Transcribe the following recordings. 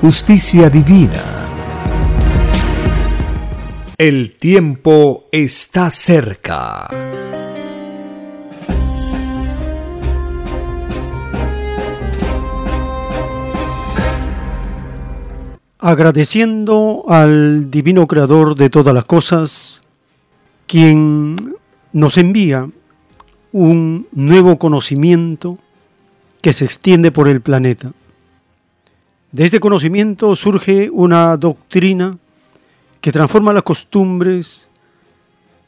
justicia divina. El tiempo está cerca. Agradeciendo al Divino Creador de todas las cosas, quien nos envía un nuevo conocimiento que se extiende por el planeta. De este conocimiento surge una doctrina que transforma las costumbres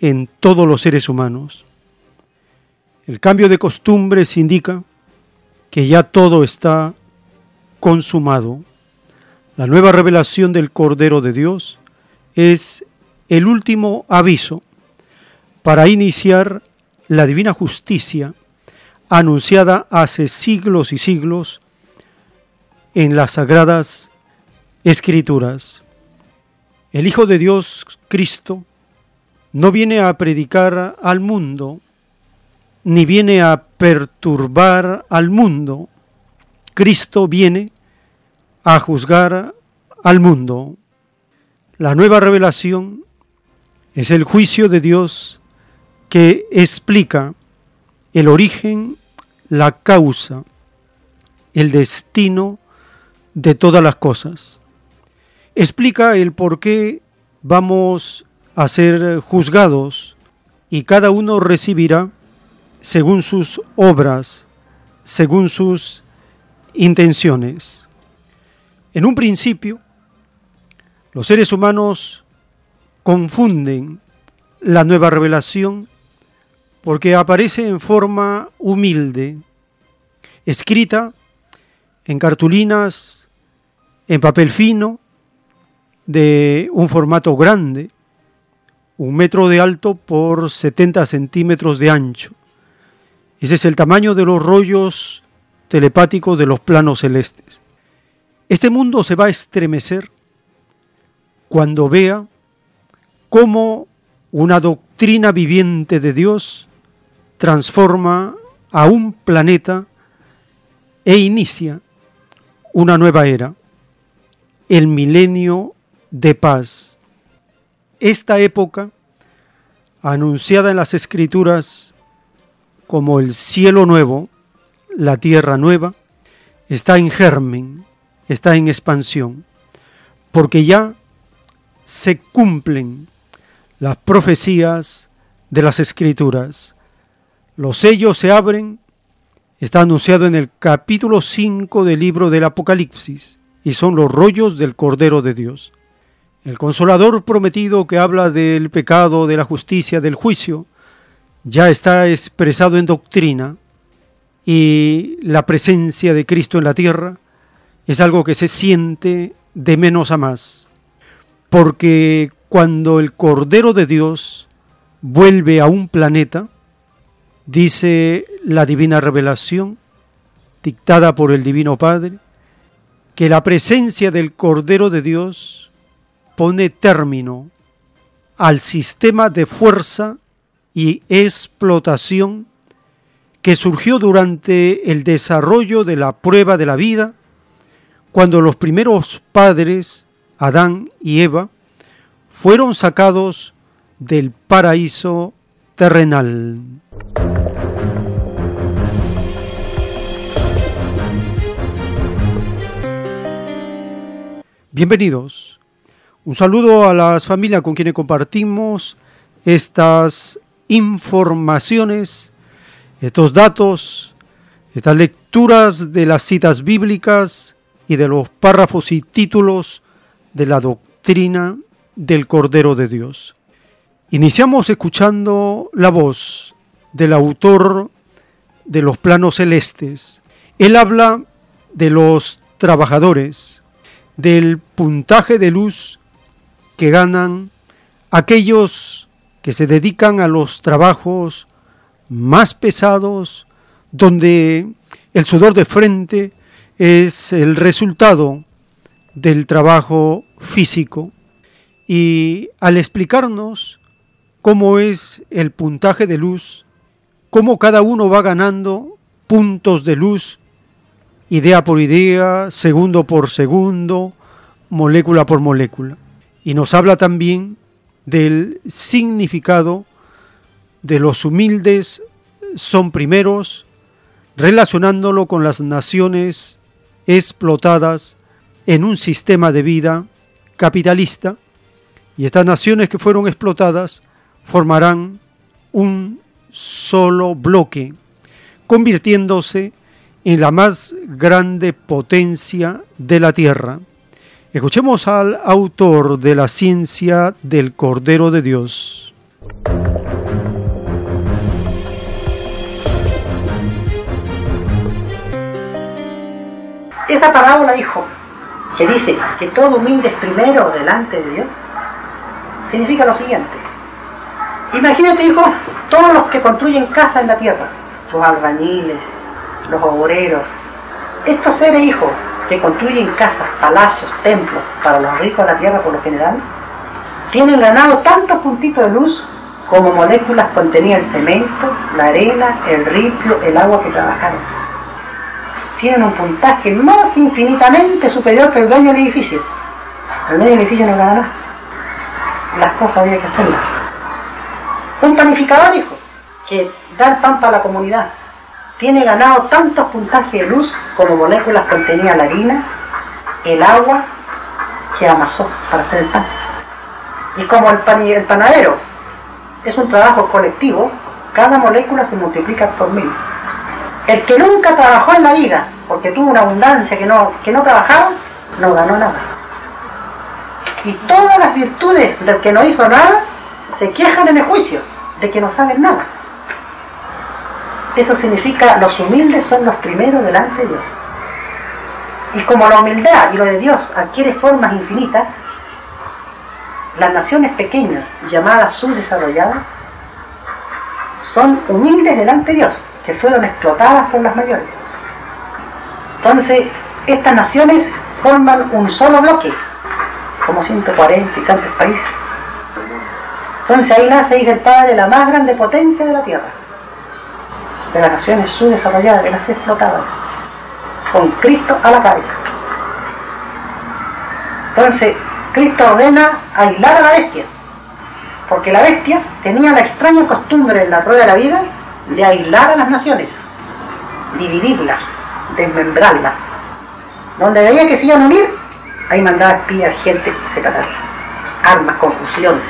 en todos los seres humanos. El cambio de costumbres indica que ya todo está consumado. La nueva revelación del Cordero de Dios es el último aviso para iniciar la divina justicia anunciada hace siglos y siglos en las sagradas escrituras. El Hijo de Dios, Cristo, no viene a predicar al mundo, ni viene a perturbar al mundo. Cristo viene a juzgar al mundo. La nueva revelación es el juicio de Dios que explica el origen, la causa, el destino de todas las cosas. Explica el por qué vamos a ser juzgados y cada uno recibirá según sus obras, según sus intenciones. En un principio, los seres humanos confunden la nueva revelación porque aparece en forma humilde, escrita en cartulinas, en papel fino, de un formato grande, un metro de alto por 70 centímetros de ancho. Ese es el tamaño de los rollos telepáticos de los planos celestes. Este mundo se va a estremecer cuando vea cómo una doctrina viviente de Dios transforma a un planeta e inicia una nueva era, el milenio de paz. Esta época, anunciada en las escrituras como el cielo nuevo, la tierra nueva, está en germen, está en expansión, porque ya se cumplen las profecías de las escrituras. Los sellos se abren, está anunciado en el capítulo 5 del libro del Apocalipsis, y son los rollos del Cordero de Dios. El consolador prometido que habla del pecado, de la justicia, del juicio, ya está expresado en doctrina y la presencia de Cristo en la tierra es algo que se siente de menos a más, porque cuando el Cordero de Dios vuelve a un planeta, Dice la divina revelación, dictada por el Divino Padre, que la presencia del Cordero de Dios pone término al sistema de fuerza y explotación que surgió durante el desarrollo de la prueba de la vida, cuando los primeros padres, Adán y Eva, fueron sacados del paraíso terrenal. Bienvenidos. Un saludo a las familias con quienes compartimos estas informaciones, estos datos, estas lecturas de las citas bíblicas y de los párrafos y títulos de la doctrina del Cordero de Dios. Iniciamos escuchando la voz del autor de los planos celestes. Él habla de los trabajadores, del puntaje de luz que ganan aquellos que se dedican a los trabajos más pesados, donde el sudor de frente es el resultado del trabajo físico. Y al explicarnos cómo es el puntaje de luz, cómo cada uno va ganando puntos de luz, idea por idea, segundo por segundo, molécula por molécula. Y nos habla también del significado de los humildes son primeros, relacionándolo con las naciones explotadas en un sistema de vida capitalista, y estas naciones que fueron explotadas formarán un solo bloque, convirtiéndose en la más grande potencia de la Tierra. Escuchemos al autor de la ciencia del Cordero de Dios. Esa parábola, hijo, que dice que todo humilde es primero delante de Dios, significa lo siguiente. Imagínate, hijo, todos los que construyen casa en la tierra, los albañiles, los obreros, estos seres, hijos, que construyen casas, palacios, templos para los ricos de la tierra por lo general, tienen ganado tantos puntitos de luz como moléculas contenía el cemento, la arena, el ripio, el agua que trabajaron. Tienen un puntaje más infinitamente superior que el dueño del edificio. El dueño del edificio no gana nada. Las cosas había que hacerlas. Un panificador, hijo, que da el pan para la comunidad, tiene ganado tantos puntajes de luz como moléculas contenía la harina, el agua que amasó para hacer el pan. Y como el, pan, el panadero es un trabajo colectivo, cada molécula se multiplica por mil. El que nunca trabajó en la vida, porque tuvo una abundancia que no, que no trabajaba, no ganó nada. Y todas las virtudes del que no hizo nada se quejan en el juicio de que no saben nada. Eso significa los humildes son los primeros delante de Dios. Y como la humildad y lo de Dios adquiere formas infinitas, las naciones pequeñas, llamadas subdesarrolladas, son humildes delante de Dios, que fueron explotadas por las mayores. Entonces, estas naciones forman un solo bloque, como 140 y tantos países. Entonces ahí nace, dice el Padre, la más grande potencia de la Tierra de las naciones subdesarrolladas, de las explotadas, con Cristo a la cabeza. Entonces, Cristo ordena aislar a la bestia, porque la bestia tenía la extraña costumbre en la prueba de la vida de aislar a las naciones, dividirlas, desmembrarlas. Donde veía que se iban a unir, ahí mandaba espías, gente, secretaria, armas, confusión.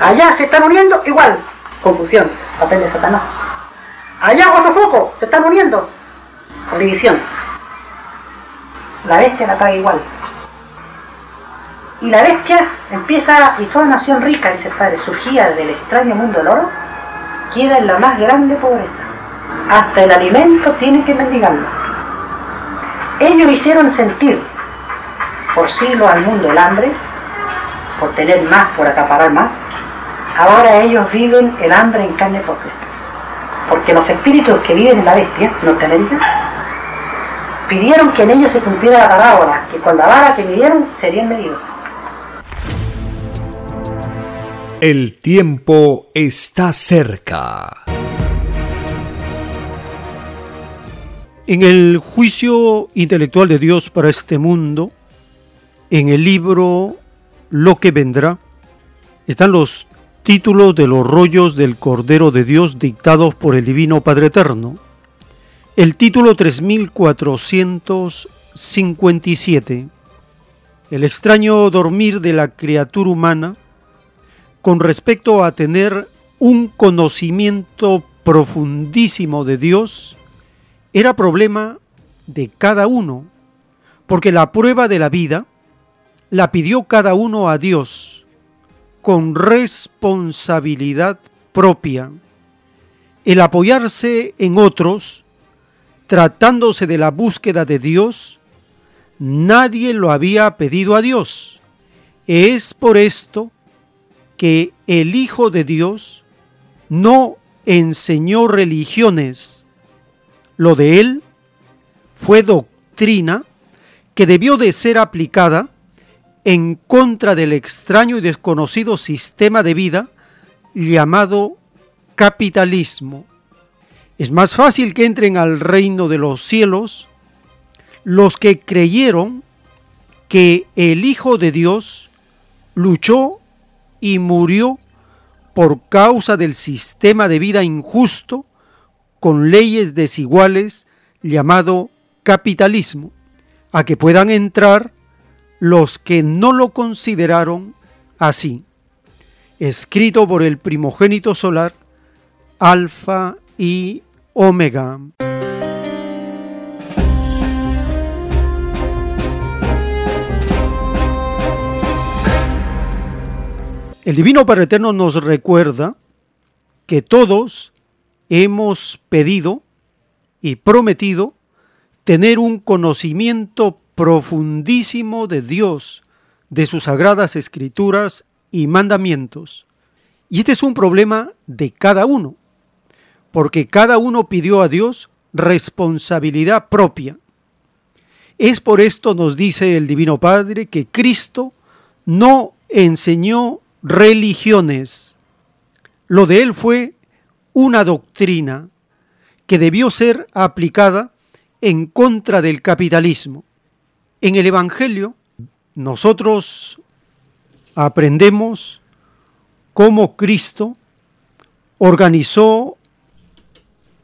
Allá se están uniendo, igual, confusión, papel de Satanás. Allá otro foco, se están uniendo. Por división. La bestia la trae igual. Y la bestia empieza, y toda nación rica, dice el padre, surgía del extraño mundo del oro, queda en la más grande pobreza. Hasta el alimento tiene que mendigarlo. Ellos hicieron sentir por siglos al mundo el hambre, por tener más, por acaparar más. Ahora ellos viven el hambre en carne propia porque los espíritus que viven en la bestia, Norteamérica, pidieron que en ellos se cumpliera la parábola, que con la vara que midieron serían medidos. El tiempo está cerca. En el juicio intelectual de Dios para este mundo, en el libro Lo que vendrá, están los título de los rollos del Cordero de Dios dictados por el Divino Padre Eterno. El título 3457. el extraño dormir de la criatura humana con respecto a tener un conocimiento profundísimo de Dios era problema de cada uno, porque la prueba de la vida la pidió cada uno a Dios con responsabilidad propia. El apoyarse en otros, tratándose de la búsqueda de Dios, nadie lo había pedido a Dios. Es por esto que el Hijo de Dios no enseñó religiones. Lo de él fue doctrina que debió de ser aplicada en contra del extraño y desconocido sistema de vida llamado capitalismo. Es más fácil que entren al reino de los cielos los que creyeron que el Hijo de Dios luchó y murió por causa del sistema de vida injusto con leyes desiguales llamado capitalismo, a que puedan entrar los que no lo consideraron así. Escrito por el primogénito solar, Alfa y Omega. El Divino Padre Eterno nos recuerda que todos hemos pedido y prometido tener un conocimiento profundísimo de Dios, de sus sagradas escrituras y mandamientos. Y este es un problema de cada uno, porque cada uno pidió a Dios responsabilidad propia. Es por esto, nos dice el Divino Padre, que Cristo no enseñó religiones. Lo de él fue una doctrina que debió ser aplicada en contra del capitalismo. En el Evangelio nosotros aprendemos cómo Cristo organizó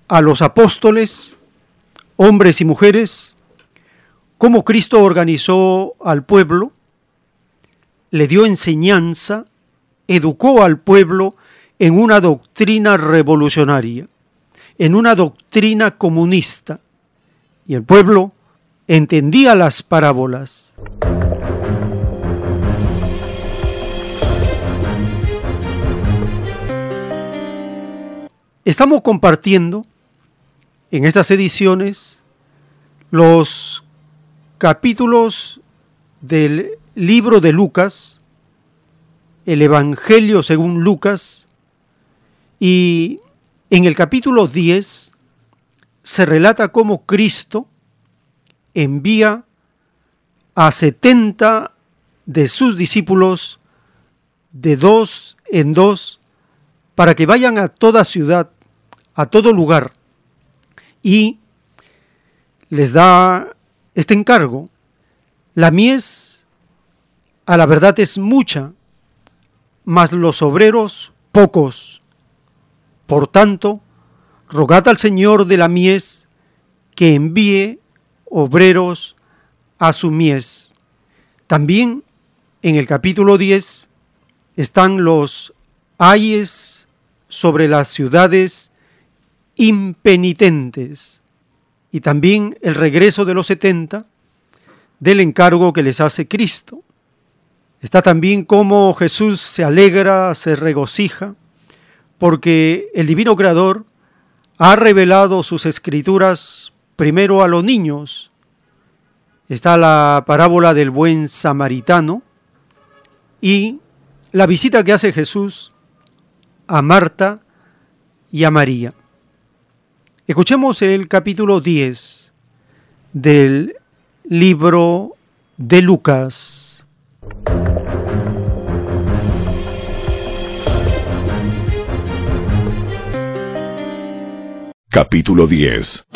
a los apóstoles, hombres y mujeres, cómo Cristo organizó al pueblo, le dio enseñanza, educó al pueblo en una doctrina revolucionaria, en una doctrina comunista, y el pueblo entendía las parábolas. Estamos compartiendo en estas ediciones los capítulos del libro de Lucas, el Evangelio según Lucas, y en el capítulo 10 se relata cómo Cristo envía a 70 de sus discípulos de dos en dos para que vayan a toda ciudad, a todo lugar, y les da este encargo. La mies a la verdad es mucha, mas los obreros pocos. Por tanto, rogad al Señor de la mies que envíe obreros a su mies. También en el capítulo 10 están los ayes sobre las ciudades impenitentes y también el regreso de los 70 del encargo que les hace Cristo. Está también cómo Jesús se alegra, se regocija, porque el divino creador ha revelado sus escrituras primero a los niños. Está la parábola del buen samaritano y la visita que hace Jesús a Marta y a María. Escuchemos el capítulo 10 del libro de Lucas. Capítulo 10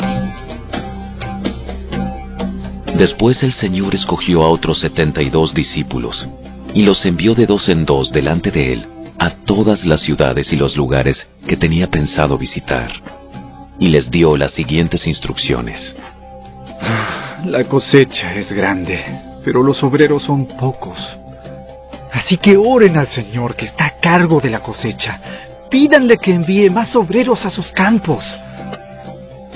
Después el Señor escogió a otros setenta y dos discípulos, y los envió de dos en dos delante de él a todas las ciudades y los lugares que tenía pensado visitar, y les dio las siguientes instrucciones. La cosecha es grande, pero los obreros son pocos. Así que oren al Señor que está a cargo de la cosecha. Pídanle que envíe más obreros a sus campos.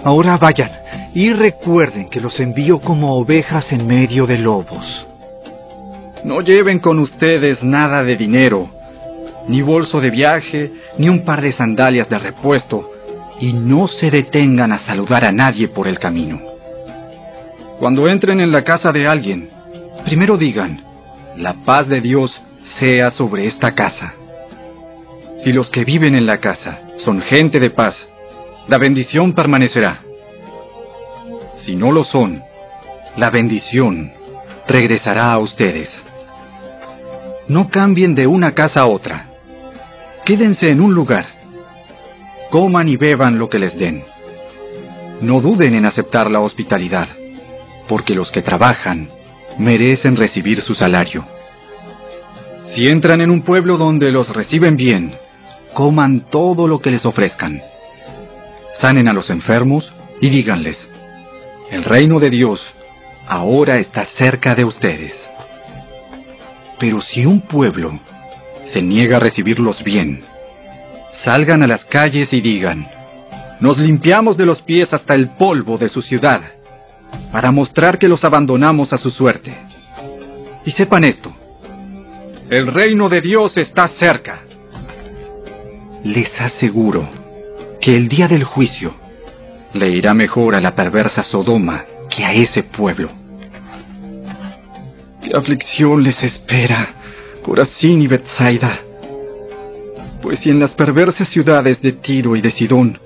Ahora vayan y recuerden que los envío como ovejas en medio de lobos. No lleven con ustedes nada de dinero, ni bolso de viaje, ni un par de sandalias de repuesto, y no se detengan a saludar a nadie por el camino. Cuando entren en la casa de alguien, primero digan, la paz de Dios sea sobre esta casa. Si los que viven en la casa son gente de paz, la bendición permanecerá. Si no lo son, la bendición regresará a ustedes. No cambien de una casa a otra. Quédense en un lugar. Coman y beban lo que les den. No duden en aceptar la hospitalidad, porque los que trabajan merecen recibir su salario. Si entran en un pueblo donde los reciben bien, coman todo lo que les ofrezcan. Sanen a los enfermos y díganles, el reino de Dios ahora está cerca de ustedes. Pero si un pueblo se niega a recibirlos bien, salgan a las calles y digan, nos limpiamos de los pies hasta el polvo de su ciudad, para mostrar que los abandonamos a su suerte. Y sepan esto, el reino de Dios está cerca. Les aseguro que el día del juicio le irá mejor a la perversa Sodoma que a ese pueblo. ¿Qué aflicción les espera, Corazín y Bethsaida? Pues si en las perversas ciudades de Tiro y de Sidón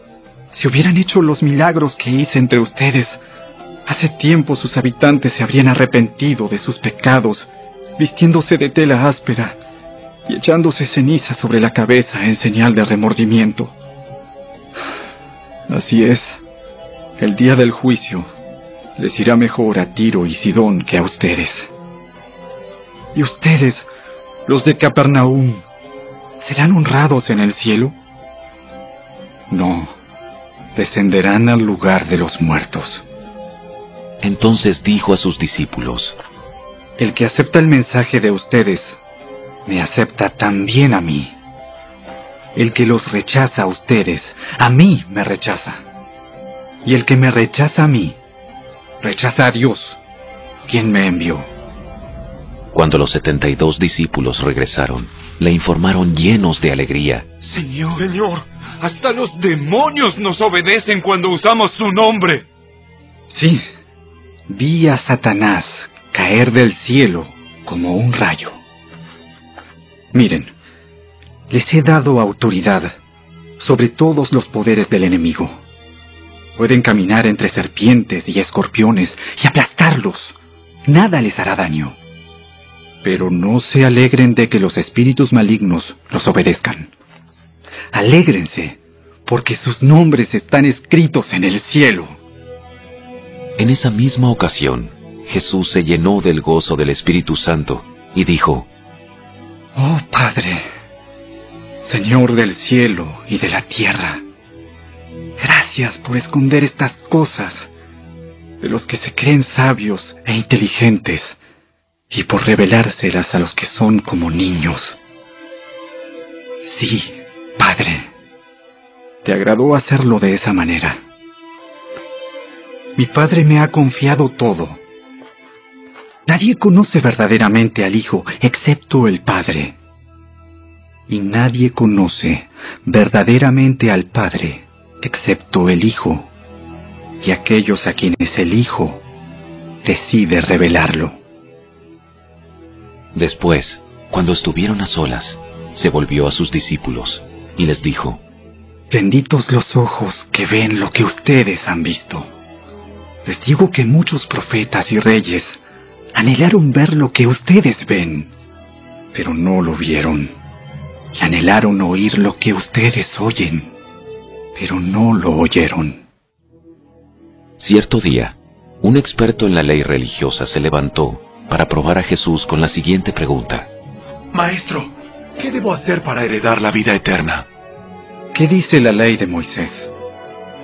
se hubieran hecho los milagros que hice entre ustedes, hace tiempo sus habitantes se habrían arrepentido de sus pecados vistiéndose de tela áspera y echándose ceniza sobre la cabeza en señal de remordimiento. Así es, el día del juicio les irá mejor a Tiro y Sidón que a ustedes. ¿Y ustedes, los de Capernaum, serán honrados en el cielo? No, descenderán al lugar de los muertos. Entonces dijo a sus discípulos, el que acepta el mensaje de ustedes, me acepta también a mí. El que los rechaza a ustedes, a mí me rechaza. Y el que me rechaza a mí, rechaza a Dios, quien me envió. Cuando los setenta y dos discípulos regresaron, le informaron llenos de alegría. Señor, Señor, hasta los demonios nos obedecen cuando usamos tu nombre. Sí, vi a Satanás caer del cielo como un rayo. Miren, les he dado autoridad sobre todos los poderes del enemigo. Pueden caminar entre serpientes y escorpiones y aplastarlos. Nada les hará daño. Pero no se alegren de que los espíritus malignos los obedezcan. Alégrense, porque sus nombres están escritos en el cielo. En esa misma ocasión, Jesús se llenó del gozo del Espíritu Santo y dijo, Oh Padre, Señor del cielo y de la tierra, gracias por esconder estas cosas de los que se creen sabios e inteligentes y por revelárselas a los que son como niños. Sí, Padre, te agradó hacerlo de esa manera. Mi Padre me ha confiado todo Nadie conoce verdaderamente al Hijo excepto el Padre. Y nadie conoce verdaderamente al Padre excepto el Hijo y aquellos a quienes el Hijo decide revelarlo. Después, cuando estuvieron a solas, se volvió a sus discípulos y les dijo, Benditos los ojos que ven lo que ustedes han visto. Les digo que muchos profetas y reyes Anhelaron ver lo que ustedes ven, pero no lo vieron. Y anhelaron oír lo que ustedes oyen, pero no lo oyeron. Cierto día, un experto en la ley religiosa se levantó para probar a Jesús con la siguiente pregunta. Maestro, ¿qué debo hacer para heredar la vida eterna? ¿Qué dice la ley de Moisés?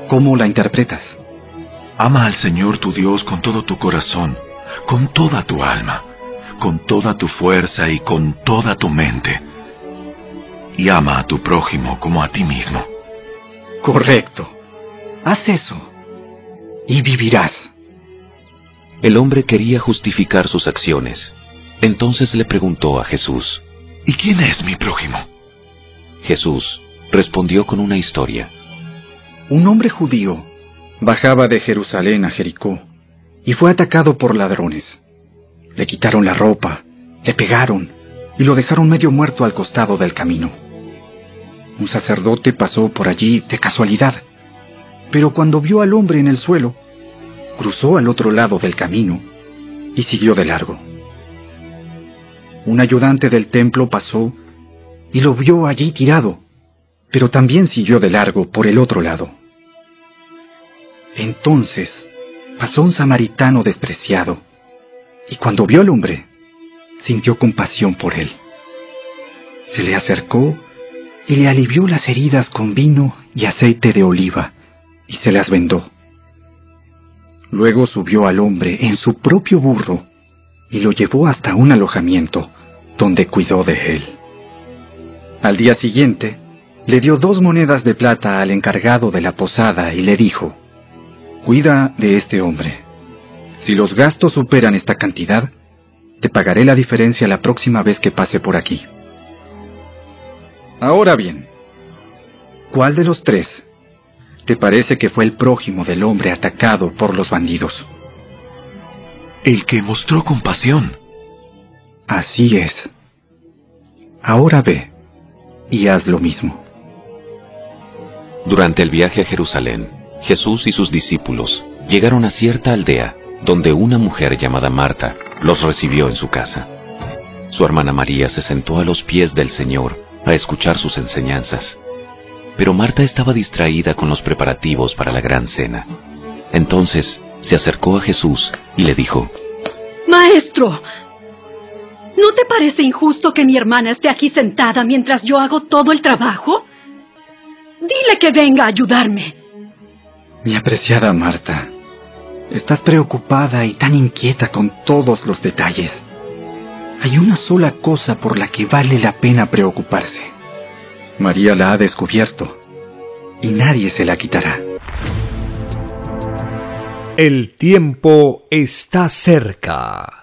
¿Cómo la interpretas? Ama al Señor tu Dios con todo tu corazón con toda tu alma, con toda tu fuerza y con toda tu mente. Y ama a tu prójimo como a ti mismo. Correcto. Haz eso. Y vivirás. El hombre quería justificar sus acciones. Entonces le preguntó a Jesús, ¿Y quién es mi prójimo? Jesús respondió con una historia. Un hombre judío bajaba de Jerusalén a Jericó y fue atacado por ladrones. Le quitaron la ropa, le pegaron y lo dejaron medio muerto al costado del camino. Un sacerdote pasó por allí de casualidad, pero cuando vio al hombre en el suelo, cruzó al otro lado del camino y siguió de largo. Un ayudante del templo pasó y lo vio allí tirado, pero también siguió de largo por el otro lado. Entonces pasó un samaritano despreciado, y cuando vio al hombre, sintió compasión por él. Se le acercó y le alivió las heridas con vino y aceite de oliva, y se las vendó. Luego subió al hombre en su propio burro y lo llevó hasta un alojamiento donde cuidó de él. Al día siguiente, le dio dos monedas de plata al encargado de la posada y le dijo, Cuida de este hombre. Si los gastos superan esta cantidad, te pagaré la diferencia la próxima vez que pase por aquí. Ahora bien, ¿cuál de los tres te parece que fue el prójimo del hombre atacado por los bandidos? El que mostró compasión. Así es. Ahora ve y haz lo mismo. Durante el viaje a Jerusalén, Jesús y sus discípulos llegaron a cierta aldea donde una mujer llamada Marta los recibió en su casa. Su hermana María se sentó a los pies del Señor a escuchar sus enseñanzas. Pero Marta estaba distraída con los preparativos para la gran cena. Entonces se acercó a Jesús y le dijo, Maestro, ¿no te parece injusto que mi hermana esté aquí sentada mientras yo hago todo el trabajo? Dile que venga a ayudarme. Mi apreciada Marta, estás preocupada y tan inquieta con todos los detalles. Hay una sola cosa por la que vale la pena preocuparse. María la ha descubierto y nadie se la quitará. El tiempo está cerca.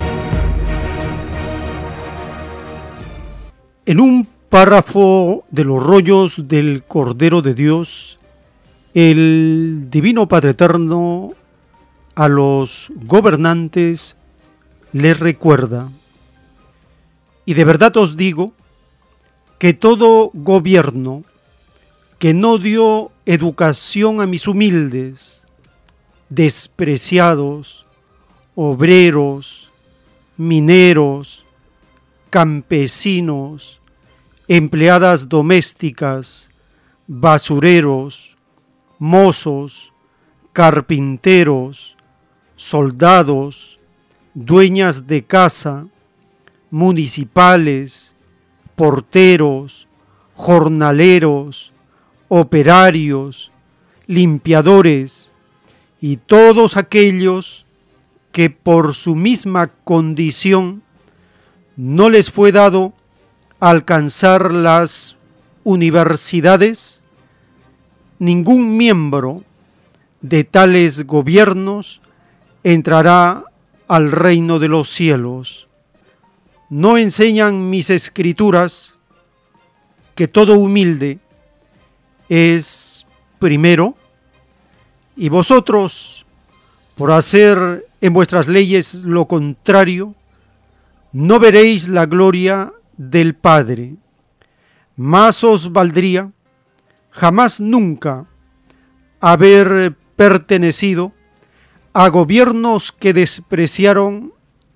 En un párrafo de los rollos del Cordero de Dios, el Divino Padre Eterno a los gobernantes les recuerda, y de verdad os digo, que todo gobierno que no dio educación a mis humildes, despreciados, obreros, mineros, campesinos, empleadas domésticas, basureros, mozos, carpinteros, soldados, dueñas de casa, municipales, porteros, jornaleros, operarios, limpiadores y todos aquellos que por su misma condición no les fue dado alcanzar las universidades, ningún miembro de tales gobiernos entrará al reino de los cielos. No enseñan mis escrituras que todo humilde es primero, y vosotros, por hacer en vuestras leyes lo contrario, no veréis la gloria del Padre. Más os valdría jamás nunca haber pertenecido a gobiernos que despreciaron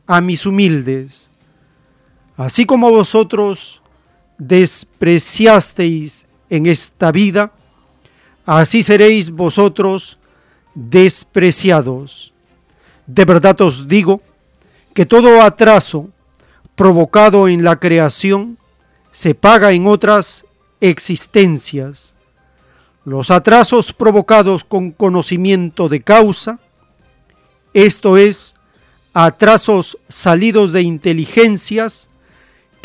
a mis humildes, así como vosotros despreciasteis en esta vida, así seréis vosotros despreciados. De verdad os digo que todo atraso provocado en la creación se paga en otras existencias. Los atrasos provocados con conocimiento de causa, esto es, a trazos salidos de inteligencias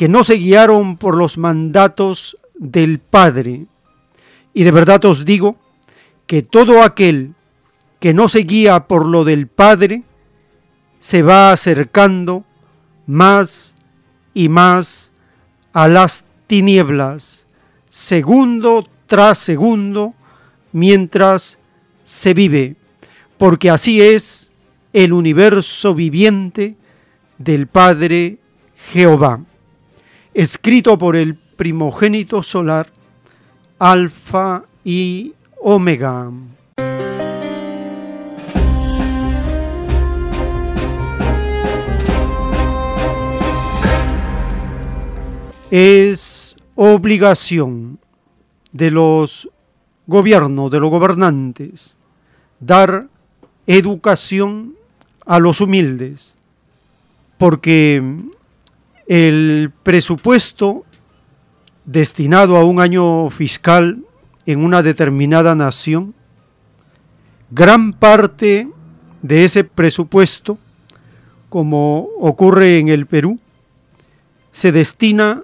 que no se guiaron por los mandatos del Padre. Y de verdad os digo que todo aquel que no se guía por lo del Padre se va acercando más y más a las tinieblas, segundo tras segundo, mientras se vive, porque así es el universo viviente del Padre Jehová, escrito por el primogénito solar, Alfa y Omega. Es obligación de los gobiernos, de los gobernantes, dar educación a los humildes, porque el presupuesto destinado a un año fiscal en una determinada nación, gran parte de ese presupuesto, como ocurre en el Perú, se destina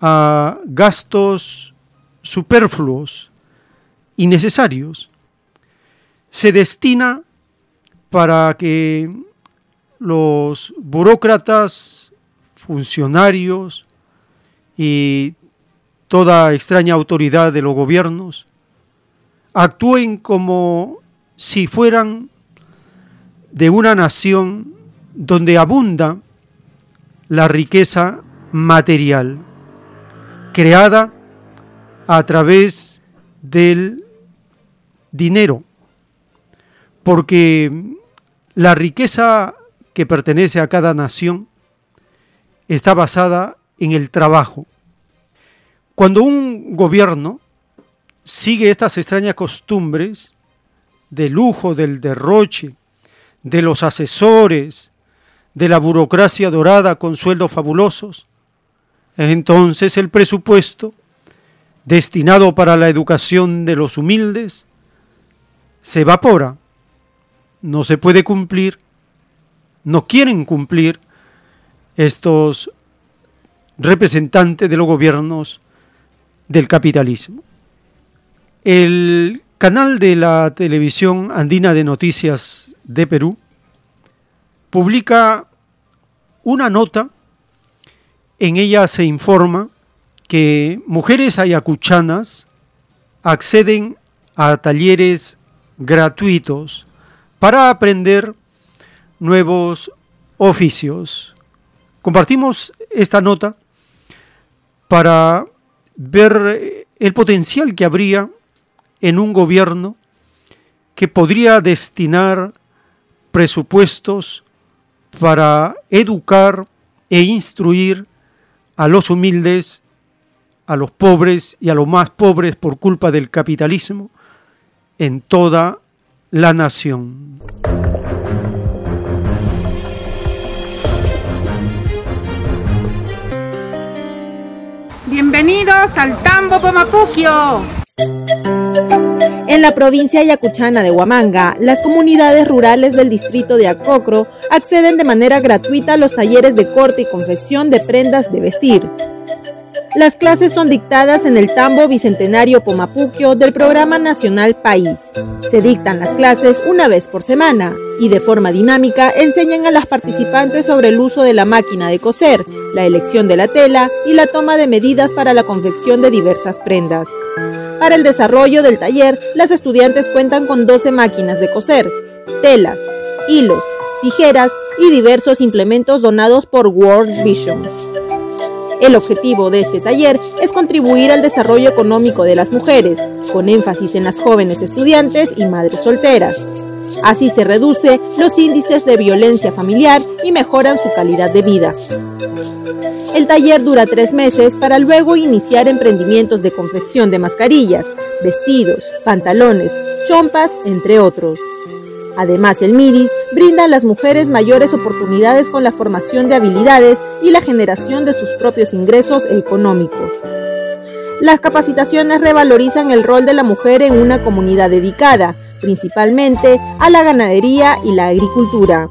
a gastos superfluos, innecesarios. Se destina para que los burócratas, funcionarios y toda extraña autoridad de los gobiernos actúen como si fueran de una nación donde abunda la riqueza material, creada a través del dinero, porque la riqueza que pertenece a cada nación está basada en el trabajo. Cuando un gobierno sigue estas extrañas costumbres de lujo, del derroche, de los asesores, de la burocracia dorada con sueldos fabulosos, entonces el presupuesto destinado para la educación de los humildes se evapora, no se puede cumplir, no quieren cumplir estos representantes de los gobiernos del capitalismo. El canal de la televisión andina de noticias de Perú publica una nota, en ella se informa que mujeres ayacuchanas acceden a talleres gratuitos para aprender nuevos oficios. Compartimos esta nota para ver el potencial que habría en un gobierno que podría destinar presupuestos para educar e instruir a los humildes, a los pobres y a los más pobres por culpa del capitalismo en toda la nación. Bienvenidos al Tambo Pomapuquio. En la provincia ayacuchana de Huamanga, las comunidades rurales del distrito de Acocro acceden de manera gratuita a los talleres de corte y confección de prendas de vestir. Las clases son dictadas en el Tambo Bicentenario Pomapuquio del Programa Nacional País. Se dictan las clases una vez por semana y de forma dinámica enseñan a las participantes sobre el uso de la máquina de coser, la elección de la tela y la toma de medidas para la confección de diversas prendas. Para el desarrollo del taller, las estudiantes cuentan con 12 máquinas de coser, telas, hilos, tijeras y diversos implementos donados por World Vision. El objetivo de este taller es contribuir al desarrollo económico de las mujeres, con énfasis en las jóvenes estudiantes y madres solteras. Así se reduce los índices de violencia familiar y mejoran su calidad de vida. El taller dura tres meses para luego iniciar emprendimientos de confección de mascarillas, vestidos, pantalones, chompas, entre otros. Además, el MIDIS brinda a las mujeres mayores oportunidades con la formación de habilidades y la generación de sus propios ingresos económicos. Las capacitaciones revalorizan el rol de la mujer en una comunidad dedicada, principalmente a la ganadería y la agricultura.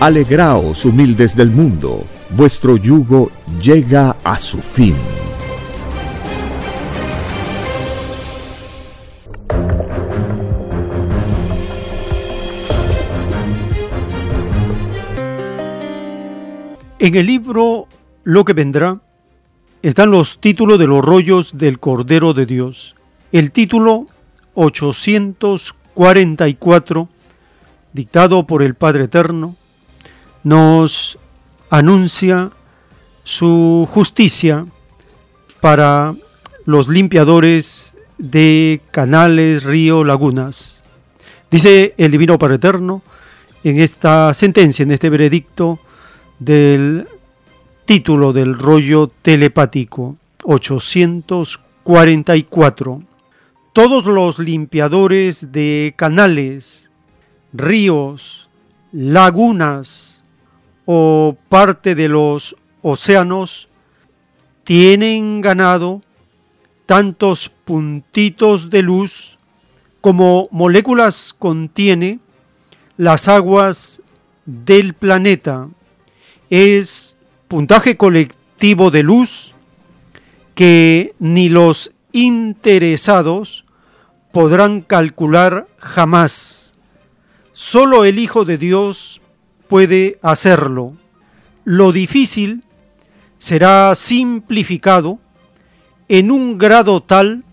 Alegraos, humildes del mundo, vuestro yugo llega a su fin. En el libro Lo que vendrá están los títulos de los rollos del Cordero de Dios. El título 844, dictado por el Padre Eterno, nos anuncia su justicia para los limpiadores de canales, ríos, lagunas. Dice el Divino Padre Eterno en esta sentencia, en este veredicto del título del rollo telepático 844. Todos los limpiadores de canales, ríos, lagunas o parte de los océanos tienen ganado tantos puntitos de luz como moléculas contiene las aguas del planeta. Es puntaje colectivo de luz que ni los interesados podrán calcular jamás. Solo el Hijo de Dios puede hacerlo. Lo difícil será simplificado en un grado tal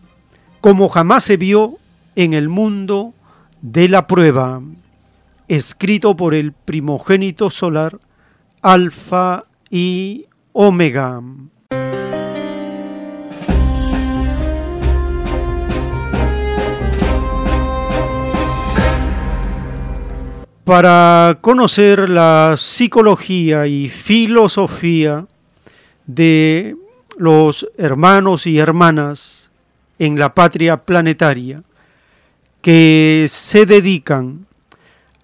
como jamás se vio en el mundo de la prueba, escrito por el primogénito solar Alfa y Omega. Para conocer la psicología y filosofía de los hermanos y hermanas en la patria planetaria que se dedican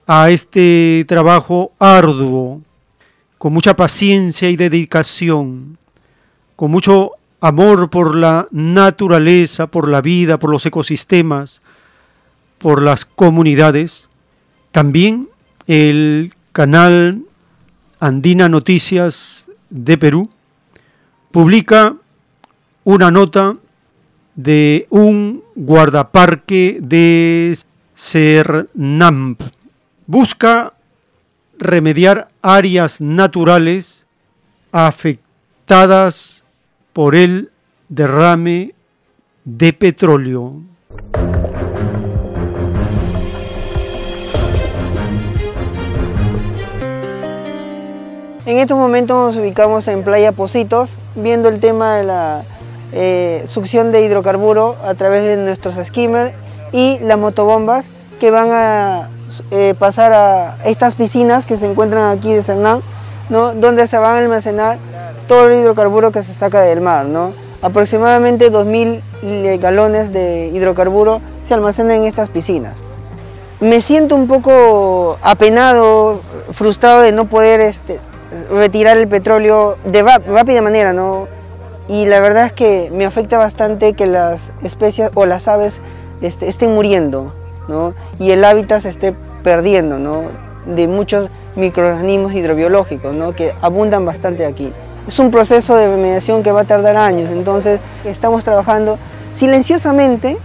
a este trabajo arduo con mucha paciencia y dedicación, con mucho amor por la naturaleza, por la vida, por los ecosistemas, por las comunidades. También el canal Andina Noticias de Perú publica una nota de un guardaparque de Cernamp. Busca remediar áreas naturales afectadas por el derrame de petróleo. En estos momentos nos ubicamos en Playa Positos, viendo el tema de la eh, succión de hidrocarburo a través de nuestros skimmers y las motobombas que van a eh, pasar a estas piscinas que se encuentran aquí de Cernán, ¿no? donde se van a almacenar todo el hidrocarburo que se saca del mar. ¿no? Aproximadamente 2.000 galones de hidrocarburo se almacenan en estas piscinas. Me siento un poco apenado, frustrado de no poder este, retirar el petróleo de rápida manera, ¿no? y la verdad es que me afecta bastante que las especies o las aves este, estén muriendo ¿no? y el hábitat se esté perdiendo ¿no? de muchos microorganismos hidrobiológicos ¿no? que abundan bastante aquí. Es un proceso de remediación que va a tardar años, entonces estamos trabajando silenciosamente,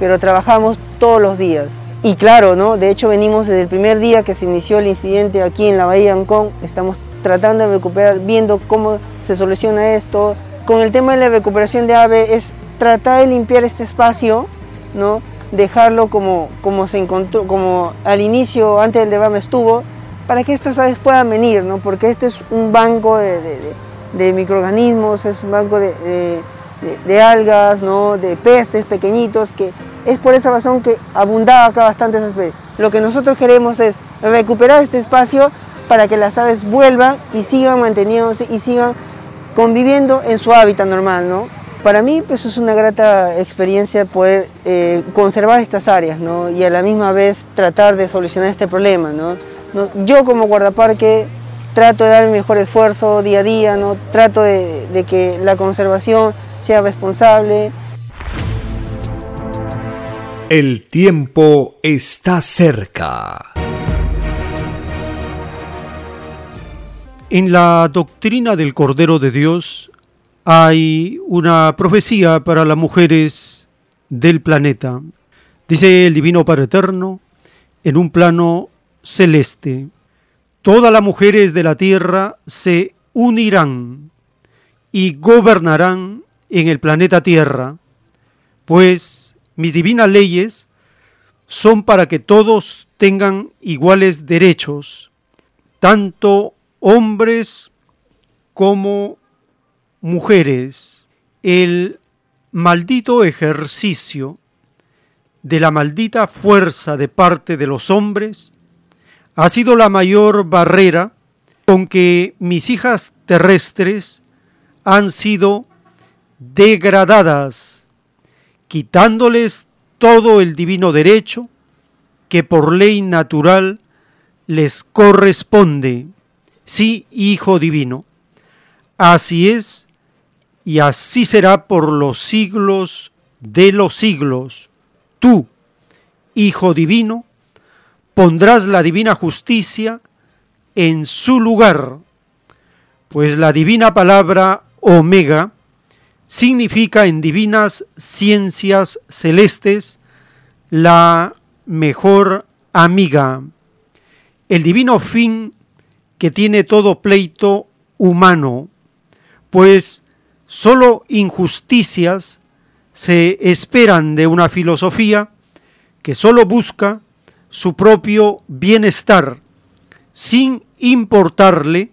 pero trabajamos todos los días. Y claro, ¿no? de hecho venimos desde el primer día que se inició el incidente aquí en la Bahía de Ancón, estamos tratando de recuperar, viendo cómo se soluciona esto. Con el tema de la recuperación de ave es tratar de limpiar este espacio, ¿no? dejarlo como, como se encontró, como al inicio, antes del debate estuvo, para que estas aves puedan venir, ¿no? porque esto es un banco de, microorganismos, es un banco de, algas, ¿no? de peces pequeñitos, que es por esa razón que abundaba acá bastantes especies. Lo que nosotros queremos es recuperar este espacio para que las aves vuelvan y sigan manteniéndose y sigan conviviendo en su hábitat normal, ¿no? Para mí pues es una grata experiencia poder eh, conservar estas áreas ¿no? y a la misma vez tratar de solucionar este problema. ¿no? yo como guardaparque trato de dar mi mejor esfuerzo día a día, ¿no? trato de, de que la conservación sea responsable. El tiempo está cerca. En la doctrina del Cordero de Dios hay una profecía para las mujeres del planeta. Dice el Divino Padre Eterno, en un plano celeste, todas las mujeres de la tierra se unirán y gobernarán en el planeta Tierra, pues mis divinas leyes son para que todos tengan iguales derechos, tanto hombres como mujeres, el maldito ejercicio de la maldita fuerza de parte de los hombres ha sido la mayor barrera con que mis hijas terrestres han sido degradadas, quitándoles todo el divino derecho que por ley natural les corresponde. Sí, Hijo Divino. Así es y así será por los siglos de los siglos. Tú, Hijo Divino, pondrás la divina justicia en su lugar, pues la divina palabra omega significa en divinas ciencias celestes la mejor amiga, el divino fin que tiene todo pleito humano, pues Solo injusticias se esperan de una filosofía que solo busca su propio bienestar, sin importarle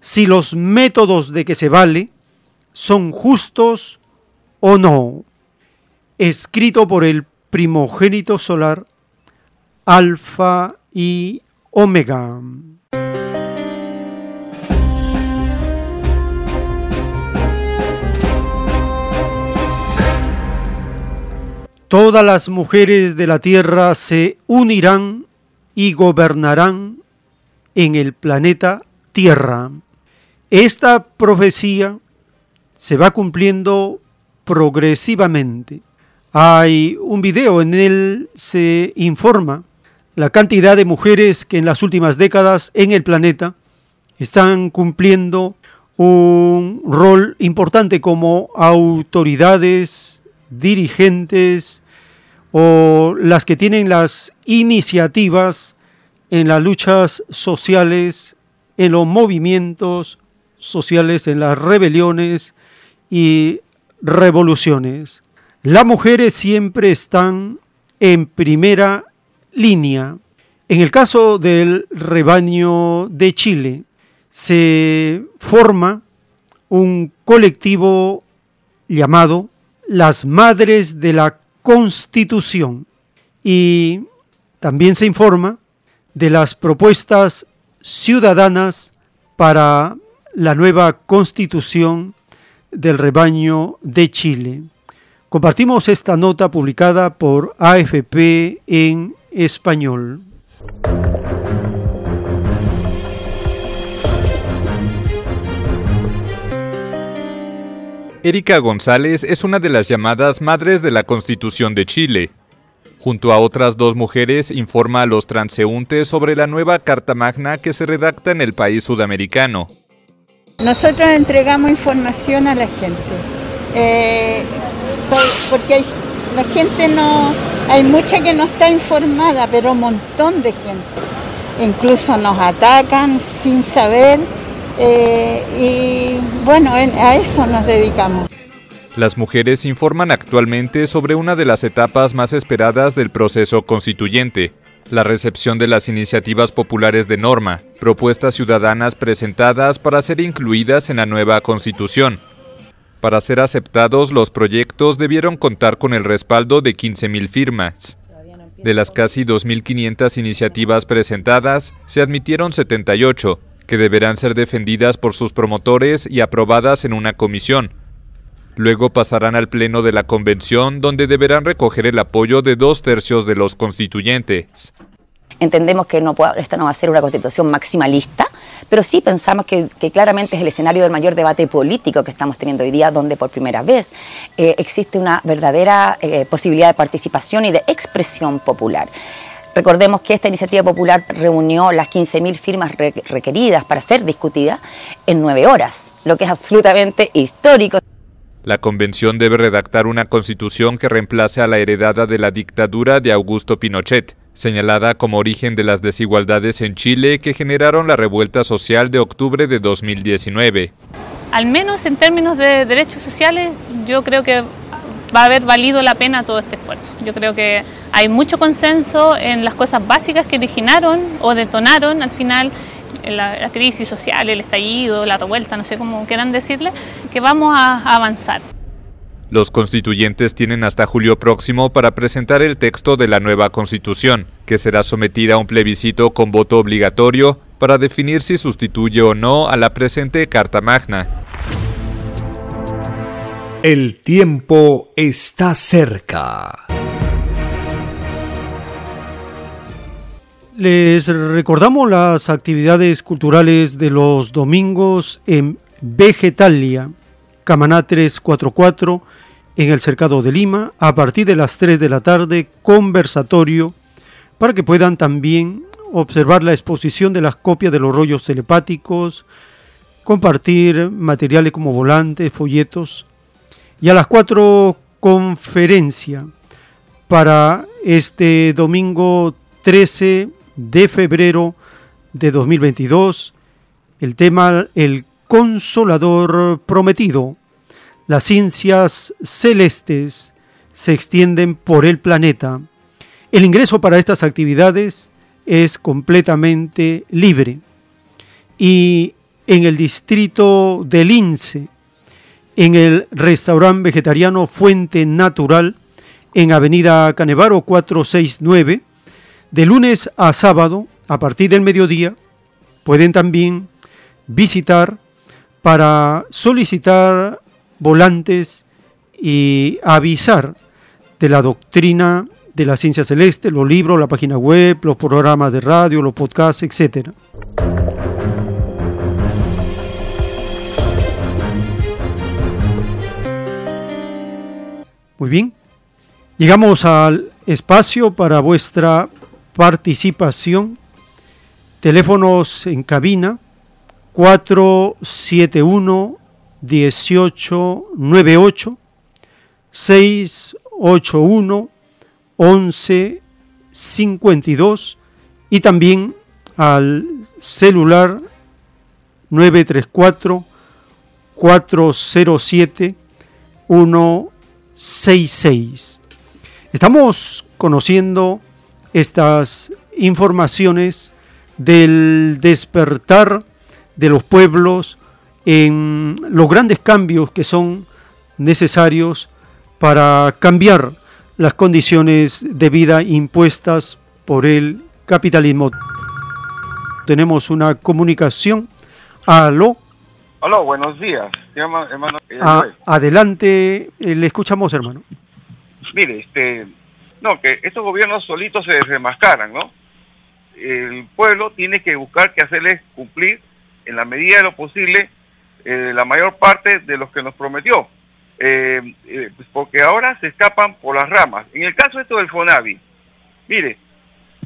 si los métodos de que se vale son justos o no. Escrito por el primogénito solar, Alfa y Omega. Todas las mujeres de la tierra se unirán y gobernarán en el planeta Tierra. Esta profecía se va cumpliendo progresivamente. Hay un video, en él se informa la cantidad de mujeres que en las últimas décadas en el planeta están cumpliendo un rol importante como autoridades, dirigentes, o las que tienen las iniciativas en las luchas sociales, en los movimientos sociales, en las rebeliones y revoluciones. Las mujeres siempre están en primera línea. En el caso del rebaño de Chile, se forma un colectivo llamado las Madres de la constitución y también se informa de las propuestas ciudadanas para la nueva constitución del rebaño de Chile. Compartimos esta nota publicada por AFP en español. Erika González es una de las llamadas madres de la Constitución de Chile. Junto a otras dos mujeres informa a los transeúntes sobre la nueva Carta Magna que se redacta en el país sudamericano. Nosotros entregamos información a la gente, eh, porque la gente no, hay mucha que no está informada, pero un montón de gente. Incluso nos atacan sin saber eh, y bueno, a eso nos dedicamos. Las mujeres informan actualmente sobre una de las etapas más esperadas del proceso constituyente, la recepción de las iniciativas populares de norma, propuestas ciudadanas presentadas para ser incluidas en la nueva constitución. Para ser aceptados, los proyectos debieron contar con el respaldo de 15.000 firmas. De las casi 2.500 iniciativas presentadas, se admitieron 78, que deberán ser defendidas por sus promotores y aprobadas en una comisión. Luego pasarán al Pleno de la Convención, donde deberán recoger el apoyo de dos tercios de los constituyentes. Entendemos que no esta no va a ser una constitución maximalista, pero sí pensamos que, claramente es el escenario del mayor debate político que estamos teniendo hoy día, donde por primera vez eh, existe una verdadera eh, posibilidad de participación y de expresión popular. Recordemos que esta iniciativa popular reunió las 15.000 firmas requeridas para ser discutida en nueve horas, lo que es absolutamente histórico. La convención debe redactar una constitución que reemplace a la heredada de la dictadura de Augusto Pinochet, señalada como origen de las desigualdades en Chile que generaron la revuelta social de octubre de 2019. Al menos en términos de derechos sociales, yo creo que va a haber valido la pena todo este esfuerzo. Yo creo que hay mucho consenso en las cosas básicas que originaron o detonaron al final la, crisis social, el estallido, la revuelta, no sé cómo quieran decirle, que vamos a, a avanzar. Los constituyentes tienen hasta julio próximo para presentar el texto de la nueva constitución, que será sometida a un plebiscito con voto obligatorio para definir si sustituye o no a la presente Carta Magna. El tiempo está cerca. Les recordamos las actividades culturales de los domingos en Vegetalia, Camaná 344, en el Cercado de Lima, a partir de las 3 de la tarde, conversatorio, para que puedan también observar la exposición de las copias de los rollos telepáticos, compartir materiales como volantes, folletos, y a las 4 conferencia para este domingo 13 de febrero de 2022. El tema El Consolador Prometido. Las ciencias celestes se extienden por el planeta. El ingreso para estas actividades es completamente libre. Y en el distrito de Lince, en el restaurante vegetariano Fuente Natural, en Avenida Canevaro 469, de lunes a sábado, a partir del mediodía, pueden también visitar para solicitar volantes y avisar de la doctrina de la ciencia celeste, los libros, la página web, los programas de radio, los podcasts, etc. Muy bien, llegamos al espacio para vuestra participación. Teléfonos en cabina 471 1898 681 1152 y también al celular 934 407 166. Estamos conociendo estas informaciones del despertar de los pueblos en los grandes cambios que son necesarios para cambiar las condiciones de vida impuestas por el capitalismo. Tenemos una comunicación. Aló. Aló, buenos días. hermano. Ah, adelante, eh, le escuchamos, hermano. Mire, este, no, que estos gobiernos solitos se remascaran, ¿no? El pueblo tiene que buscar que hacerles cumplir, en la medida de lo posible, eh, la mayor parte de los que nos prometió. eh, eh, pues porque ahora se escapan por las ramas. En el caso esto del Fonavi, mire,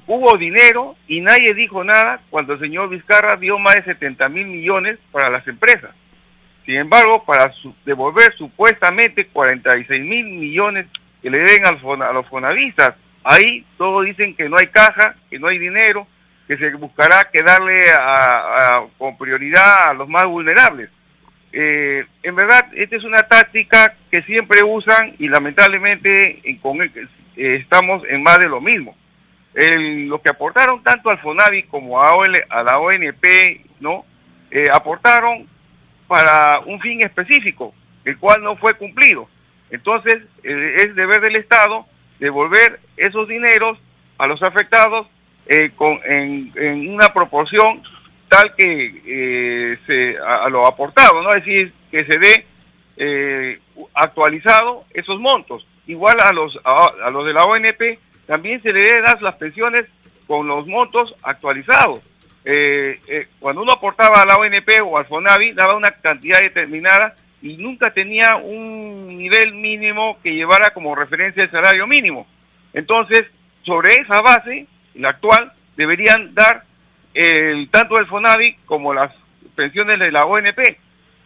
hubo dinero y nadie dijo nada cuando el señor Vizcarra dio más de 70 mil millones para las empresas. Sin embargo, para devolver supuestamente 46 mil millones que le den al a los fonavistas, ahí todos dicen que no hay caja, que no hay dinero, que se buscará que darle con prioridad a los más vulnerables. Eh, en verdad, esta es una táctica que siempre usan y lamentablemente con eh, estamos en más de lo mismo. Lo que aportaron tanto al FONAVI como a, a la ONP, ¿no? Eh, aportaron para un fin específico, el cual no fue cumplido. Entonces, es deber del Estado devolver esos dineros a los afectados con, en, una proporción tal que eh, se, a, lo aportado, ¿no? Es decir, que se dé eh, actualizado esos montos. Igual a los, a, los de la ONP también se le debe dar las pensiones con los montos actualizados. Eh, cuando uno aportaba a la ONP o al FONAVI, daba una cantidad determinada y nunca tenía un nivel mínimo que llevara como referencia el salario mínimo. Entonces, sobre esa base, la actual, deberían dar el, tanto el FONAVI como las pensiones de la ONP,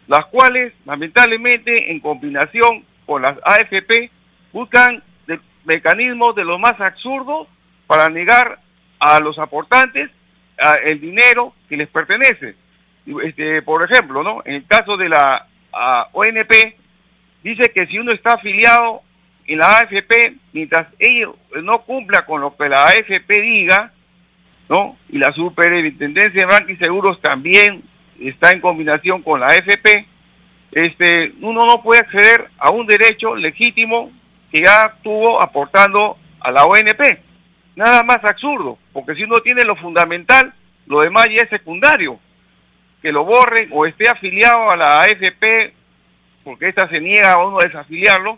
las cuales lamentablemente en combinación con las AFP buscan mecanismos de lo más absurdos para negar a los aportantes el dinero que les pertenece. Este, por ejemplo, ¿no? en el caso de la ONP, dice que si uno está afiliado en la AFP, mientras ello no cumpla con lo que la AFP diga, ¿no? Y la Superintendencia de Banca y Seguros también está en combinación con la AFP. Este, uno no puede acceder a un derecho legítimo que ya tuvo aportando a la ONP. Nada más absurdo, porque si uno tiene lo fundamental, lo demás ya es secundario. Que lo borren o esté afiliado a la AFP, porque esta se niega a uno desafiliarlo,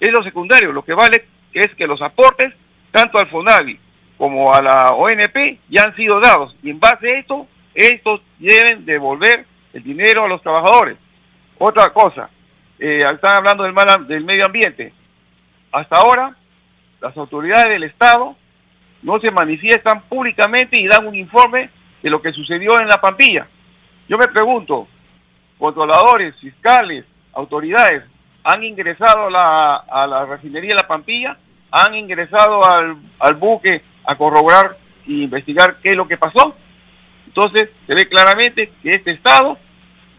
es lo secundario. Lo que vale es que los aportes, tanto al FONAVI como a la ONP ya han sido dados. Y en base a esto, estos deben devolver el dinero a los trabajadores. Otra cosa, eh, están hablando del, del medio ambiente. Hasta ahora, las autoridades del Estado no se manifiestan públicamente y dan un informe de lo que sucedió en la Pampilla. Yo me pregunto, controladores, fiscales, autoridades, ¿han ingresado a la, a la refinería de la Pampilla? ¿Han ingresado al, al buque a corroborar e investigar qué es lo que pasó. Entonces se ve claramente que este Estado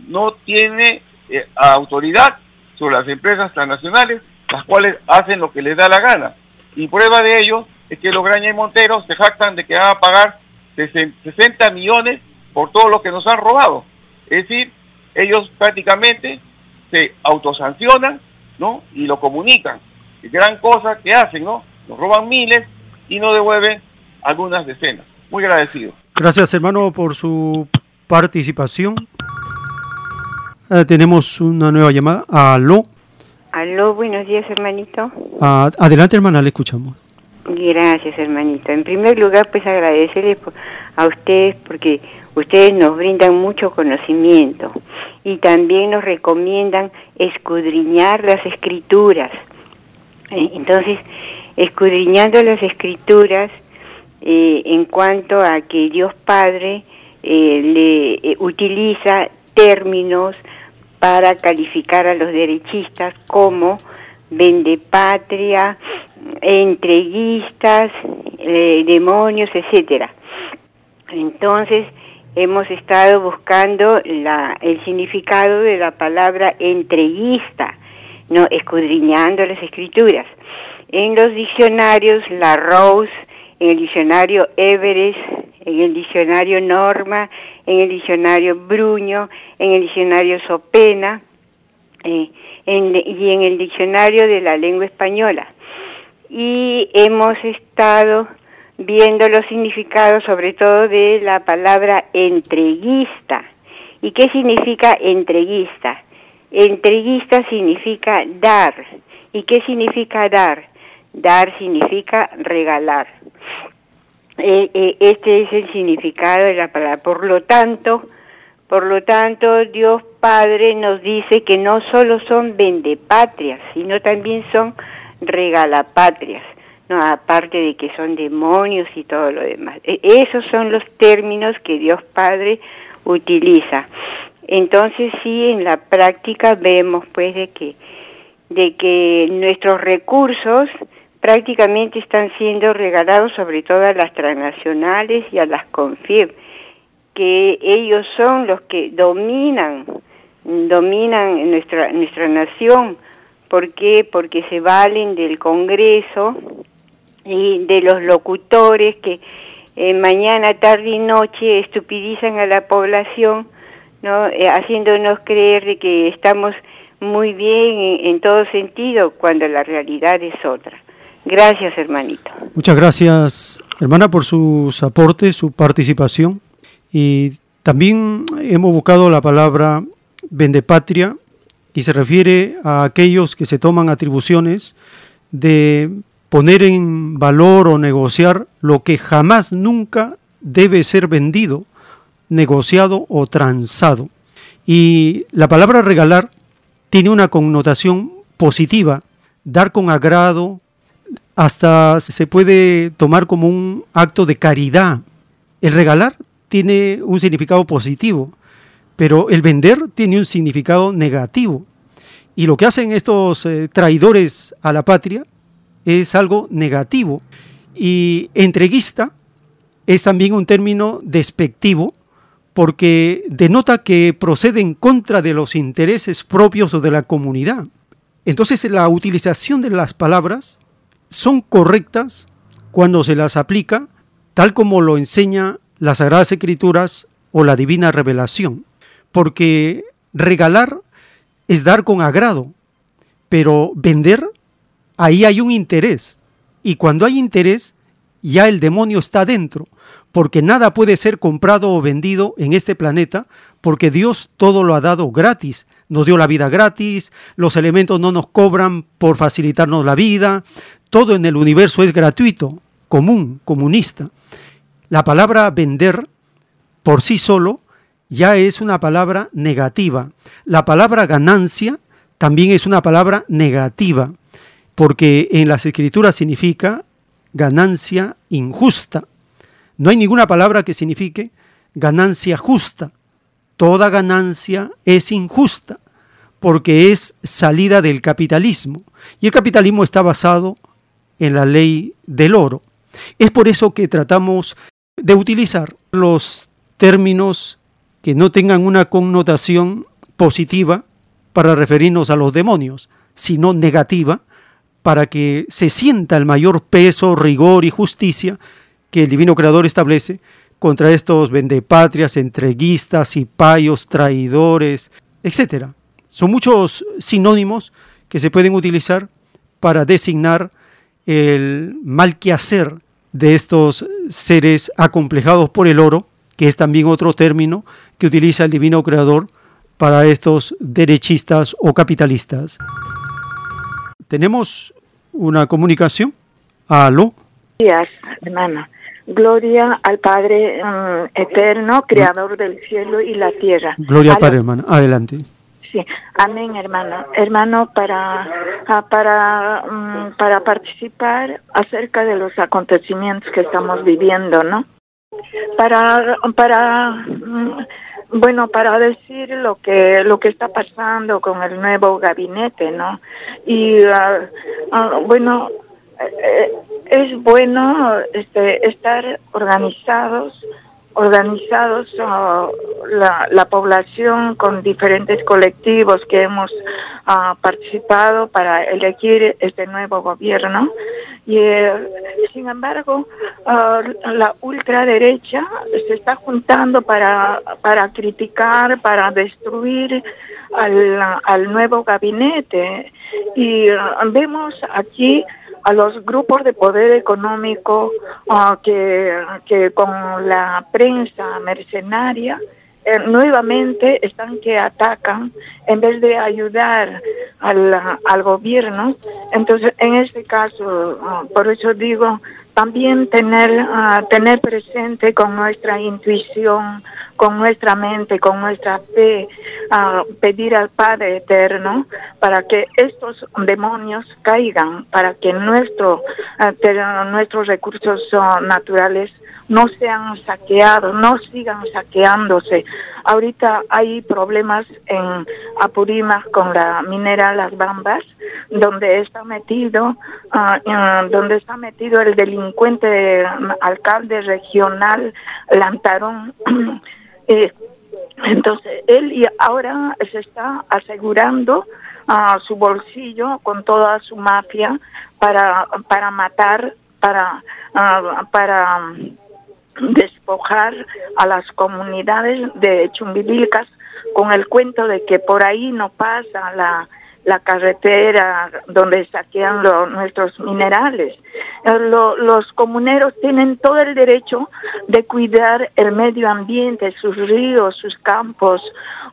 no tiene eh, autoridad sobre las empresas transnacionales, las cuales hacen lo que les da la gana. Y prueba de ello es que los Graña y Monteros se jactan de que van a pagar 60 millones por todo lo que nos han robado. Es decir, ellos prácticamente se autosancionan, ¿no? Y lo comunican. gran cosa que hacen, ¿no? Nos roban miles y no devuelve algunas decenas. Muy agradecido. Gracias hermano por su participación. Eh, tenemos una nueva llamada. Aló. Aló, buenos días hermanito. Ah, adelante hermana, le escuchamos. Gracias hermanito. En primer lugar pues agradecerles a ustedes porque ustedes nos brindan mucho conocimiento y también nos recomiendan escudriñar las escrituras. Eh, entonces, escudriñando las escrituras eh, en cuanto a que Dios Padre eh, le eh, utiliza términos para calificar a los derechistas como vendepatria, entreguistas, demonios, etcétera. Entonces hemos estado buscando el significado de la palabra entreguista, no escudriñando las escrituras. En los diccionarios, la Rose, en el diccionario Everest, en el diccionario Norma, en el diccionario Bruño, en el diccionario Sopena eh, y en el diccionario de la lengua española. Y hemos estado viendo los significados sobre todo de la palabra entreguista. ¿Y qué significa entreguista? Entreguista significa dar. ¿Y qué significa dar? Dar significa regalar. Eh, eh, este es el significado de la palabra. Por lo tanto, Por lo tanto, Dios Padre nos dice que no solo son vendepatrias, sino también son regalapatrias, no aparte de que son demonios y todo lo demás. E, esos son los términos que Dios Padre utiliza. Entonces sí, en la práctica vemos pues de que de que nuestros recursos prácticamente están siendo regalados sobre todo a las transnacionales y a las CONFIR, que ellos son los que dominan, dominan nuestra, nuestra nación. ¿Por qué? Porque se valen del Congreso y de los locutores que eh, mañana, tarde y noche estupidizan a la población, ¿no? Eh, haciéndonos creer que estamos muy bien en, todo sentido cuando la realidad es otra. Gracias, hermanito. Muchas gracias, hermana, por sus aportes, su participación. Y también hemos buscado la palabra vendepatria y se refiere a aquellos que se toman atribuciones de poner en valor o negociar lo que jamás nunca debe ser vendido, negociado o transado. Y la palabra regalar tiene una connotación positiva, dar con agrado, hasta se puede tomar como un acto de caridad. El regalar tiene un significado positivo, pero el vender tiene un significado negativo. Y lo que hacen estos eh, traidores a la patria es algo negativo. Y entreguista es también un término despectivo porque denota que procede en contra de los intereses propios o de la comunidad. Entonces la utilización de las palabras son correctas cuando se las aplica tal como lo enseña las Sagradas Escrituras o la Divina Revelación, porque regalar es dar con agrado, pero vender, ahí hay un interés, y cuando hay interés, ya el demonio está dentro, porque nada puede ser comprado o vendido en este planeta, porque Dios todo lo ha dado gratis. Nos dio la vida gratis, los elementos no nos cobran por facilitarnos la vida, todo en el universo es gratuito, común, comunista. La palabra vender por sí solo ya es una palabra negativa. La palabra ganancia también es una palabra negativa, porque en las escrituras significa ganancia injusta. No hay ninguna palabra que signifique ganancia justa. Toda ganancia es injusta porque es salida del capitalismo. Y el capitalismo está basado en la ley del oro. Es por eso que tratamos de utilizar los términos que no tengan una connotación positiva para referirnos a los demonios, sino negativa, para que se sienta el mayor peso, rigor y justicia que el Divino Creador establece contra estos vendepatrias, entreguistas, payos, traidores, etc. Son muchos sinónimos que se pueden utilizar para designar el mal quehacer de estos seres acomplejados por el oro, que es también otro término que utiliza el Divino Creador para estos derechistas o capitalistas. Tenemos una comunicación. Aló. Días, hermano. Gloria al Padre mm, eterno, creador del cielo y la tierra. Gloria al Padre, hermano. Adelante. Sí, amén, hermano. Hermano, para, ah, para, mm, para participar acerca de los acontecimientos que estamos viviendo, ¿no? Para, para mm, bueno, para decir lo que lo que está pasando con el nuevo gabinete, ¿no? Y ah, ah, bueno, eh, es bueno este, estar organizados organizados la, la, población con diferentes colectivos que hemos ah, participado para elegir este nuevo gobierno. Y eh, sin embargo ah, la ultraderecha se está juntando para, para criticar, para destruir al, al nuevo gabinete. Y ah, vemos aquí a los grupos de poder económico que, con la prensa mercenaria eh, nuevamente están que atacan en vez de ayudar al, al gobierno. Entonces, en este caso, ah, por eso digo, también tener, ah, tener presente con nuestra intuición, con nuestra mente, con nuestra fe, ah, pedir al Padre Eterno para que estos demonios caigan, para que nuestro, uh, nuestros recursos naturales no sean saqueados, no sigan saqueándose. Ahorita hay problemas en Apurímac con la minera Las Bambas, donde está metido, uh, donde está metido el delincuente alcalde regional Lantarón. entonces, él ahora se está asegurando a su bolsillo con toda su mafia para, para matar, para, para despojar a las comunidades de Chumbivilcas con el cuento de que por ahí no pasa la, la carretera donde saquean nuestros minerales. Eh, los comuneros tienen todo el derecho de cuidar el medio ambiente, sus ríos, sus campos,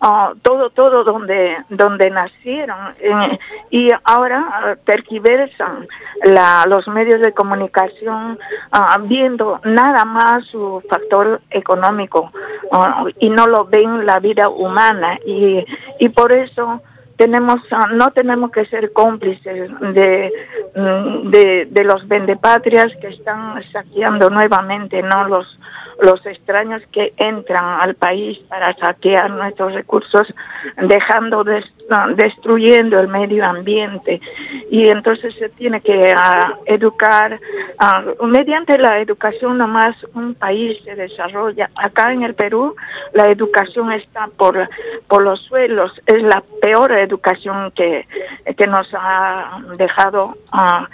ah, todo, todo donde, donde nacieron. Eh, y ahora terquiversan la, los medios de comunicación ah, viendo nada más su factor económico ah, y no lo ven la vida humana. Y, y por eso tenemos ah, no tenemos que ser cómplices de, mm, de, de los vendepatrias que están saqueando nuevamente no los los extraños que entran al país para saquear nuestros recursos, dejando, destruyendo el medio ambiente. Y entonces se tiene que ah, educar, ah, mediante la educación nomás un país se desarrolla. Acá en el Perú la educación está por, por los suelos, es la peor educación que, que nos ha dejado. Uh,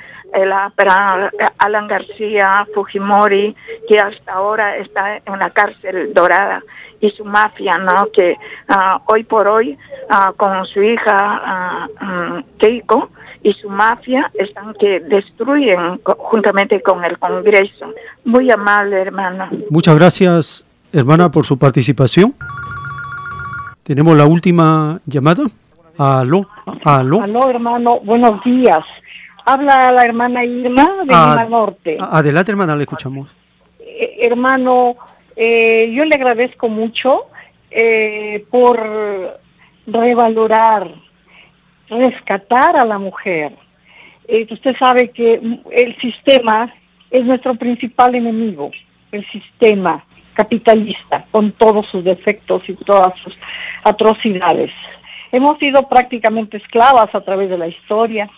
para Alan García Fujimori, que hasta ahora está en la cárcel dorada, y su mafia, ¿no? Que ah, hoy por hoy, ah, con su hija ah, mm, Keiko y su mafia, están que destruyen juntamente con el Congreso. Muy amable, hermano. Muchas gracias, hermana, por su participación. Tenemos la última llamada. Aló, aló. Aló, hermano, buenos días. Habla la hermana Irma de ah, Lima Norte. Adelante, hermana, le escuchamos. Eh, hermano, eh, yo le agradezco mucho eh, por revalorar, rescatar a la mujer. usted sabe que el sistema es nuestro principal enemigo, el sistema capitalista, con todos sus defectos y todas sus atrocidades. Hemos sido prácticamente esclavas a través de la historia,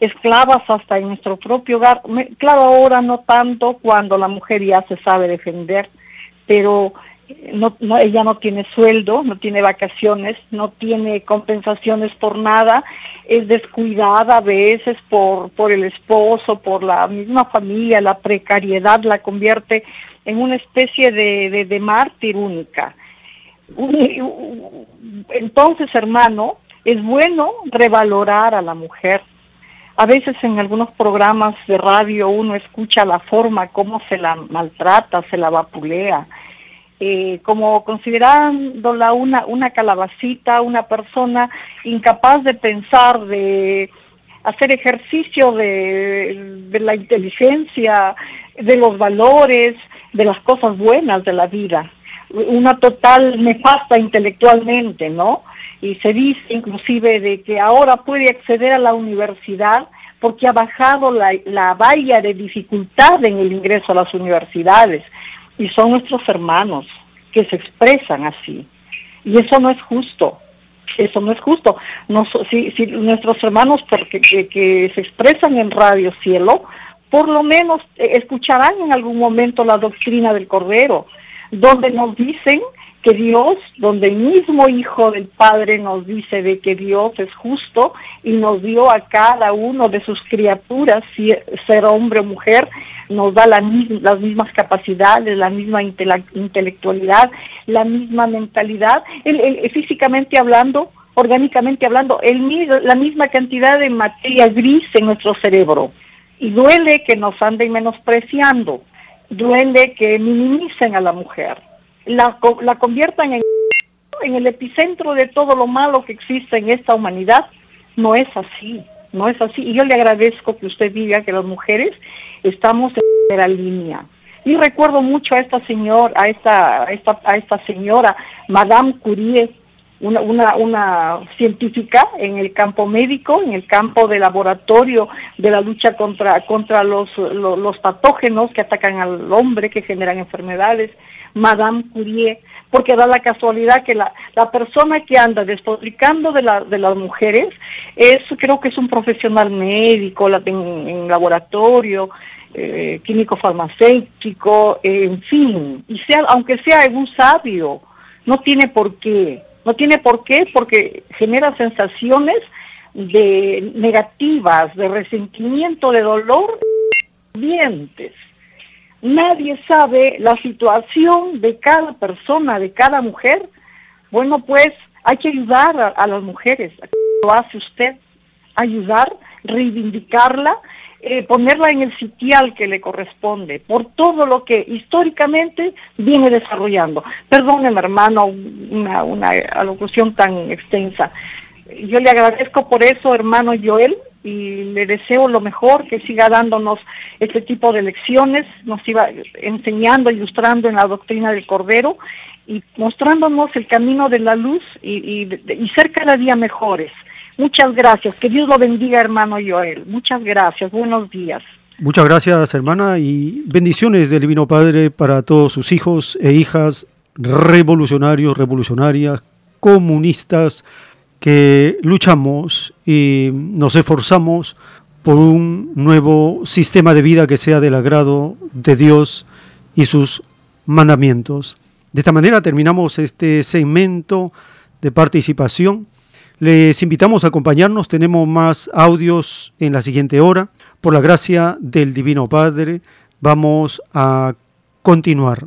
esclavas hasta en nuestro propio hogar. Claro, ahora no tanto cuando la mujer ya se sabe defender, pero eh, no, ella no tiene sueldo, no tiene vacaciones, no tiene compensaciones por nada, es descuidada a veces por, por el esposo, por la misma familia, la precariedad la convierte en una especie de, de mártir única. Entonces, hermano, es bueno revalorar a la mujer, a veces en algunos programas de radio uno escucha la forma como se la maltrata, se la vapulea, eh, como considerándola una, una calabacita, una persona incapaz de pensar, de hacer ejercicio de, de la inteligencia, de los valores, de las cosas buenas de la vida. Una total nefasta intelectualmente, ¿no? Y se dice inclusive de que ahora puede acceder a la universidad porque ha bajado la, la valla de dificultad en el ingreso a las universidades. Y son nuestros hermanos que se expresan así. Y eso no es justo. Eso no es justo. No, si, si nuestros hermanos porque, que, que se expresan en Radio Cielo por lo menos eh, escucharán en algún momento la doctrina del Cordero donde nos dicen que Dios, donde el mismo Hijo del Padre nos dice de que Dios es justo y nos dio a cada uno de sus criaturas, ser hombre o mujer, nos da las mismas capacidades, la misma intelectualidad, la misma mentalidad, el, físicamente hablando, orgánicamente hablando, el, la misma cantidad de materia gris en nuestro cerebro. Y duele que nos anden menospreciando, duele que minimicen a la mujer la, la conviertan en, en el epicentro de todo lo malo que existe en esta humanidad. No es así, no es así. Y yo le agradezco que usted diga que las mujeres estamos... En primera línea. Y recuerdo mucho a esta señora, a esta, a esta, a esta señora, Madame Curie, una, una, una científica en el campo médico, en el campo de laboratorio de la lucha contra, contra los, los, los patógenos que atacan al hombre, que generan enfermedades, Madame Curie, porque da la casualidad que la, la persona que anda despotricando de, la, de las mujeres es, creo que es un profesional médico, la, en, laboratorio, eh, químico farmacéutico, en fin, y sea, aunque sea un sabio, no tiene por qué, no tiene por qué porque genera sensaciones de negativas, de resentimiento, de dolor, dientes. Nadie sabe la situación de cada persona, de cada mujer. Bueno, pues hay que ayudar a, a las mujeres. Lo hace usted, ayudar, reivindicarla eh, ponerla en el sitial que le corresponde, por todo lo que históricamente viene desarrollando. Perdóneme, hermano, una, una alocución tan extensa. Yo le agradezco por eso, hermano Joel, y le deseo lo mejor, que siga dándonos este tipo de lecciones, nos iba enseñando, ilustrando en la doctrina del Cordero y mostrándonos el camino de la luz y, y, y ser cada día mejores. Muchas gracias. Que Dios lo bendiga, hermano Joel. Muchas gracias. Buenos días. Muchas gracias, hermana, y bendiciones del Divino Padre para todos sus hijos e hijas revolucionarios, revolucionarias, comunistas, que luchamos y nos esforzamos por un nuevo sistema de vida que sea del agrado de Dios y sus mandamientos. De esta manera terminamos este segmento de participación les invitamos a acompañarnos, tenemos más audios en la siguiente hora. Por la gracia del Divino Padre, vamos a continuar.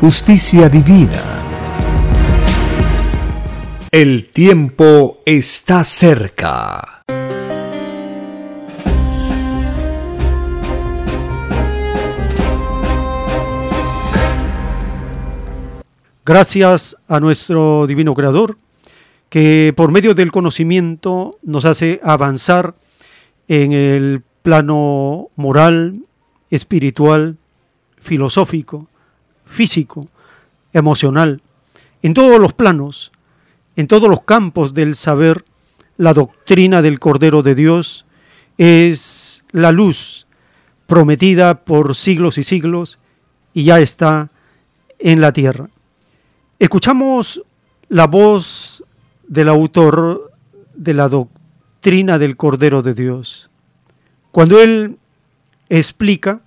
justicia divina. El tiempo está cerca. Gracias a nuestro Divino Creador, que por medio del conocimiento nos hace avanzar en el plano moral, espiritual, filosófico, físico, emocional, en todos los planos, en todos los campos del saber, la doctrina del Cordero de Dios es la luz prometida por siglos y siglos y ya está en la tierra. Escuchamos la voz del autor de la doctrina del Cordero de Dios. Cuando él explica,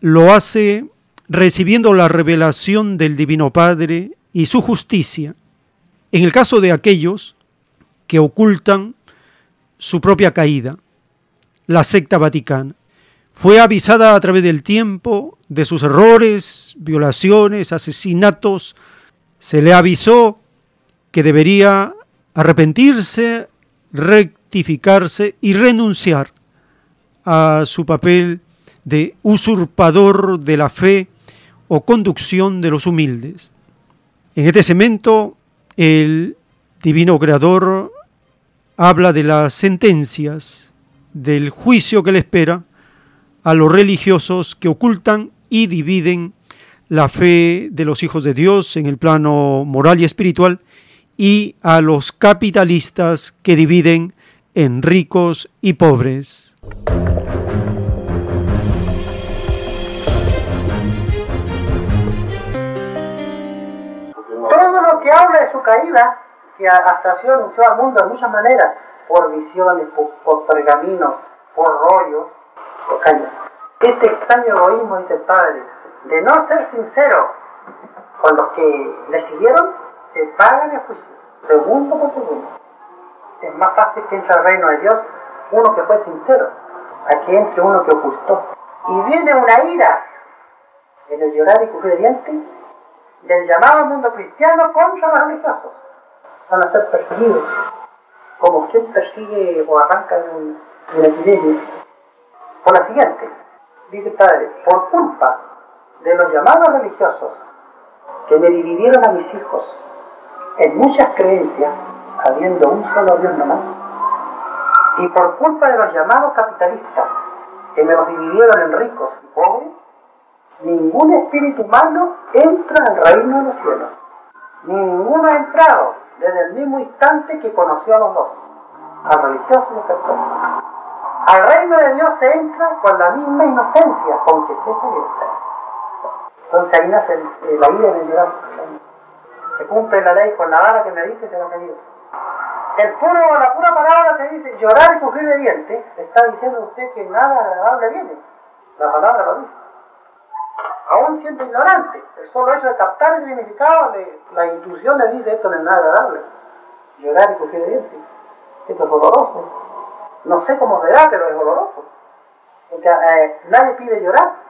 lo hace recibiendo la revelación del Divino Padre y su justicia, en el caso de aquellos que ocultan su propia caída, la secta vaticana. Fue avisada a través del tiempo de sus errores, violaciones, asesinatos. Se le avisó que debería arrepentirse, rectificarse y renunciar a su papel de usurpador de la fe o conducción de los humildes. En este cemento, el divino creador habla de las sentencias, del juicio que le espera a los religiosos que ocultan y dividen la fe de los hijos de Dios en el plano moral y espiritual y a los capitalistas que dividen en ricos y pobres. Que habla de su caída, que se anunció al mundo de muchas maneras, por visiones, por, por pergaminos, por rollos, por cañas. Este extraño egoísmo, dice el Padre, de no ser sincero con los que le siguieron, se pagan el juicio, segundo por segundo. Es más fácil que entre al reino de Dios uno que fue sincero, a que entre uno que ocultó. Y viene una ira en el llorar y de dientes del llamado mundo cristiano contra los religiosos. Van a ser perseguidos, como quien persigue o arranca de, un, de una epidemia. Por la siguiente, dice el Padre, por culpa de los llamados religiosos que me dividieron a mis hijos en muchas creencias, habiendo un solo Dios nomás, y por culpa de los llamados capitalistas que me los dividieron en ricos y pobres, ningún espíritu humano entra al reino de los cielos. Ni ninguno ha entrado desde el mismo instante que conoció a los dos, al religioso y al católico. Al reino de Dios se entra con la misma inocencia con que se salió. Entonces ahí nace la ira en el llorar. Se cumple la ley con la vara que me dice se la me El la pura palabra que dice llorar y crujir de dientes, está diciendo usted que nada agradable viene. La palabra lo dice aún siendo ignorante. El solo hecho de captar el significado, de, la intuición le dice esto no es nada agradable. Llorar y crujir de dientes. Esto es doloroso. No sé cómo será, pero es doloroso. Porque eh, nadie pide llorar.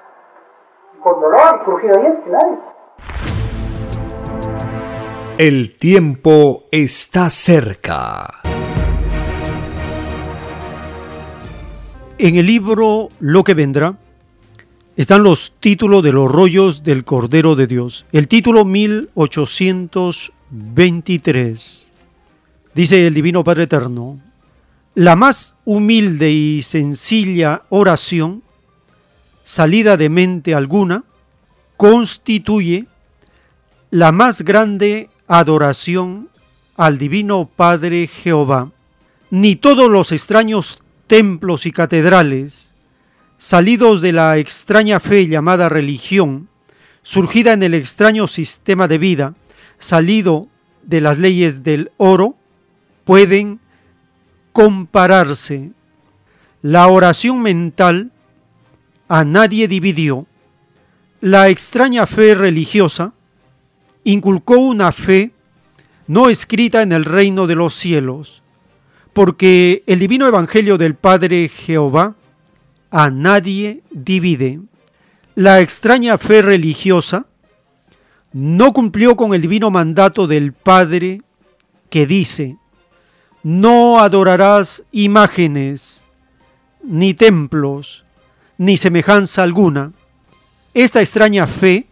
Con dolor y crujir de dientes, nadie. El tiempo está cerca. En el libro Lo que vendrá, están los títulos de los rollos del Cordero de Dios. El título 1823 dice el Divino Padre Eterno, la más humilde y sencilla oración, salida de mente alguna, constituye la más grande adoración al Divino Padre Jehová. Ni todos los extraños templos y catedrales, salidos de la extraña fe llamada religión, surgida en el extraño sistema de vida, salido de las leyes del oro, pueden compararse. La oración mental a nadie dividió. La extraña fe religiosa inculcó una fe no escrita en el reino de los cielos, porque el divino evangelio del Padre Jehová a nadie divide. La extraña fe religiosa no cumplió con el divino mandato del Padre que dice, no adorarás imágenes, ni templos, ni semejanza alguna. Esta extraña fe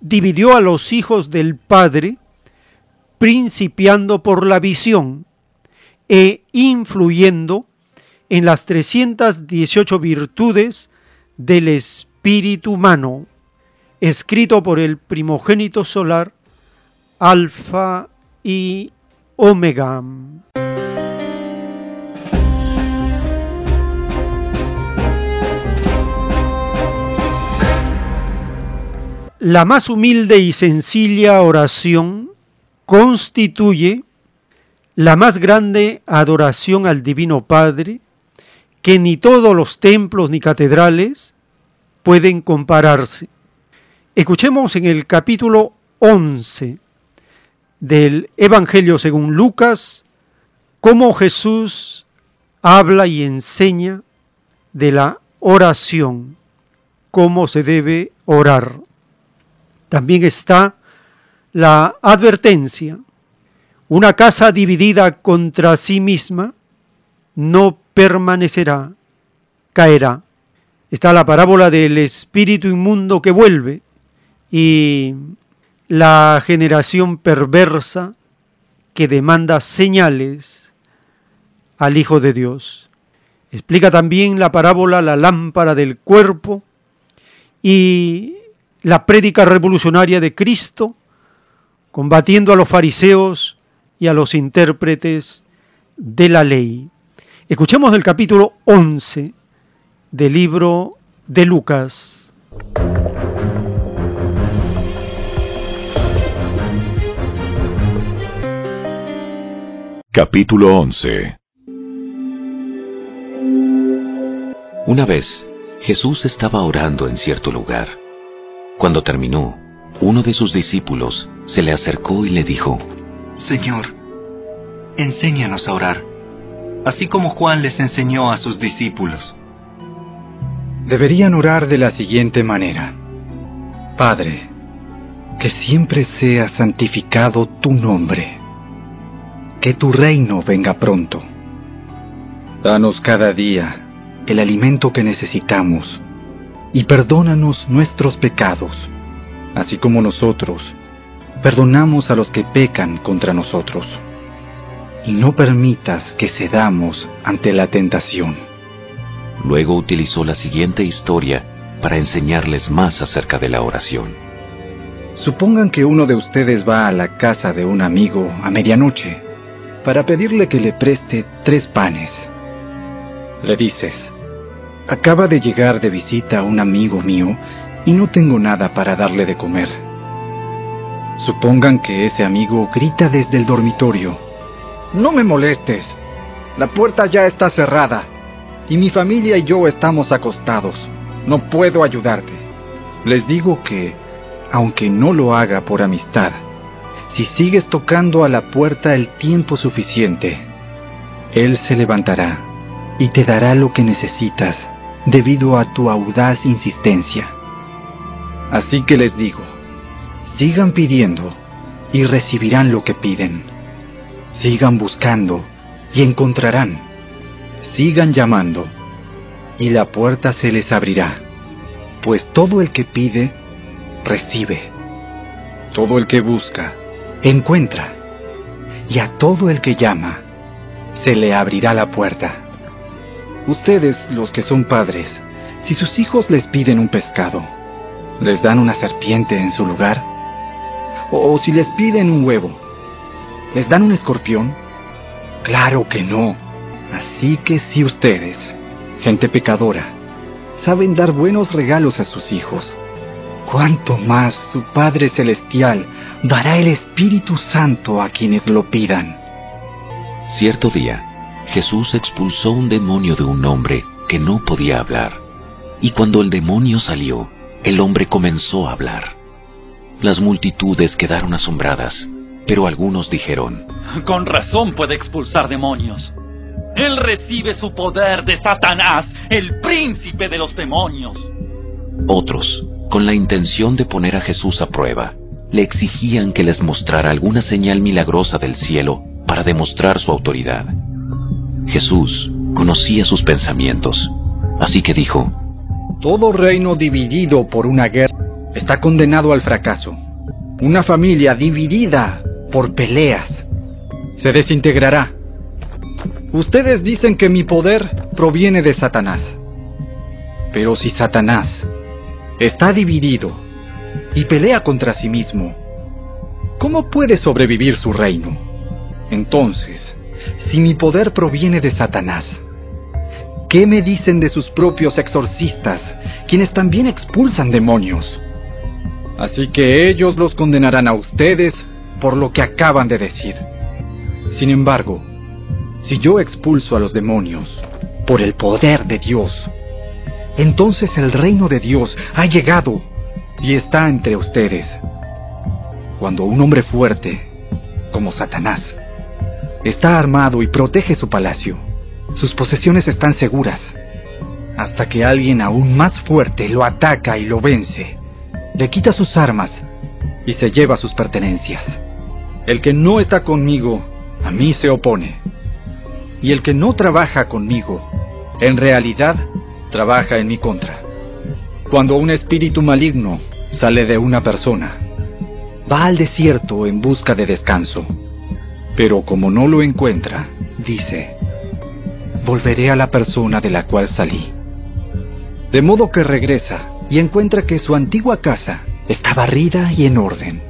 dividió a los hijos del Padre, principiando por la visión e influyendo en las 318 virtudes del espíritu humano, escrito por el primogénito solar, Alfa y Omega. La más humilde y sencilla oración constituye la más grande adoración al Divino Padre que ni todos los templos ni catedrales pueden compararse. Escuchemos en el capítulo 11 del Evangelio según Lucas cómo Jesús habla y enseña de la oración, cómo se debe orar. También está la advertencia. Una casa dividida contra sí misma no permanecerá, caerá. Está la parábola del espíritu inmundo que vuelve y la generación perversa que demanda señales al Hijo de Dios. Explica también la parábola la lámpara del cuerpo y la prédica revolucionaria de Cristo, combatiendo a los fariseos y a los intérpretes de la ley. Escuchemos el capítulo 11 del libro de Lucas. Capítulo 11 Una vez, Jesús estaba orando en cierto lugar. Cuando terminó, uno de sus discípulos se le acercó y le dijo, Señor, enséñanos a orar, así como Juan les enseñó a sus discípulos. Deberían orar de la siguiente manera. Padre, que siempre sea santificado tu nombre. Que tu reino venga pronto. Danos cada día el alimento que necesitamos y perdónanos nuestros pecados, así como nosotros perdonamos a los que pecan contra nosotros. Y no permitas que cedamos ante la tentación. Luego utilizó la siguiente historia para enseñarles más acerca de la oración. Supongan que uno de ustedes va a la casa de un amigo a medianoche para pedirle que le preste tres panes. Le dices, Acaba de llegar de visita un amigo mío y no tengo nada para darle de comer. Supongan que ese amigo grita desde el dormitorio. No me molestes. La puerta ya está cerrada y mi familia y yo estamos acostados. No puedo ayudarte. Les digo que, aunque no lo haga por amistad, si sigues tocando a la puerta el tiempo suficiente, Él se levantará y te dará lo que necesitas debido a tu audaz insistencia. Así que les digo, sigan pidiendo y recibirán lo que piden. Sigan buscando y encontrarán. Sigan llamando y la puerta se les abrirá. Pues todo el que pide, recibe. Todo el que busca, encuentra. Y a todo el que llama, se le abrirá la puerta. Ustedes, los que son padres, si sus hijos les piden un pescado, ¿les dan una serpiente en su lugar? O si les piden un huevo, ¿les dan un escorpión? Claro que no. Así que si ustedes, gente pecadora, saben dar buenos regalos a sus hijos, cuánto más su Padre Celestial dará el Espíritu Santo a quienes lo pidan. Cierto día, Jesús expulsó un demonio de un hombre que no podía hablar. Y cuando el demonio salió, el hombre comenzó a hablar. Las multitudes quedaron asombradas, pero algunos dijeron, Con razón puede expulsar demonios. Él recibe su poder de Satanás, el príncipe de los demonios. Otros, con la intención de poner a Jesús a prueba, le exigían que les mostrara alguna señal milagrosa del cielo para demostrar su autoridad. Jesús conocía sus pensamientos, así que dijo, Todo reino dividido por una guerra está condenado al fracaso. Una familia dividida por peleas se desintegrará. Ustedes dicen que mi poder proviene de Satanás. Pero si Satanás está dividido y pelea contra sí mismo, ¿cómo puede sobrevivir su reino? Entonces, si mi poder proviene de Satanás, ¿qué me dicen de sus propios exorcistas, quienes también expulsan demonios? Así que ellos los condenarán a ustedes por lo que acaban de decir. Sin embargo, si yo expulso a los demonios por el poder de Dios, entonces el reino de Dios ha llegado y está entre ustedes. Cuando un hombre fuerte, como Satanás, está armado y protege su palacio, sus posesiones están seguras, hasta que alguien aún más fuerte lo ataca y lo vence, le quita sus armas y se lleva sus pertenencias. El que no está conmigo, a mí se opone. Y el que no trabaja conmigo, en realidad trabaja en mi contra. Cuando un espíritu maligno sale de una persona, va al desierto en busca de descanso, pero como no lo encuentra, dice, volveré a la persona de la cual salí. De modo que regresa y encuentra que su antigua casa está barrida y en orden.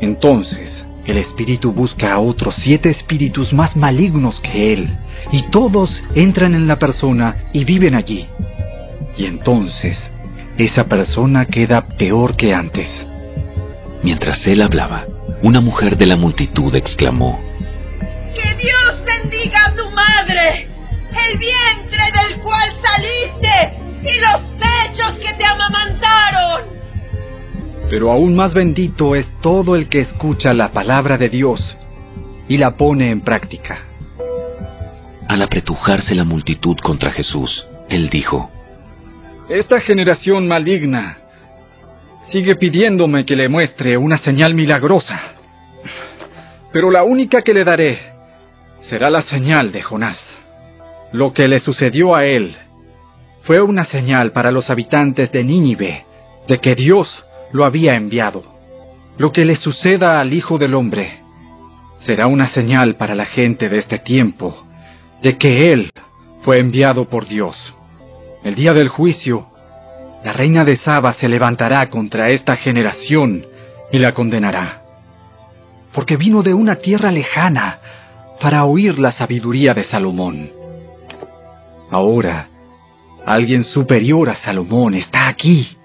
Entonces, el espíritu busca a otros siete espíritus más malignos que él, y todos entran en la persona y viven allí. Y entonces, esa persona queda peor que antes. Mientras él hablaba, una mujer de la multitud exclamó, Que Dios bendiga a tu madre, el vientre del cual saliste y los pechos que te amamantaron. Pero aún más bendito es todo el que escucha la palabra de Dios y la pone en práctica. Al apretujarse la multitud contra Jesús, él dijo, Esta generación maligna sigue pidiéndome que le muestre una señal milagrosa. Pero la única que le daré será la señal de Jonás. Lo que le sucedió a él fue una señal para los habitantes de Nínive de que Dios lo había enviado. Lo que le suceda al Hijo del Hombre será una señal para la gente de este tiempo de que Él fue enviado por Dios. El día del juicio, la reina de Saba se levantará contra esta generación y la condenará, porque vino de una tierra lejana para oír la sabiduría de Salomón. Ahora, alguien superior a Salomón está aquí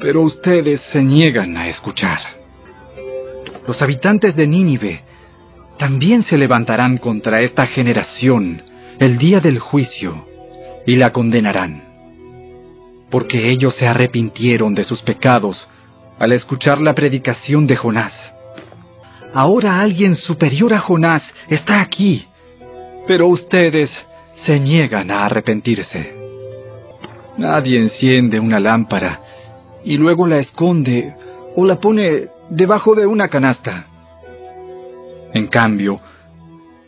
pero ustedes se niegan a escuchar. Los habitantes de Nínive también se levantarán contra esta generación el día del juicio y la condenarán, porque ellos se arrepintieron de sus pecados al escuchar la predicación de Jonás. Ahora alguien superior a Jonás está aquí, pero ustedes se niegan a arrepentirse. Nadie enciende una lámpara y luego la esconde o la pone debajo de una canasta. En cambio,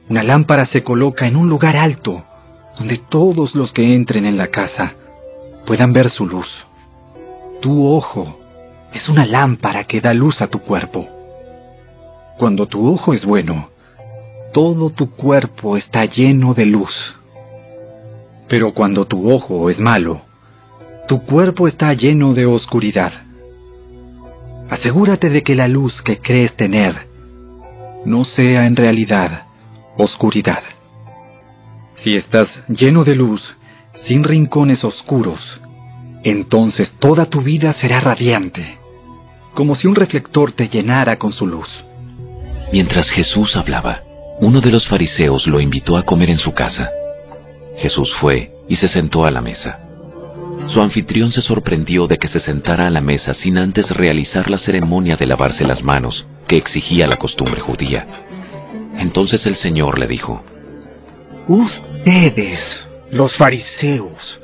una lámpara se coloca en un lugar alto, donde todos los que entren en la casa puedan ver su luz. Tu ojo es una lámpara que da luz a tu cuerpo. Cuando tu ojo es bueno, todo tu cuerpo está lleno de luz. Pero cuando tu ojo es malo, tu cuerpo está lleno de oscuridad. Asegúrate de que la luz que crees tener no sea en realidad oscuridad. Si estás lleno de luz, sin rincones oscuros, entonces toda tu vida será radiante, como si un reflector te llenara con su luz. Mientras Jesús hablaba, uno de los fariseos lo invitó a comer en su casa. Jesús fue y se sentó a la mesa. Su anfitrión se sorprendió de que se sentara a la mesa sin antes realizar la ceremonia de lavarse las manos que exigía la costumbre judía. Entonces el Señor le dijo, Ustedes, los fariseos,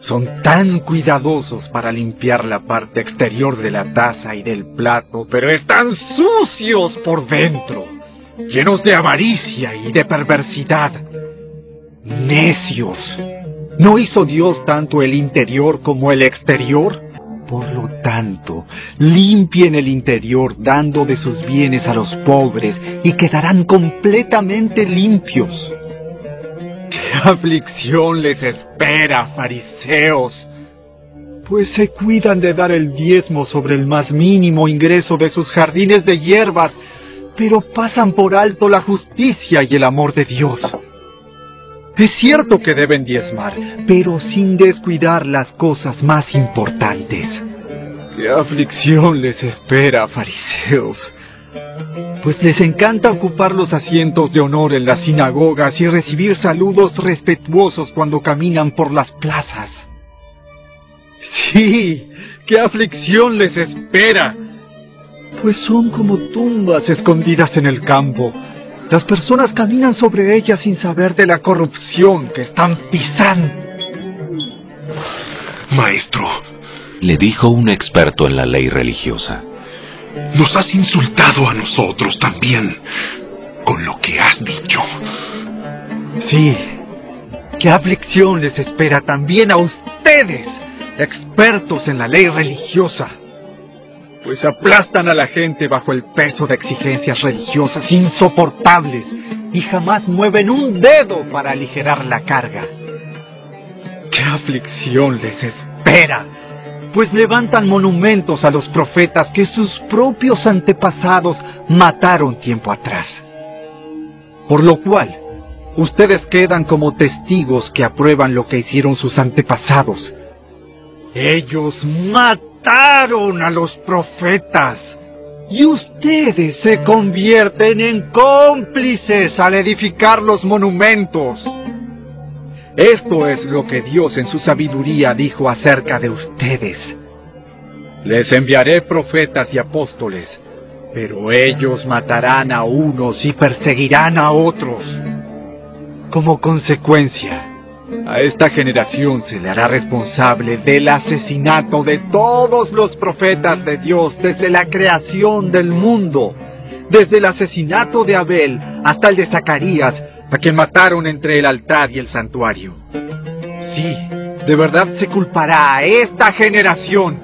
son tan cuidadosos para limpiar la parte exterior de la taza y del plato, pero están sucios por dentro, llenos de avaricia y de perversidad. Necios. ¿No hizo Dios tanto el interior como el exterior? Por lo tanto, limpien el interior dando de sus bienes a los pobres y quedarán completamente limpios. ¡Qué aflicción les espera, fariseos! Pues se cuidan de dar el diezmo sobre el más mínimo ingreso de sus jardines de hierbas, pero pasan por alto la justicia y el amor de Dios. Es cierto que deben diezmar, pero sin descuidar las cosas más importantes. ¡Qué aflicción les espera, fariseos! Pues les encanta ocupar los asientos de honor en las sinagogas y recibir saludos respetuosos cuando caminan por las plazas. Sí, qué aflicción les espera. Pues son como tumbas escondidas en el campo. Las personas caminan sobre ellas sin saber de la corrupción que están pisando. Maestro, le dijo un experto en la ley religiosa, nos has insultado a nosotros también con lo que has dicho. Sí, qué aflicción les espera también a ustedes, expertos en la ley religiosa pues aplastan a la gente bajo el peso de exigencias religiosas insoportables y jamás mueven un dedo para aligerar la carga. ¡Qué aflicción les espera! Pues levantan monumentos a los profetas que sus propios antepasados mataron tiempo atrás. Por lo cual, ustedes quedan como testigos que aprueban lo que hicieron sus antepasados. Ellos matan mataron a los profetas. Y ustedes se convierten en cómplices al edificar los monumentos. Esto es lo que Dios en su sabiduría dijo acerca de ustedes. Les enviaré profetas y apóstoles, pero ellos matarán a unos y perseguirán a otros. Como consecuencia, a esta generación se le hará responsable del asesinato de todos los profetas de Dios desde la creación del mundo, desde el asesinato de Abel hasta el de Zacarías, a quien mataron entre el altar y el santuario. Sí, de verdad se culpará a esta generación.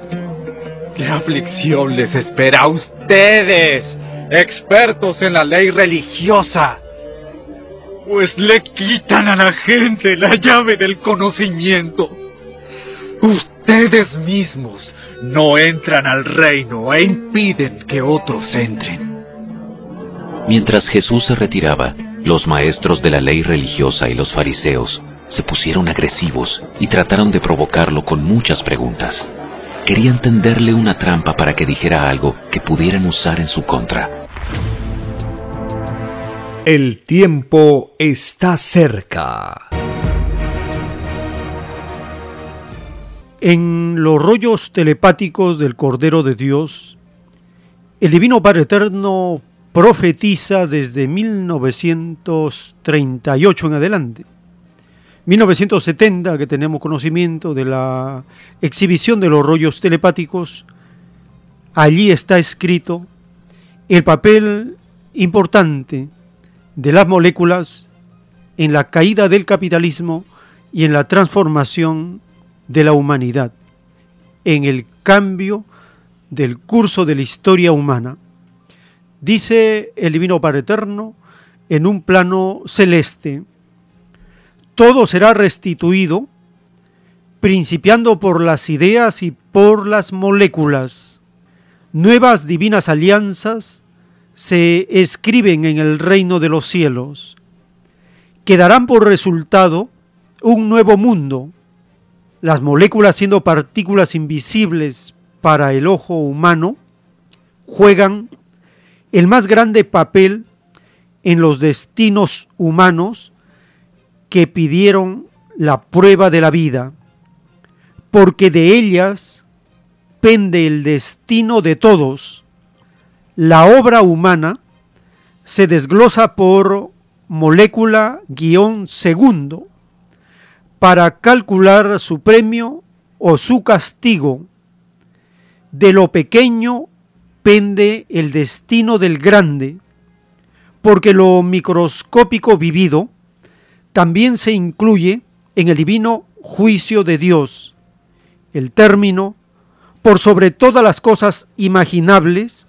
¿Qué aflicción les espera a ustedes, expertos en la ley religiosa? Pues le quitan a la gente la llave del conocimiento. Ustedes mismos no entran al reino e impiden que otros entren. Mientras Jesús se retiraba, los maestros de la ley religiosa y los fariseos se pusieron agresivos y trataron de provocarlo con muchas preguntas. Querían tenderle una trampa para que dijera algo que pudieran usar en su contra. El tiempo está cerca. En los rollos telepáticos del Cordero de Dios, el Divino Padre Eterno profetiza desde 1938 en adelante. 1970, que tenemos conocimiento de la exhibición de los rollos telepáticos, allí está escrito el papel importante de las moléculas en la caída del capitalismo y en la transformación de la humanidad, en el cambio del curso de la historia humana. Dice el Divino Padre Eterno en un plano celeste, todo será restituido, principiando por las ideas y por las moléculas. Nuevas divinas alianzas se escriben en el reino de los cielos. Quedarán por resultado un nuevo mundo, las moléculas siendo partículas invisibles para el ojo humano, juegan el más grande papel en los destinos humanos que pidieron la prueba de la vida, porque de ellas pende el destino de todos. La obra humana se desglosa por molécula guion segundo para calcular su premio o su castigo. De lo pequeño pende el destino del grande, porque lo microscópico vivido también se incluye en el divino juicio de Dios. El término, por sobre todas las cosas imaginables,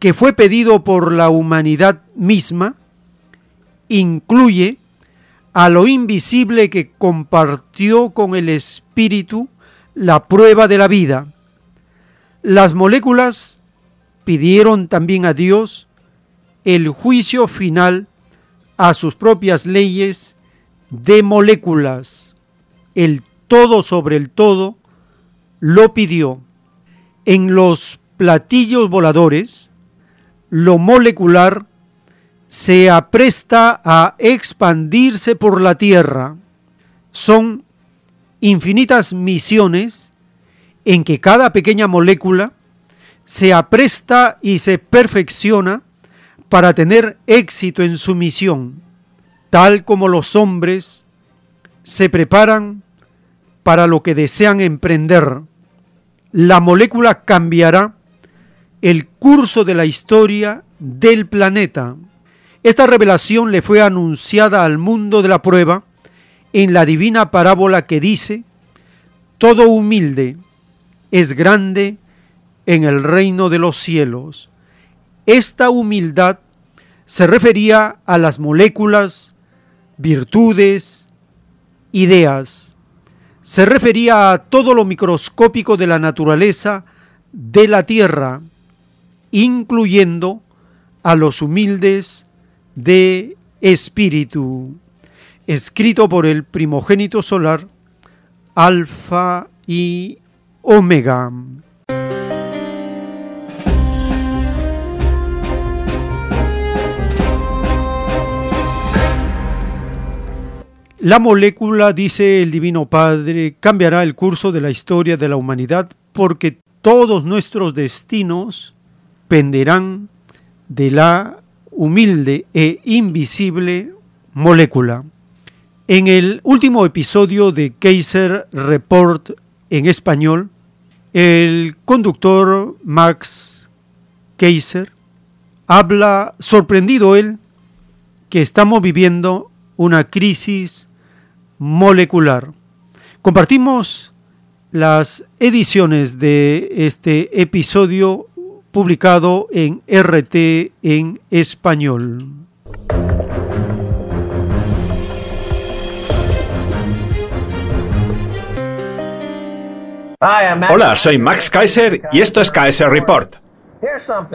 que fue pedido por la humanidad misma, incluye a lo invisible que compartió con el espíritu la prueba de la vida. Las moléculas pidieron también a Dios el juicio final a sus propias leyes de moléculas. El todo sobre el todo lo pidió. En los platillos voladores, lo molecular se apresta a expandirse por la Tierra. Son infinitas misiones en que cada pequeña molécula se apresta y se perfecciona para tener éxito en su misión, tal como los hombres se preparan para lo que desean emprender. La molécula cambiará el curso de la historia del planeta. Esta revelación le fue anunciada al mundo de la prueba en la divina parábola que dice, todo humilde es grande en el reino de los cielos. Esta humildad se refería a las moléculas, virtudes, ideas. Se refería a todo lo microscópico de la naturaleza de la tierra, incluyendo a los humildes de espíritu, escrito por el primogénito solar, Alfa y Omega. La molécula, dice el Divino Padre, cambiará el curso de la historia de la humanidad porque todos nuestros destinos penderán de la humilde e invisible molécula. En el último episodio de Kaiser Report en español, el conductor Max Kaiser habla, sorprendido él, que estamos viviendo una crisis molecular. Compartimos las ediciones de este episodio publicado en RT en español. Hola, soy Max Kaiser y esto es Kaiser Report.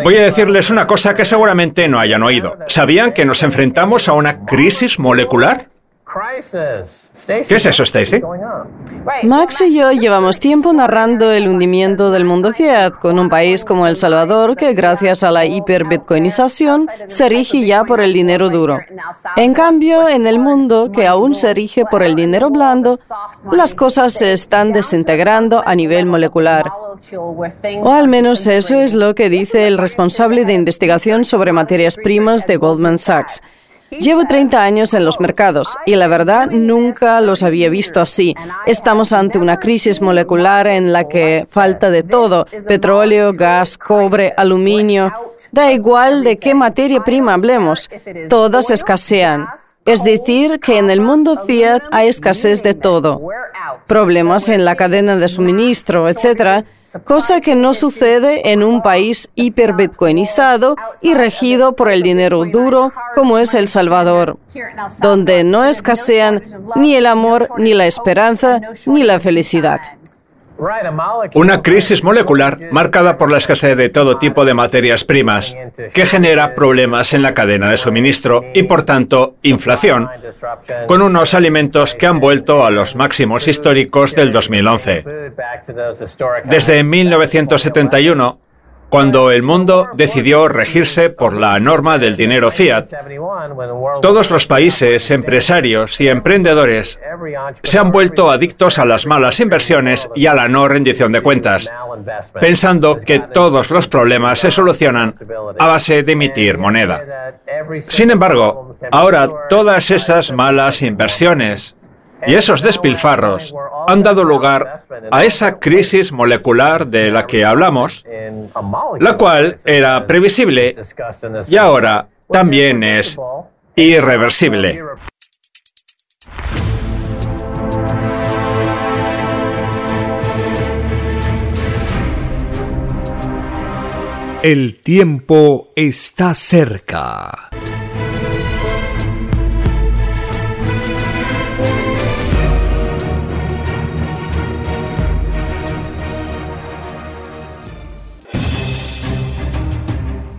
Voy a decirles una cosa que seguramente no hayan oído. ¿Sabían que nos enfrentamos a una crisis molecular? ¿Qué es eso, Stacy? Max y yo llevamos tiempo narrando el hundimiento del mundo fiat con un país como El Salvador que gracias a la hiperbitcoinización se rige ya por el dinero duro. En cambio, en el mundo que aún se rige por el dinero blando, las cosas se están desintegrando a nivel molecular. O al menos eso es lo que dice el responsable de investigación sobre materias primas de Goldman Sachs. Llevo 30 años en los mercados y la verdad nunca los había visto así. Estamos ante una crisis molecular en la que falta de todo, petróleo, gas, cobre, aluminio. Da igual de qué materia prima hablemos, todas escasean. Es decir, que en el mundo Fiat hay escasez de todo. Problemas en la cadena de suministro, etc. Cosa que no sucede en un país hiperbitcoinizado y regido por el dinero duro como es El Salvador, donde no escasean ni el amor, ni la esperanza, ni la felicidad. Una crisis molecular marcada por la escasez de todo tipo de materias primas, que genera problemas en la cadena de suministro y por tanto inflación, con unos alimentos que han vuelto a los máximos históricos del 2011. Desde 1971, cuando el mundo decidió regirse por la norma del dinero fiat, todos los países, empresarios y emprendedores se han vuelto adictos a las malas inversiones y a la no rendición de cuentas, pensando que todos los problemas se solucionan a base de emitir moneda. Sin embargo, ahora todas esas malas inversiones y esos despilfarros han dado lugar a esa crisis molecular de la que hablamos, la cual era previsible y ahora también es irreversible. El tiempo está cerca.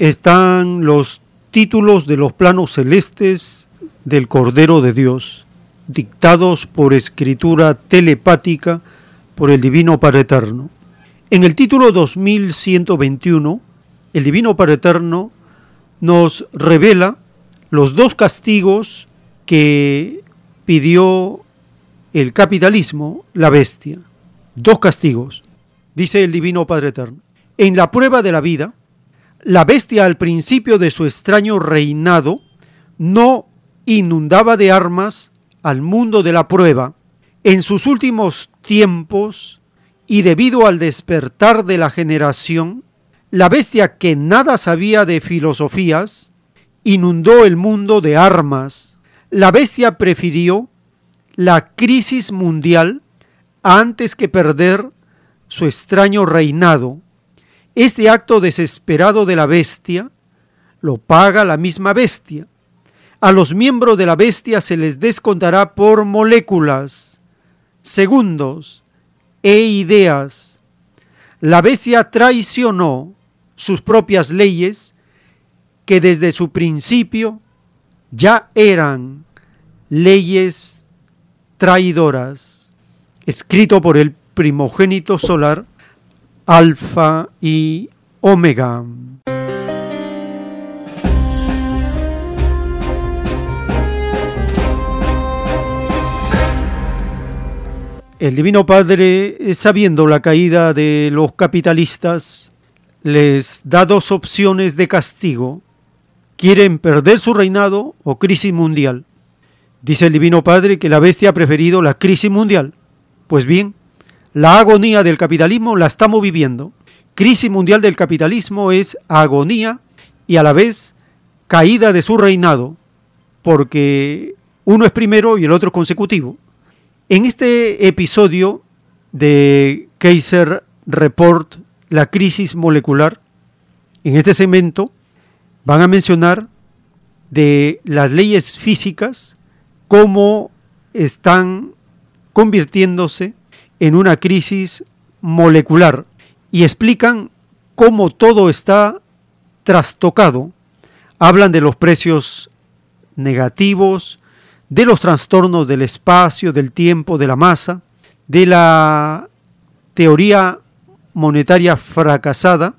están los títulos de los planos celestes del Cordero de Dios, dictados por escritura telepática por el Divino Padre Eterno. En el título 2121, el Divino Padre Eterno nos revela los dos castigos que pidió el capitalismo, la bestia. Dos castigos, dice el Divino Padre Eterno. En la prueba de la vida, la bestia al principio de su extraño reinado no inundaba de armas al mundo de la prueba. En sus últimos tiempos, y debido al despertar de la generación, la bestia que nada sabía de filosofías, inundó el mundo de armas. La bestia prefirió la crisis mundial antes que perder su extraño reinado este acto desesperado de la bestia lo paga la misma bestia. A los miembros de la bestia se les descontará por moléculas, segundos e ideas. La bestia traicionó sus propias leyes que desde su principio ya eran leyes traidoras. Escrito por el primogénito solar Alfa y Omega. El Divino Padre, sabiendo la caída de los capitalistas, les da dos opciones de castigo. Quieren perder su reinado o crisis mundial. Dice el Divino Padre que la bestia ha preferido la crisis mundial. Pues bien, la agonía del capitalismo la estamos viviendo. Crisis mundial del capitalismo es agonía y a la vez caída de su reinado, porque uno es primero y el otro consecutivo. En este episodio de Kaiser Report, la crisis molecular, en este segmento van a mencionar de las leyes físicas, cómo están convirtiéndose en una crisis molecular y explican cómo todo está trastocado. Hablan de los precios negativos, de los trastornos del espacio, del tiempo, de la masa, de la teoría monetaria fracasada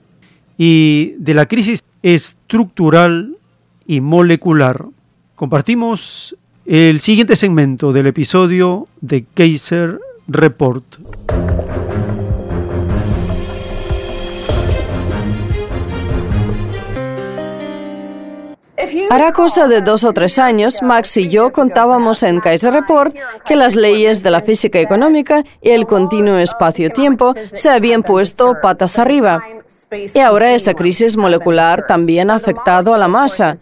y de la crisis estructural y molecular. Compartimos el siguiente segmento del episodio de Kaiser Report. Hará cosa de dos o tres años, Max y yo contábamos en Kaiser Report que las leyes de la física económica y el continuo espacio-tiempo se habían puesto patas arriba. Y ahora esa crisis molecular también ha afectado a la masa.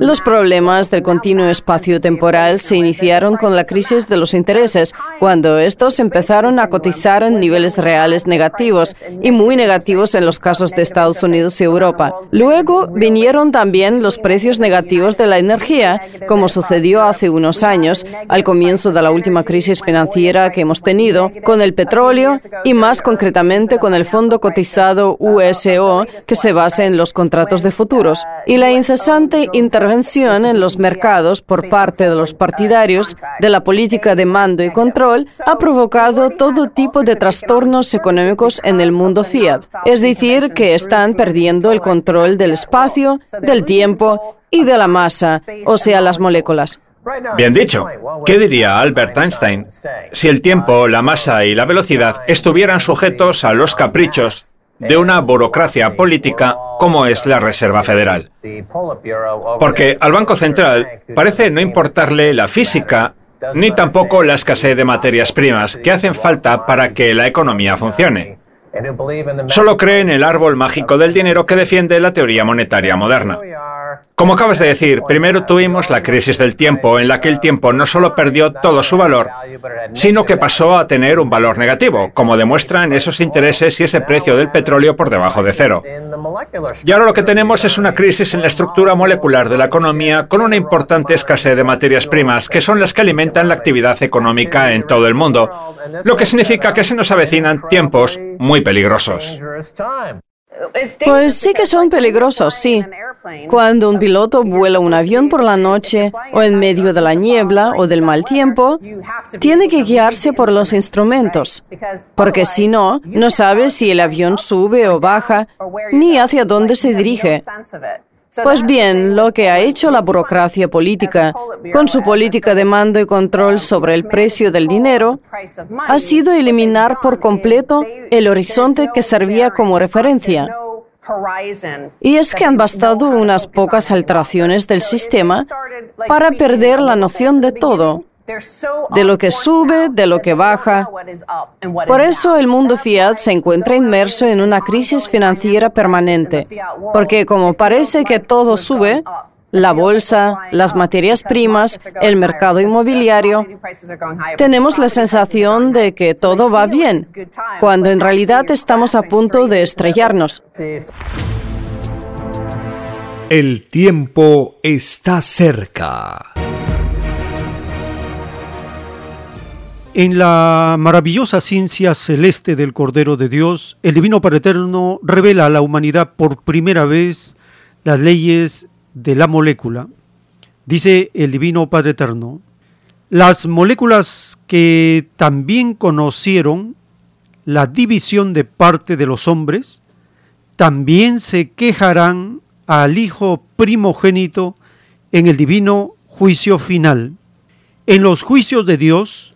Los problemas del continuo espacio-temporal se iniciaron con la crisis de los intereses, cuando estos empezaron a cotizar en niveles reales negativos y muy negativos en los casos de Estados Unidos y Europa. Luego vinieron también los precios negativos de la energía, como sucedió hace unos años, al comienzo de la última crisis financiera que hemos tenido, con el petróleo y más concretamente con el fondo cotizado USO, que se basa en los contratos de futuros, y la incesante intervención en los mercados por parte de los partidarios de la política de mando y control ha provocado todo tipo de trastornos económicos en el mundo fiat, es decir, que están perdiendo el control del espacio, del tiempo y de la masa, o sea, las moléculas. Bien dicho. ¿Qué diría Albert Einstein si el tiempo, la masa y la velocidad estuvieran sujetos a los caprichos de una burocracia política como es la Reserva Federal? Porque al Banco Central parece no importarle la física ni tampoco la escasez de materias primas que hacen falta para que la economía funcione. Solo cree en el árbol mágico del dinero que defiende la teoría monetaria moderna. Como acabas de decir, primero tuvimos la crisis del tiempo, en la que el tiempo no solo perdió todo su valor, sino que pasó a tener un valor negativo, como demuestran esos intereses y ese precio del petróleo por debajo de cero. Y ahora lo que tenemos es una crisis en la estructura molecular de la economía con una importante escasez de materias primas, que son las que alimentan la actividad económica en todo el mundo, lo que significa que se nos avecinan tiempos muy peligrosos. Pues sí que son peligrosos, sí. Cuando un piloto vuela un avión por la noche o en medio de la niebla o del mal tiempo, tiene que guiarse por los instrumentos, porque si no, no sabe si el avión sube o baja, ni hacia dónde se dirige. Pues bien, lo que ha hecho la burocracia política con su política de mando y control sobre el precio del dinero ha sido eliminar por completo el horizonte que servía como referencia. Y es que han bastado unas pocas alteraciones del sistema para perder la noción de todo de lo que sube, de lo que baja. Por eso el mundo fiat se encuentra inmerso en una crisis financiera permanente, porque como parece que todo sube, la bolsa, las materias primas, el mercado inmobiliario, tenemos la sensación de que todo va bien, cuando en realidad estamos a punto de estrellarnos. El tiempo está cerca. En la maravillosa ciencia celeste del Cordero de Dios, el Divino Padre Eterno revela a la humanidad por primera vez las leyes de la molécula. Dice el Divino Padre Eterno, las moléculas que también conocieron la división de parte de los hombres, también se quejarán al Hijo primogénito en el divino juicio final. En los juicios de Dios,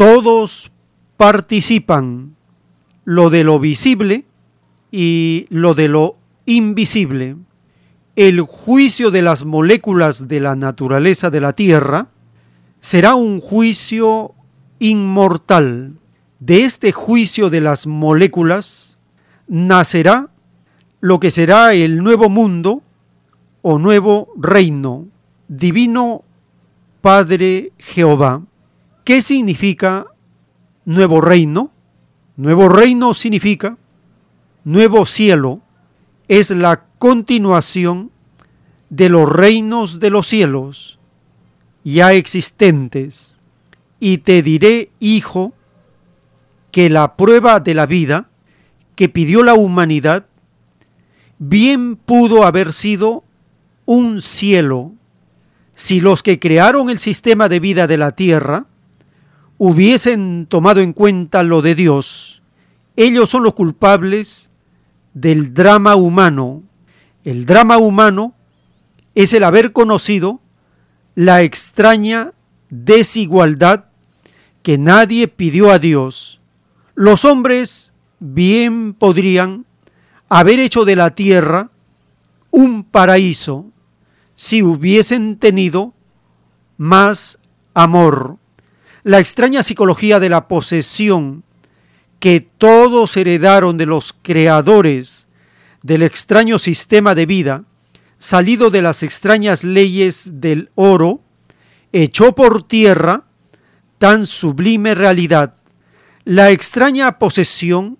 todos participan lo de lo visible y lo de lo invisible, el juicio de las moléculas de la naturaleza de la Tierra, será un juicio inmortal. De este juicio de las moléculas nacerá lo que será el nuevo mundo o nuevo reino, divino Padre Jehová. ¿Qué significa nuevo reino? Nuevo reino significa nuevo cielo, es la continuación de los reinos de los cielos ya existentes. Y te diré, hijo, que la prueba de la vida que pidió la humanidad bien pudo haber sido un cielo si los que crearon el sistema de vida de la tierra hubiesen tomado en cuenta lo de Dios. Ellos son los culpables del drama humano. El drama humano es el haber conocido la extraña desigualdad que nadie pidió a Dios. Los hombres bien podrían haber hecho de la tierra un paraíso si hubiesen tenido más amor. La extraña psicología de la posesión que todos heredaron de los creadores del extraño sistema de vida, salido de las extrañas leyes del oro, echó por tierra tan sublime realidad. La extraña posesión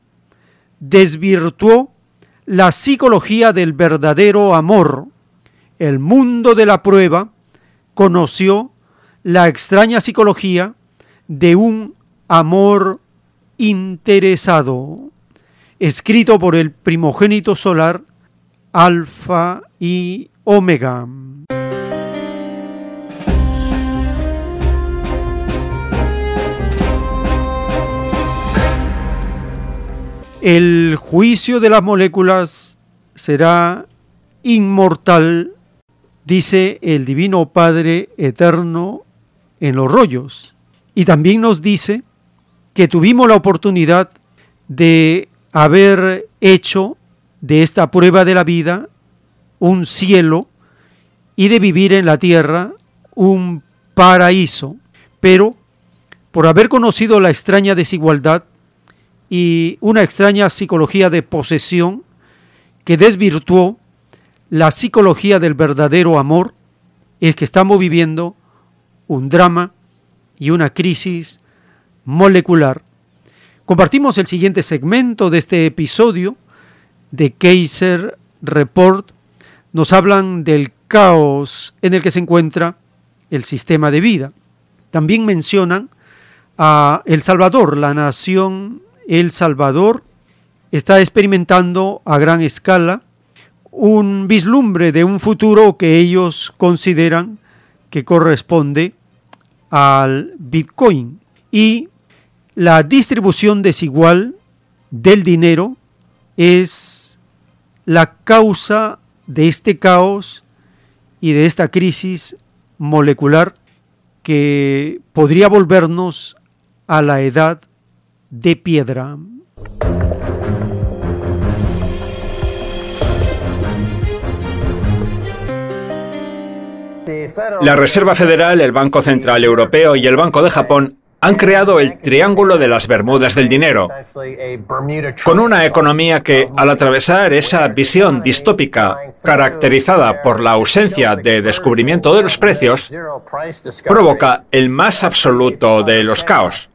desvirtuó la psicología del verdadero amor. El mundo de la prueba conoció la extraña psicología de un amor interesado, escrito por el primogénito solar Alfa y Omega. El juicio de las moléculas será inmortal, dice el Divino Padre Eterno en los rollos. Y también nos dice que tuvimos la oportunidad de haber hecho de esta prueba de la vida un cielo y de vivir en la tierra un paraíso. Pero por haber conocido la extraña desigualdad y una extraña psicología de posesión que desvirtuó la psicología del verdadero amor, es que estamos viviendo un drama y una crisis molecular. Compartimos el siguiente segmento de este episodio de Kaiser Report. Nos hablan del caos en el que se encuentra el sistema de vida. También mencionan a El Salvador, la nación El Salvador está experimentando a gran escala un vislumbre de un futuro que ellos consideran que corresponde al Bitcoin y la distribución desigual del dinero es la causa de este caos y de esta crisis molecular que podría volvernos a la edad de piedra. La Reserva Federal, el Banco Central Europeo y el Banco de Japón han creado el Triángulo de las Bermudas del Dinero, con una economía que, al atravesar esa visión distópica caracterizada por la ausencia de descubrimiento de los precios, provoca el más absoluto de los caos.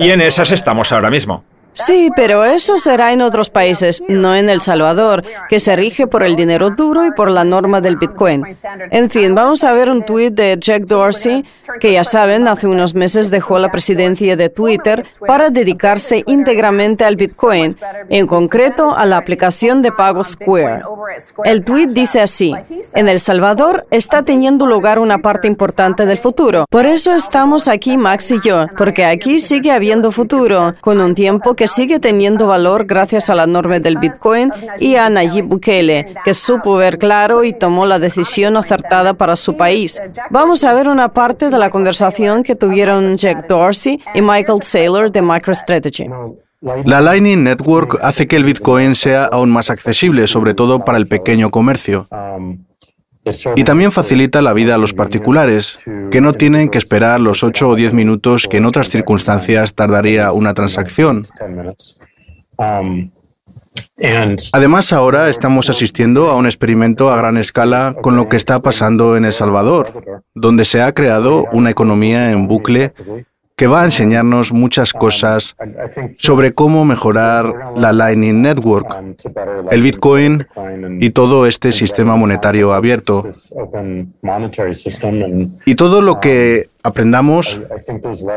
Y en esas estamos ahora mismo. Sí, pero eso será en otros países, no en El Salvador, que se rige por el dinero duro y por la norma del Bitcoin. En fin, vamos a ver un tuit de Jack Dorsey, que ya saben, hace unos meses dejó la presidencia de Twitter para dedicarse íntegramente al Bitcoin, en concreto a la aplicación de pago Square. El tuit dice así, en El Salvador está teniendo lugar una parte importante del futuro. Por eso estamos aquí Max y yo, porque aquí sigue habiendo futuro, con un tiempo que sigue teniendo valor gracias a la norma del Bitcoin y a Nayib Bukele, que supo ver claro y tomó la decisión acertada para su país. Vamos a ver una parte de la conversación que tuvieron Jack Dorsey y Michael Saylor de MicroStrategy. La Lightning Network hace que el Bitcoin sea aún más accesible, sobre todo para el pequeño comercio. Y también facilita la vida a los particulares, que no tienen que esperar los 8 o 10 minutos que en otras circunstancias tardaría una transacción. Además, ahora estamos asistiendo a un experimento a gran escala con lo que está pasando en El Salvador, donde se ha creado una economía en bucle que va a enseñarnos muchas cosas sobre cómo mejorar la Lightning Network, el Bitcoin y todo este sistema monetario abierto. Y todo lo que aprendamos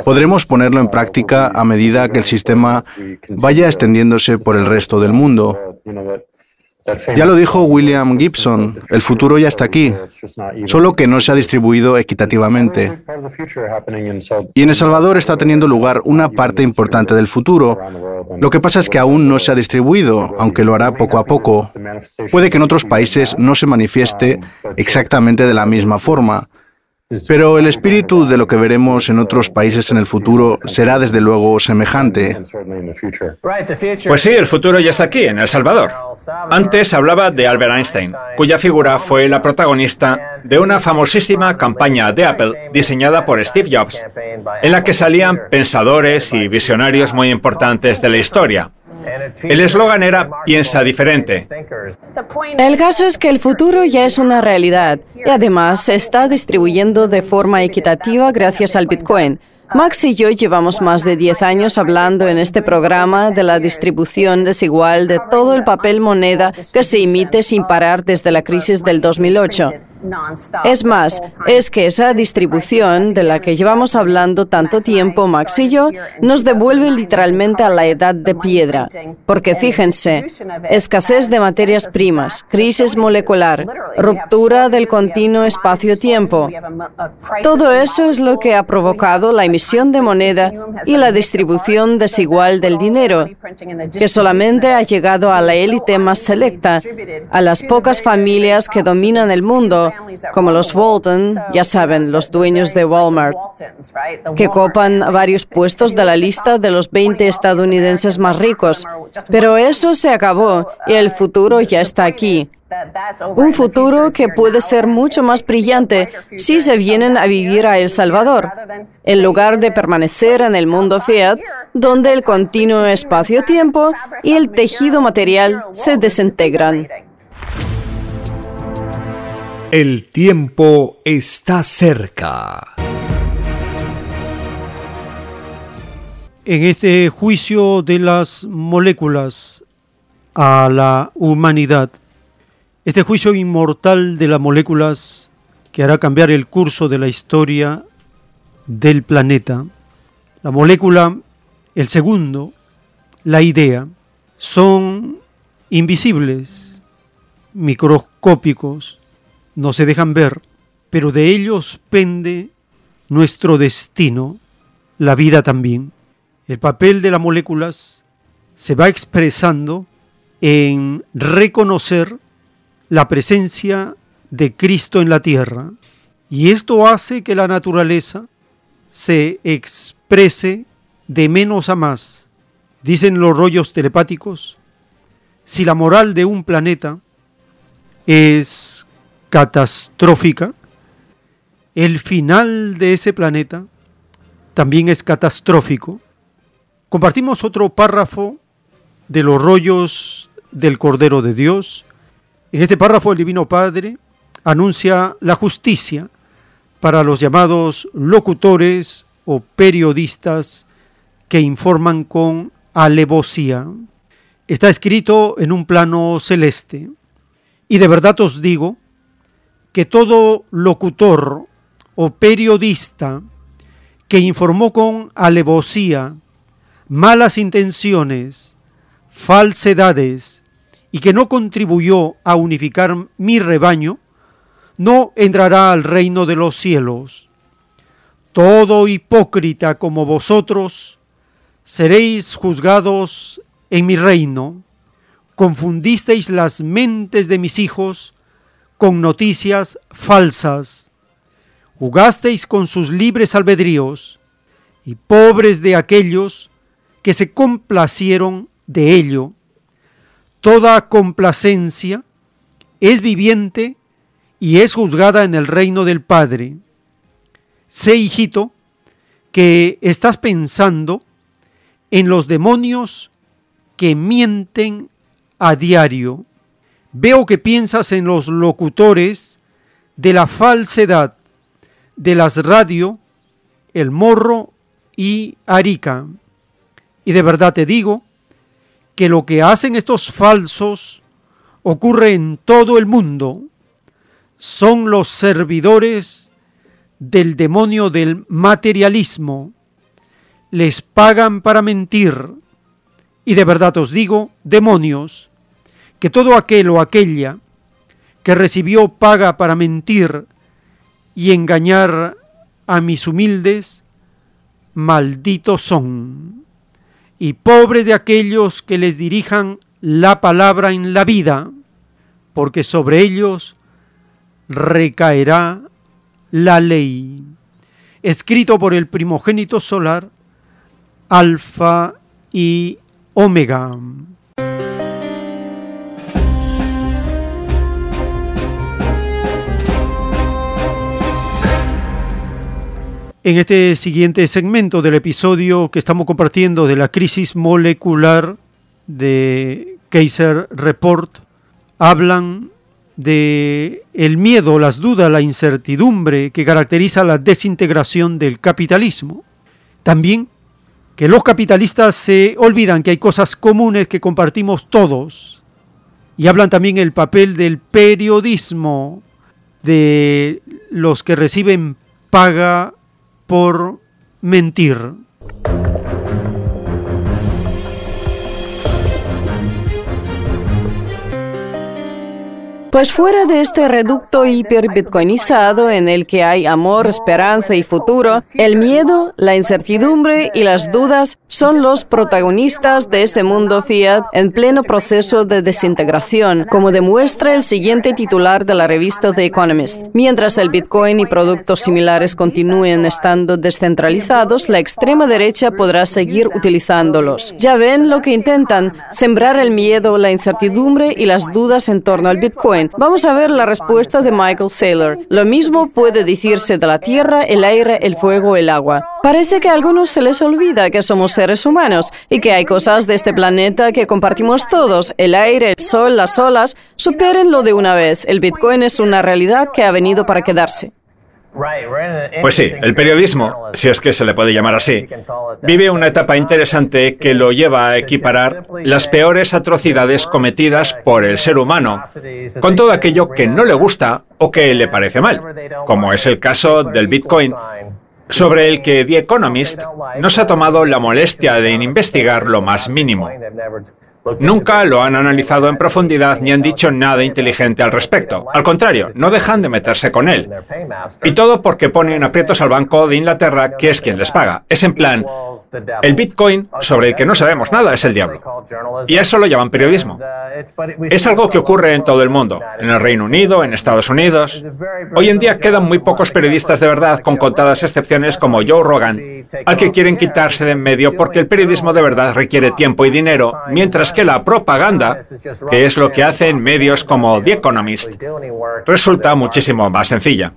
podremos ponerlo en práctica a medida que el sistema vaya extendiéndose por el resto del mundo. Ya lo dijo William Gibson, el futuro ya está aquí, solo que no se ha distribuido equitativamente. Y en El Salvador está teniendo lugar una parte importante del futuro. Lo que pasa es que aún no se ha distribuido, aunque lo hará poco a poco. Puede que en otros países no se manifieste exactamente de la misma forma. Pero el espíritu de lo que veremos en otros países en el futuro será desde luego semejante. Pues sí, el futuro ya está aquí, en El Salvador. Antes hablaba de Albert Einstein, cuya figura fue la protagonista de una famosísima campaña de Apple diseñada por Steve Jobs, en la que salían pensadores y visionarios muy importantes de la historia. El eslogan era Piensa diferente. El caso es que el futuro ya es una realidad y además se está distribuyendo de forma equitativa gracias al Bitcoin. Max y yo llevamos más de 10 años hablando en este programa de la distribución desigual de todo el papel moneda que se emite sin parar desde la crisis del 2008. Es más, es que esa distribución de la que llevamos hablando tanto tiempo, Max y yo, nos devuelve literalmente a la edad de piedra. Porque fíjense, escasez de materias primas, crisis molecular, ruptura del continuo espacio-tiempo. Todo eso es lo que ha provocado la emisión de moneda y la distribución desigual del dinero, que solamente ha llegado a la élite más selecta, a las pocas familias que dominan el mundo como los Walton, ya saben, los dueños de Walmart, que copan varios puestos de la lista de los 20 estadounidenses más ricos. Pero eso se acabó y el futuro ya está aquí. Un futuro que puede ser mucho más brillante si se vienen a vivir a El Salvador, en lugar de permanecer en el mundo fiat, donde el continuo espacio-tiempo y el tejido material se desintegran. El tiempo está cerca. En este juicio de las moléculas a la humanidad, este juicio inmortal de las moléculas que hará cambiar el curso de la historia del planeta, la molécula, el segundo, la idea, son invisibles, microscópicos, no se dejan ver, pero de ellos pende nuestro destino, la vida también. El papel de las moléculas se va expresando en reconocer la presencia de Cristo en la tierra y esto hace que la naturaleza se exprese de menos a más. Dicen los rollos telepáticos, si la moral de un planeta es catastrófica, el final de ese planeta también es catastrófico. Compartimos otro párrafo de los rollos del Cordero de Dios. En este párrafo el Divino Padre anuncia la justicia para los llamados locutores o periodistas que informan con alevosía. Está escrito en un plano celeste. Y de verdad os digo que todo locutor o periodista que informó con alevosía, malas intenciones, falsedades y que no contribuyó a unificar mi rebaño, no entrará al reino de los cielos. Todo hipócrita como vosotros, seréis juzgados en mi reino. Confundisteis las mentes de mis hijos con noticias falsas. Jugasteis con sus libres albedríos y pobres de aquellos que se complacieron de ello. Toda complacencia es viviente y es juzgada en el reino del Padre. Sé, hijito, que estás pensando en los demonios que mienten a diario. Veo que piensas en los locutores de la falsedad de las radio, el morro y Arica. Y de verdad te digo que lo que hacen estos falsos ocurre en todo el mundo. Son los servidores del demonio del materialismo. Les pagan para mentir. Y de verdad os digo, demonios, que todo aquel o aquella que recibió paga para mentir y engañar a mis humildes, malditos son. Y pobres de aquellos que les dirijan la palabra en la vida, porque sobre ellos recaerá la ley. Escrito por el primogénito solar, Alfa y Omega. En este siguiente segmento del episodio que estamos compartiendo de la crisis molecular de Kaiser Report, hablan de el miedo, las dudas, la incertidumbre que caracteriza la desintegración del capitalismo. También que los capitalistas se olvidan que hay cosas comunes que compartimos todos. Y hablan también el papel del periodismo, de los que reciben paga por mentir. Pues fuera de este reducto hiperbitcoinizado en el que hay amor, esperanza y futuro, el miedo, la incertidumbre y las dudas son los protagonistas de ese mundo fiat en pleno proceso de desintegración, como demuestra el siguiente titular de la revista The Economist. Mientras el Bitcoin y productos similares continúen estando descentralizados, la extrema derecha podrá seguir utilizándolos. Ya ven lo que intentan, sembrar el miedo, la incertidumbre y las dudas en torno al Bitcoin Vamos a ver la respuesta de Michael Saylor. Lo mismo puede decirse de la tierra, el aire, el fuego, el agua. Parece que a algunos se les olvida que somos seres humanos y que hay cosas de este planeta que compartimos todos. El aire, el sol, las olas. Superen lo de una vez. El Bitcoin es una realidad que ha venido para quedarse. Pues sí, el periodismo, si es que se le puede llamar así, vive una etapa interesante que lo lleva a equiparar las peores atrocidades cometidas por el ser humano con todo aquello que no le gusta o que le parece mal, como es el caso del Bitcoin, sobre el que The Economist no se ha tomado la molestia de investigar lo más mínimo. Nunca lo han analizado en profundidad ni han dicho nada inteligente al respecto. Al contrario, no dejan de meterse con él. Y todo porque ponen aprietos al Banco de Inglaterra, que es quien les paga. Es en plan, el Bitcoin, sobre el que no sabemos nada, es el diablo. Y a eso lo llaman periodismo. Es algo que ocurre en todo el mundo, en el Reino Unido, en Estados Unidos. Hoy en día quedan muy pocos periodistas de verdad, con contadas excepciones como Joe Rogan, al que quieren quitarse de en medio porque el periodismo de verdad requiere tiempo y dinero, mientras que la propaganda, que es lo que hacen medios como The Economist, resulta muchísimo más sencilla.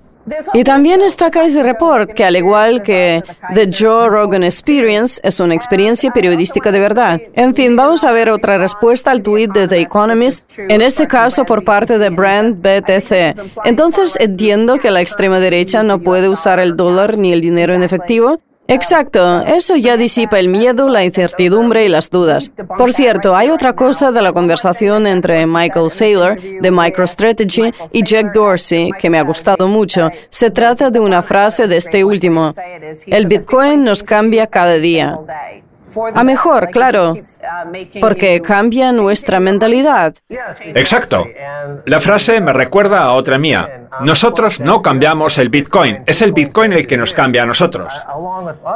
Y también está Kaiser Report, que al igual que The Joe Rogan Experience, es una experiencia periodística de verdad. En fin, vamos a ver otra respuesta al tweet de The Economist, en este caso por parte de Brand BTC. Entonces entiendo que la extrema derecha no puede usar el dólar ni el dinero en efectivo. Exacto, eso ya disipa el miedo, la incertidumbre y las dudas. Por cierto, hay otra cosa de la conversación entre Michael Saylor de MicroStrategy y Jack Dorsey que me ha gustado mucho. Se trata de una frase de este último. El Bitcoin nos cambia cada día. A mejor, claro, porque cambia nuestra mentalidad. Exacto. La frase me recuerda a otra mía. Nosotros no cambiamos el Bitcoin, es el Bitcoin el que nos cambia a nosotros.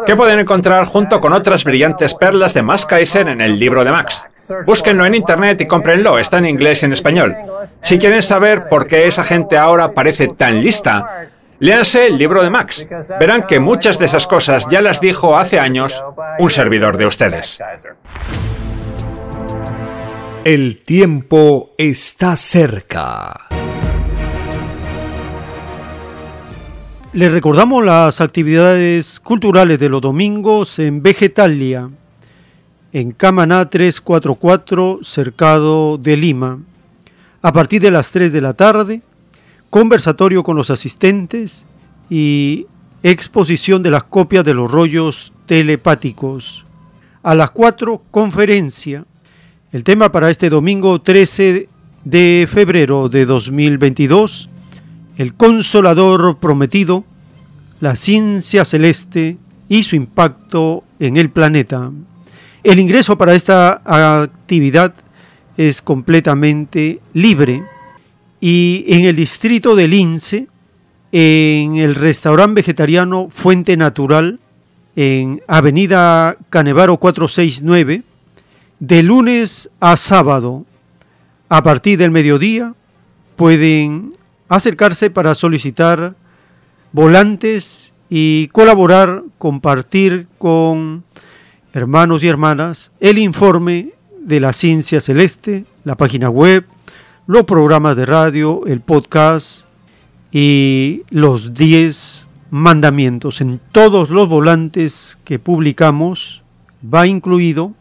¿Qué pueden encontrar junto con otras brillantes perlas de Max Kaiser en el libro de Max. Búsquenlo en internet y cómprenlo, está en inglés y en español. Si quieren saber por qué esa gente ahora parece tan lista, Léanse el libro de Max. Verán que muchas de esas cosas ya las dijo hace años un servidor de ustedes. El tiempo está cerca. Les recordamos las actividades culturales de los domingos en Vegetalia, en Camaná 344, cercado de Lima. A partir de las 3 de la tarde, conversatorio con los asistentes y exposición de las copias de los rollos telepáticos. A las 4, conferencia. El tema para este domingo 13 de febrero de 2022 el consolador prometido, la ciencia celeste y su impacto en el planeta. El ingreso para esta actividad es completamente libre y en el distrito de Lince, en el restaurante vegetariano Fuente Natural, en Avenida Canevaro 469, de lunes a sábado, a partir del mediodía, pueden acercarse para solicitar volantes y colaborar, compartir con hermanos y hermanas el informe de la ciencia celeste, la página web, los programas de radio, el podcast y los 10 mandamientos. En todos los volantes que publicamos va incluido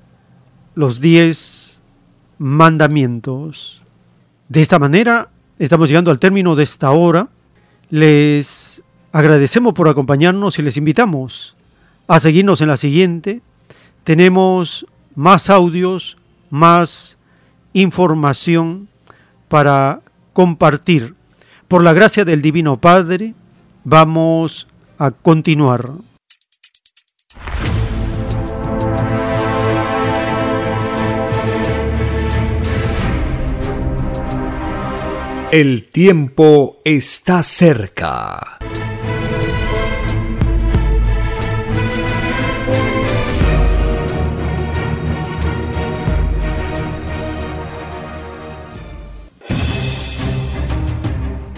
los 10 mandamientos. De esta manera Estamos llegando al término de esta hora. Les agradecemos por acompañarnos y les invitamos a seguirnos en la siguiente. Tenemos más audios, más información para compartir. Por la gracia del Divino Padre, vamos a continuar. El tiempo está cerca.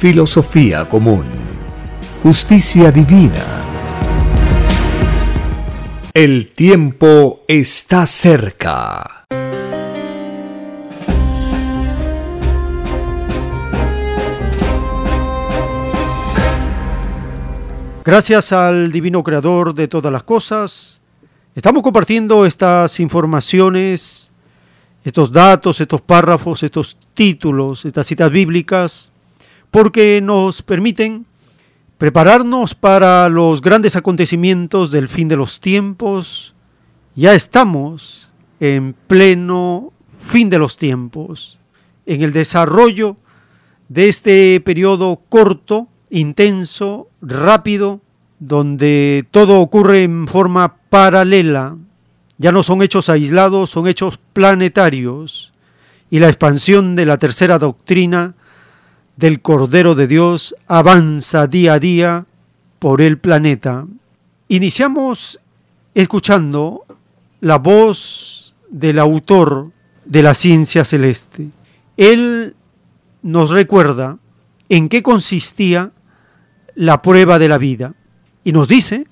filosofía común, justicia divina. El tiempo está cerca. Gracias al Divino Creador de todas las cosas, estamos compartiendo estas informaciones, estos datos, estos párrafos, estos títulos, estas citas bíblicas, porque nos permiten prepararnos para los grandes acontecimientos del fin de los tiempos. Ya estamos en pleno fin de los tiempos, en el desarrollo de este periodo corto intenso, rápido, donde todo ocurre en forma paralela. Ya no son hechos aislados, son hechos planetarios. Y la expansión de la tercera doctrina del Cordero de Dios avanza día a día por el planeta. Iniciamos escuchando la voz del autor de la ciencia celeste. Él nos recuerda en qué consistía la prueba de la vida. Y nos dice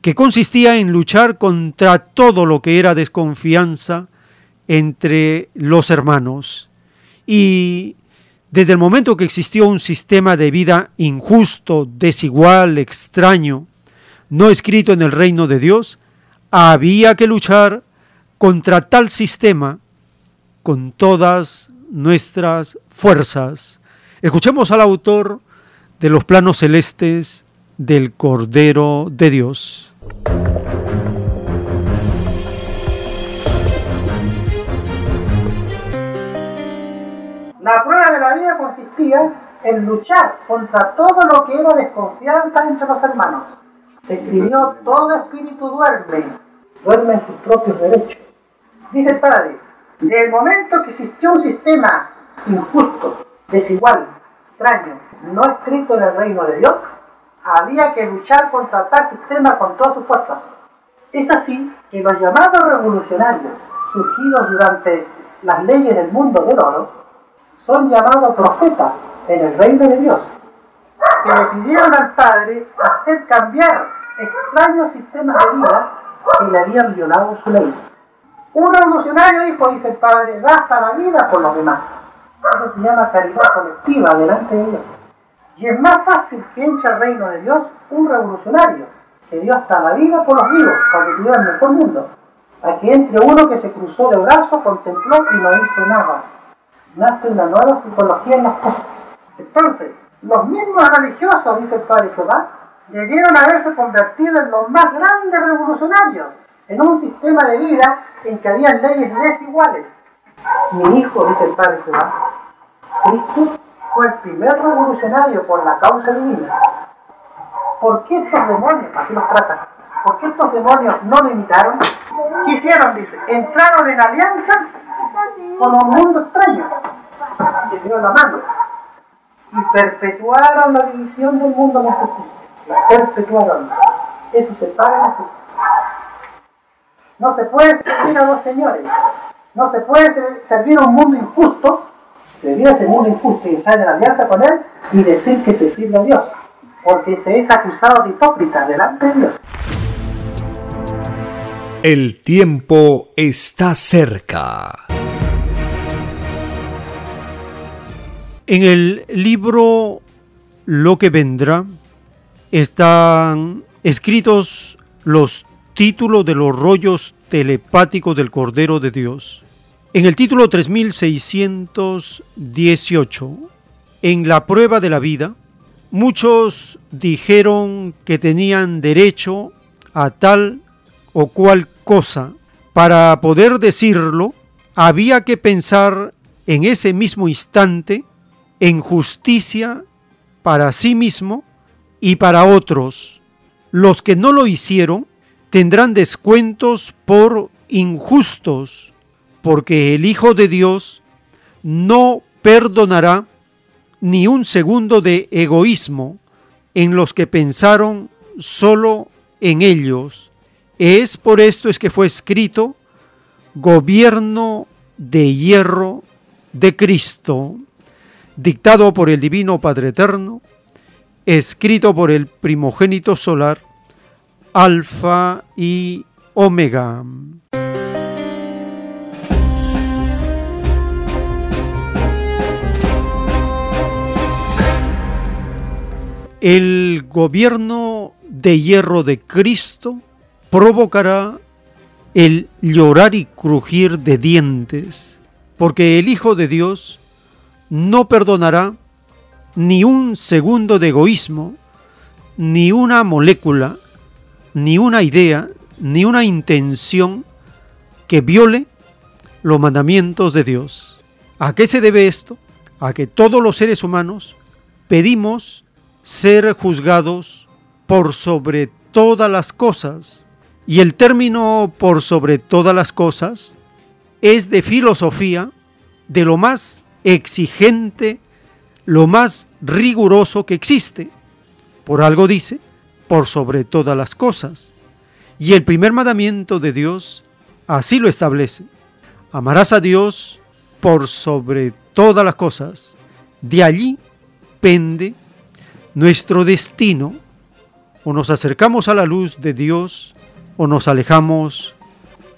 que consistía en luchar contra todo lo que era desconfianza entre los hermanos. Y desde el momento que existió un sistema de vida injusto, desigual, extraño, no escrito en el reino de Dios, había que luchar contra tal sistema con todas nuestras fuerzas. Escuchemos al autor de los planos celestes del Cordero de Dios. La consistía en luchar contra todo lo que era desconfianza entre los hermanos. Escribió, todo espíritu duerme, duerme en sus propios derechos. Dice el Padre, desde el momento que existió un sistema injusto, desigual, extraño, no escrito en el reino de Dios, había que luchar contra tal sistema con todas sus fuerzas. Es así que los llamados revolucionarios, surgidos durante las leyes del mundo del oro, son llamados profetas en el reino de Dios, que le pidieron al Padre hacer cambiar extraños sistemas de vida que le habían violado su ley. Un revolucionario dijo, dice el Padre, gasta la vida por los demás. Eso se llama caridad colectiva delante de Dios. Y es más fácil que entre al reino de Dios un revolucionario, que dio hasta la vida por los vivos, para que tuvieran mejor mundo, a que entre uno que se cruzó de brazos, contempló y no hizo nada. Nace una nueva psicología en las cosas. Entonces, los mismos religiosos, dice el Padre Jehová, debieron haberse convertido en los más grandes revolucionarios, en un sistema de vida en que había leyes desiguales. Mi hijo, dice el Padre Jehová, Cristo fue el primer revolucionario por la causa divina. ¿Por qué estos demonios, así los tratan, por qué estos demonios no lo imitaron? ¿Qué hicieron? Dice, entraron en alianza con un mundo extraño, que dio la mano, y perpetuaron la división del mundo en la justicia. La perpetuaron. Eso se paga en la justicia. No se puede servir a dos señores. No se puede servir a un mundo injusto Debía ese mundo injusto y entrar en alianza con él y decir que se sirve a Dios, porque se es acusado de hipócrita delante de Dios. El tiempo está cerca. En el libro lo que vendrá, están escritos los títulos de los rollos telepáticos del Cordero de Dios. En el título 3618, en la prueba de la vida, muchos dijeron que tenían derecho a tal o cual cosa. Para poder decirlo, había que pensar en ese mismo instante en justicia para sí mismo y para otros. Los que no lo hicieron tendrán descuentos por injustos, porque el Hijo de Dios no perdonará ni un segundo de egoísmo en los que pensaron solo en ellos. Es por esto es que fue escrito gobierno de hierro de Cristo, dictado por el Divino Padre Eterno, escrito por el primogénito solar, Alfa y Omega. El gobierno de hierro de Cristo provocará el llorar y crujir de dientes, porque el Hijo de Dios no perdonará ni un segundo de egoísmo, ni una molécula, ni una idea, ni una intención que viole los mandamientos de Dios. ¿A qué se debe esto? A que todos los seres humanos pedimos ser juzgados por sobre todas las cosas. Y el término por sobre todas las cosas es de filosofía de lo más exigente, lo más riguroso que existe. Por algo dice, por sobre todas las cosas. Y el primer mandamiento de Dios así lo establece. Amarás a Dios por sobre todas las cosas. De allí pende nuestro destino, o nos acercamos a la luz de Dios o nos alejamos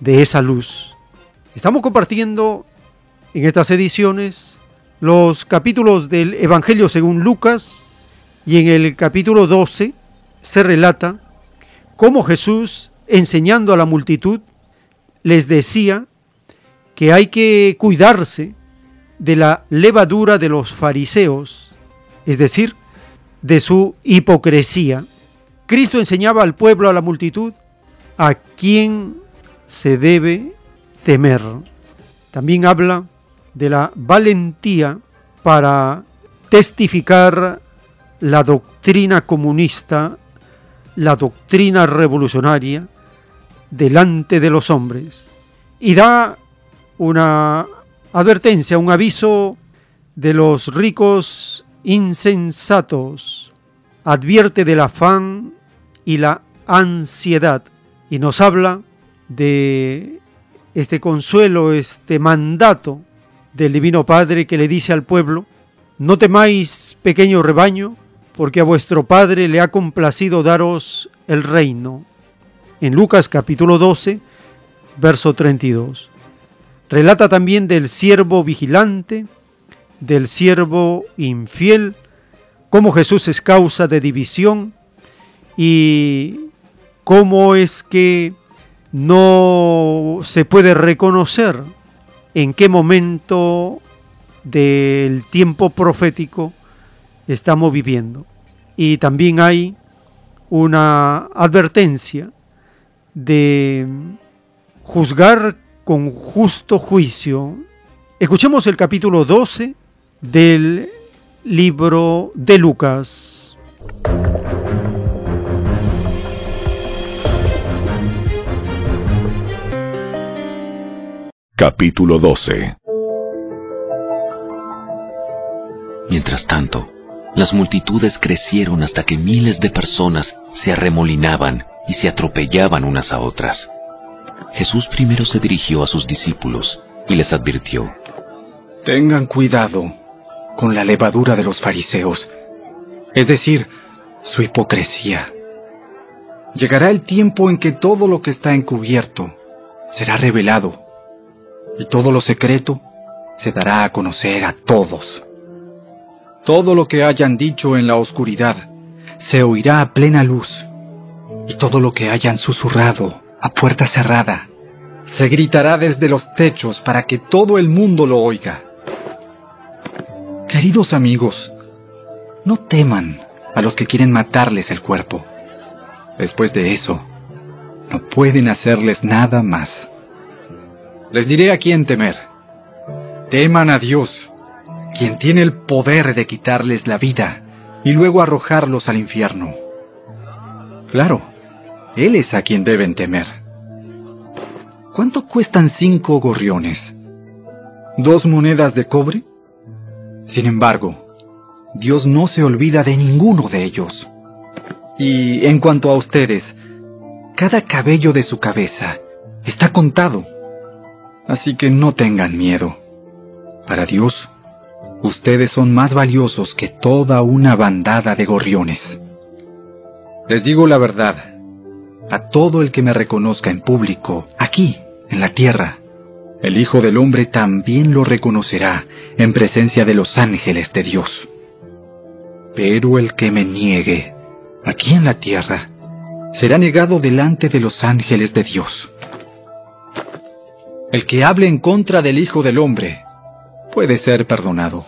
de esa luz. Estamos compartiendo en estas ediciones los capítulos del Evangelio según Lucas y en el capítulo 12 se relata cómo Jesús, enseñando a la multitud, les decía que hay que cuidarse de la levadura de los fariseos, es decir, de su hipocresía. Cristo enseñaba al pueblo, a la multitud, a quién se debe temer. También habla de la valentía para testificar la doctrina comunista, la doctrina revolucionaria delante de los hombres. Y da una advertencia, un aviso de los ricos insensatos, advierte del afán y la ansiedad y nos habla de este consuelo, este mandato del Divino Padre que le dice al pueblo, no temáis pequeño rebaño, porque a vuestro Padre le ha complacido daros el reino. En Lucas capítulo 12, verso 32. Relata también del siervo vigilante, del siervo infiel, cómo Jesús es causa de división y cómo es que no se puede reconocer en qué momento del tiempo profético estamos viviendo. Y también hay una advertencia de juzgar con justo juicio. Escuchemos el capítulo 12 del libro de Lucas. Capítulo 12 Mientras tanto, las multitudes crecieron hasta que miles de personas se arremolinaban y se atropellaban unas a otras. Jesús primero se dirigió a sus discípulos y les advirtió, Tengan cuidado con la levadura de los fariseos, es decir, su hipocresía. Llegará el tiempo en que todo lo que está encubierto será revelado y todo lo secreto se dará a conocer a todos. Todo lo que hayan dicho en la oscuridad se oirá a plena luz, y todo lo que hayan susurrado a puerta cerrada se gritará desde los techos para que todo el mundo lo oiga. Queridos amigos, no teman a los que quieren matarles el cuerpo. Después de eso, no pueden hacerles nada más. Les diré a quién temer. Teman a Dios, quien tiene el poder de quitarles la vida y luego arrojarlos al infierno. Claro, Él es a quien deben temer. ¿Cuánto cuestan cinco gorriones? ¿Dos monedas de cobre? Sin embargo, Dios no se olvida de ninguno de ellos. Y en cuanto a ustedes, cada cabello de su cabeza está contado. Así que no tengan miedo. Para Dios, ustedes son más valiosos que toda una bandada de gorriones. Les digo la verdad, a todo el que me reconozca en público, aquí, en la tierra, el Hijo del Hombre también lo reconocerá en presencia de los ángeles de Dios. Pero el que me niegue, aquí en la tierra, será negado delante de los ángeles de Dios. El que hable en contra del Hijo del Hombre puede ser perdonado.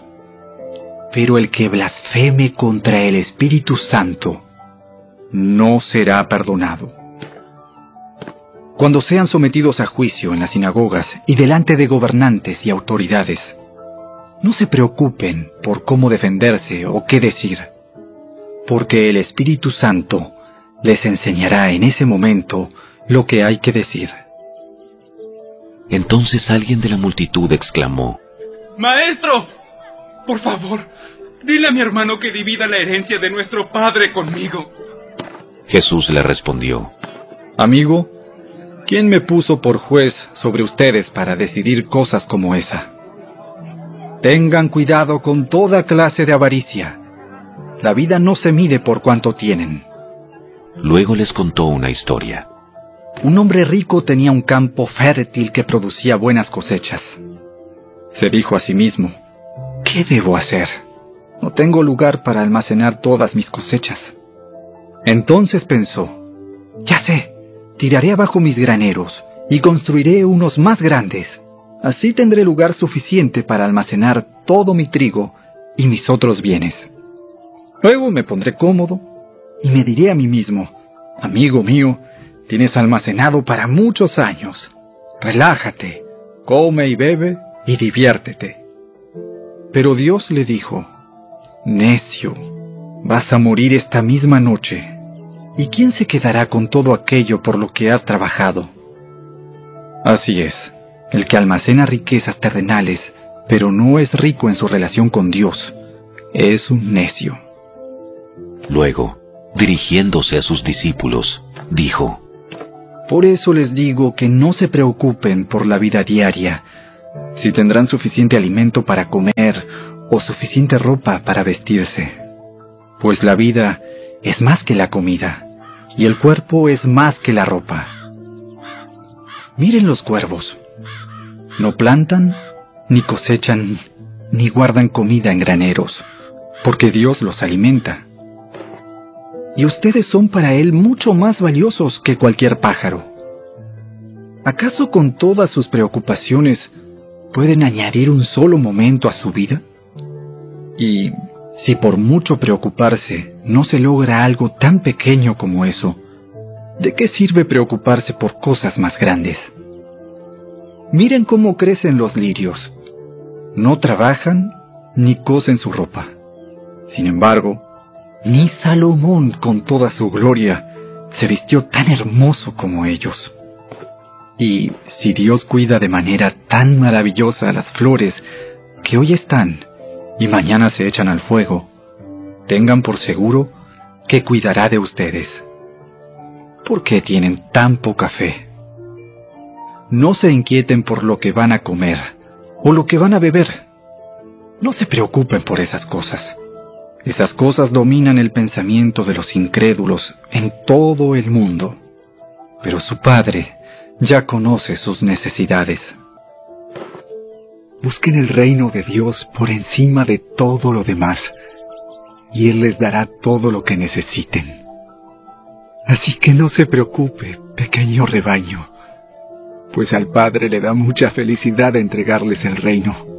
Pero el que blasfeme contra el Espíritu Santo no será perdonado. Cuando sean sometidos a juicio en las sinagogas y delante de gobernantes y autoridades, no se preocupen por cómo defenderse o qué decir, porque el Espíritu Santo les enseñará en ese momento lo que hay que decir. Entonces alguien de la multitud exclamó, Maestro, por favor, dile a mi hermano que divida la herencia de nuestro padre conmigo. Jesús le respondió, Amigo, ¿quién me puso por juez sobre ustedes para decidir cosas como esa? Tengan cuidado con toda clase de avaricia. La vida no se mide por cuánto tienen. Luego les contó una historia. Un hombre rico tenía un campo fértil que producía buenas cosechas. Se dijo a sí mismo, ¿qué debo hacer? No tengo lugar para almacenar todas mis cosechas. Entonces pensó, ya sé, tiraré abajo mis graneros y construiré unos más grandes. Así tendré lugar suficiente para almacenar todo mi trigo y mis otros bienes. Luego me pondré cómodo y me diré a mí mismo, amigo mío, tienes almacenado para muchos años. Relájate, come y bebe y diviértete. Pero Dios le dijo, necio, vas a morir esta misma noche. ¿Y quién se quedará con todo aquello por lo que has trabajado? Así es, el que almacena riquezas terrenales, pero no es rico en su relación con Dios, es un necio. Luego, dirigiéndose a sus discípulos, dijo, Por eso les digo que no se preocupen por la vida diaria, si tendrán suficiente alimento para comer o suficiente ropa para vestirse, pues la vida es más que la comida y el cuerpo es más que la ropa. Miren los cuervos. No plantan, ni cosechan, ni guardan comida en graneros, porque Dios los alimenta. Y ustedes son para Él mucho más valiosos que cualquier pájaro. ¿Acaso con todas sus preocupaciones pueden añadir un solo momento a su vida? Y si por mucho preocuparse no se logra algo tan pequeño como eso, ¿de qué sirve preocuparse por cosas más grandes? Miren cómo crecen los lirios. No trabajan ni cosen su ropa. Sin embargo, ni Salomón con toda su gloria se vistió tan hermoso como ellos. Y si Dios cuida de manera tan maravillosa las flores que hoy están y mañana se echan al fuego, tengan por seguro que cuidará de ustedes. ¿Por qué tienen tan poca fe? No se inquieten por lo que van a comer o lo que van a beber. No se preocupen por esas cosas. Esas cosas dominan el pensamiento de los incrédulos en todo el mundo. Pero su Padre ya conoce sus necesidades. busquen el reino de Dios por encima de todo lo demás, y Él les dará todo lo que necesiten. Así que no se preocupe, pequeño rebaño, pues al Padre le da mucha felicidad entregarles el reino.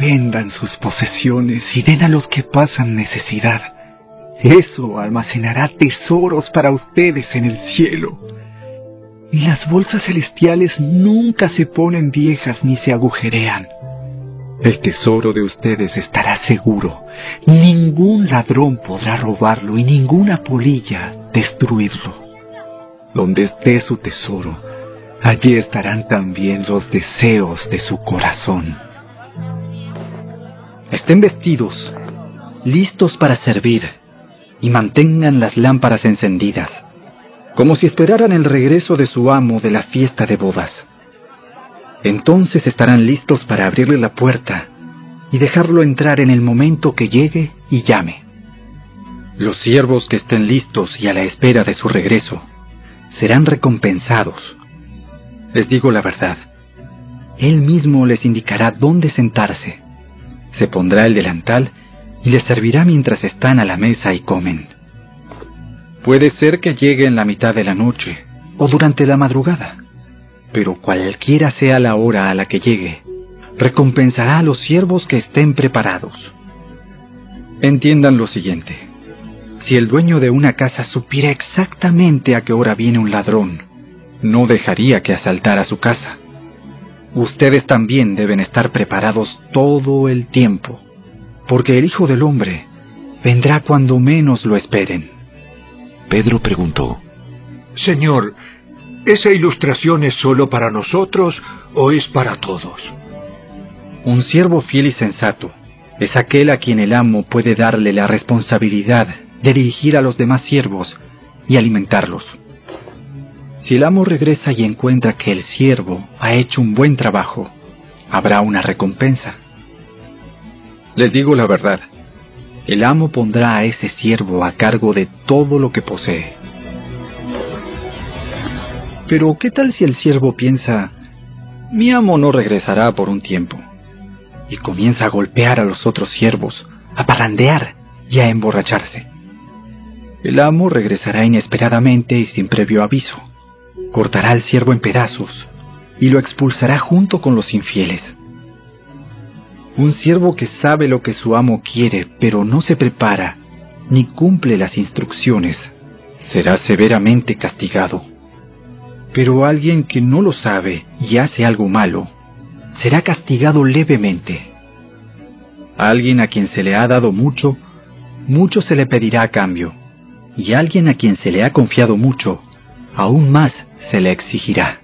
Vendan sus posesiones y den a los que pasan necesidad. Eso almacenará tesoros para ustedes en el cielo. Y las bolsas celestiales nunca se ponen viejas ni se agujerean. El tesoro de ustedes estará seguro. Ningún ladrón podrá robarlo y ninguna polilla destruirlo. Donde esté su tesoro, allí estarán también los deseos de su corazón. Estén vestidos, listos para servir, y mantengan las lámparas encendidas, como si esperaran el regreso de su amo de la fiesta de bodas. Entonces estarán listos para abrirle la puerta y dejarlo entrar en el momento que llegue y llame. Los siervos que estén listos y a la espera de su regreso serán recompensados. Les digo la verdad, Él mismo les indicará dónde sentarse. Se pondrá el delantal y les servirá mientras están a la mesa y comen. Puede ser que llegue en la mitad de la noche o durante la madrugada pero cualquiera sea la hora a la que llegue, recompensará a los siervos que estén preparados. Entiendan lo siguiente. Si el dueño de una casa supiera exactamente a qué hora viene un ladrón, no dejaría que asaltara su casa. Ustedes también deben estar preparados todo el tiempo, porque el Hijo del Hombre vendrá cuando menos lo esperen. Pedro preguntó, Señor, ¿Esa ilustración es solo para nosotros o es para todos? Un siervo fiel y sensato es aquel a quien el amo puede darle la responsabilidad de dirigir a los demás siervos y alimentarlos. Si el amo regresa y encuentra que el siervo ha hecho un buen trabajo, habrá una recompensa. Les digo la verdad, el amo pondrá a ese siervo a cargo de todo lo que posee. Pero ¿qué tal si el siervo piensa, mi amo no regresará por un tiempo? Y comienza a golpear a los otros siervos, a parrandear y a emborracharse. El amo regresará inesperadamente y sin previo aviso. Cortará al siervo en pedazos y lo expulsará junto con los infieles. Un siervo que sabe lo que su amo quiere, pero no se prepara ni cumple las instrucciones, será severamente castigado. Pero alguien que no lo sabe y hace algo malo, será castigado levemente. alguien a quien se le ha dado mucho, mucho se le pedirá a cambio, y alguien a quien se le ha confiado mucho, aún más se le exigirá.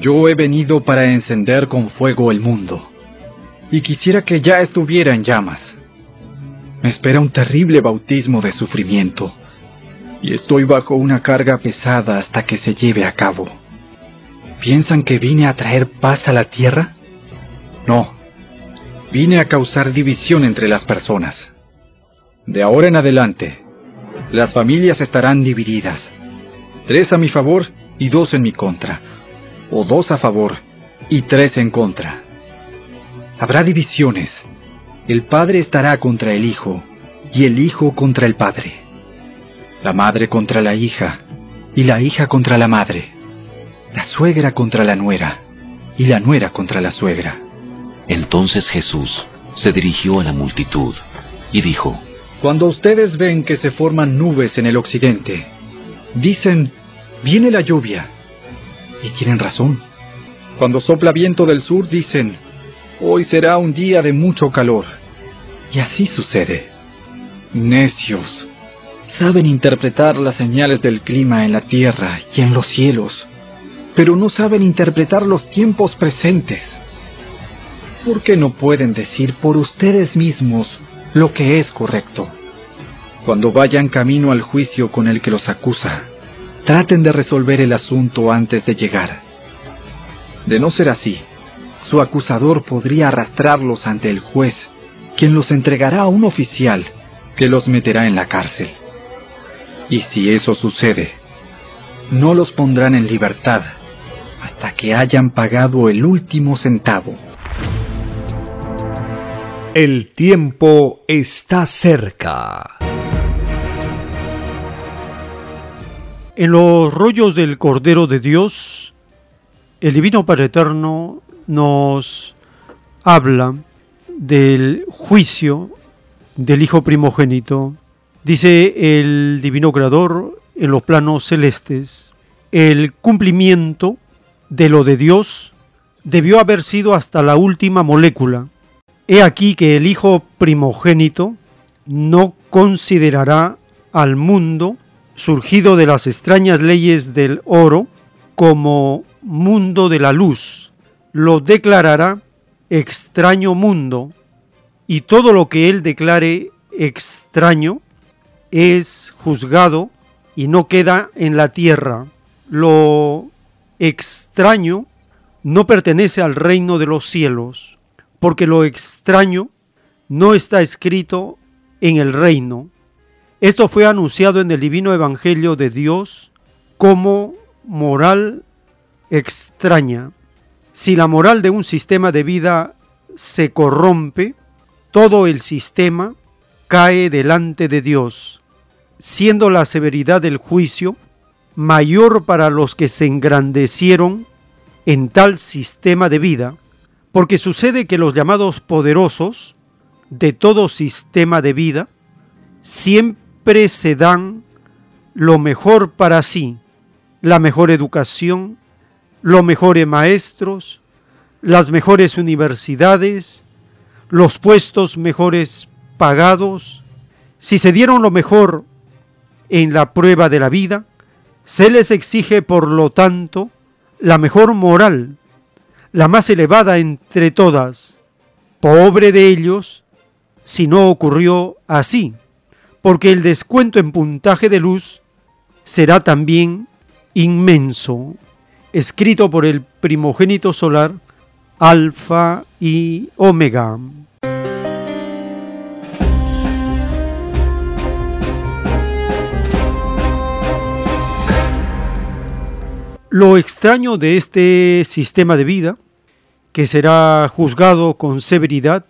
Yo he venido para encender con fuego el mundo, y quisiera que ya estuviera en llamas. Me espera un terrible bautismo de sufrimiento y estoy bajo una carga pesada hasta que se lleve a cabo. ¿Piensan que vine a traer paz a la tierra? No, vine a causar división entre las personas. De ahora en adelante, las familias estarán divididas. Tres a mi favor y dos en mi contra. O dos a favor y tres en contra. Habrá divisiones. El padre estará contra el hijo y el hijo contra el padre la madre contra la hija y la hija contra la madre, la suegra contra la nuera y la nuera contra la suegra. Entonces Jesús se dirigió a la multitud y dijo, Cuando ustedes ven que se forman nubes en el occidente, dicen, viene la lluvia. Y tienen razón. Cuando sopla viento del sur, dicen, hoy será un día de mucho calor. Y así sucede. Necios saben interpretar las señales del clima en la tierra y en los cielos, pero no saben interpretar los tiempos presentes. ¿Por qué no pueden decir por ustedes mismos lo que es correcto? Cuando vayan camino al juicio con el que los acusa, traten de resolver el asunto antes de llegar. De no ser así, su acusador podría arrastrarlos ante el juez, quien los entregará a un oficial que los meterá en la cárcel. Y si eso sucede, no los pondrán en libertad hasta que hayan pagado el último centavo. El tiempo está cerca. En los rollos del Cordero de Dios, el Divino Padre Eterno nos habla del juicio del Hijo primogénito. Dice el Divino Creador en los planos celestes, el cumplimiento de lo de Dios debió haber sido hasta la última molécula. He aquí que el Hijo primogénito no considerará al mundo surgido de las extrañas leyes del oro como mundo de la luz, lo declarará extraño mundo, y todo lo que él declare extraño es juzgado y no queda en la tierra. Lo extraño no pertenece al reino de los cielos, porque lo extraño no está escrito en el reino. Esto fue anunciado en el divino evangelio de Dios como moral extraña. Si la moral de un sistema de vida se corrompe, todo el sistema cae delante de Dios, siendo la severidad del juicio mayor para los que se engrandecieron en tal sistema de vida, porque sucede que los llamados poderosos de todo sistema de vida siempre se dan lo mejor para sí, la mejor educación, los mejores maestros, las mejores universidades, los puestos mejores pagados, si se dieron lo mejor en la prueba de la vida, se les exige por lo tanto la mejor moral, la más elevada entre todas. Pobre de ellos si no ocurrió así, porque el descuento en puntaje de luz será también inmenso escrito por el primogénito solar, Alfa y Omega. Lo extraño de este sistema de vida, que será juzgado con severidad,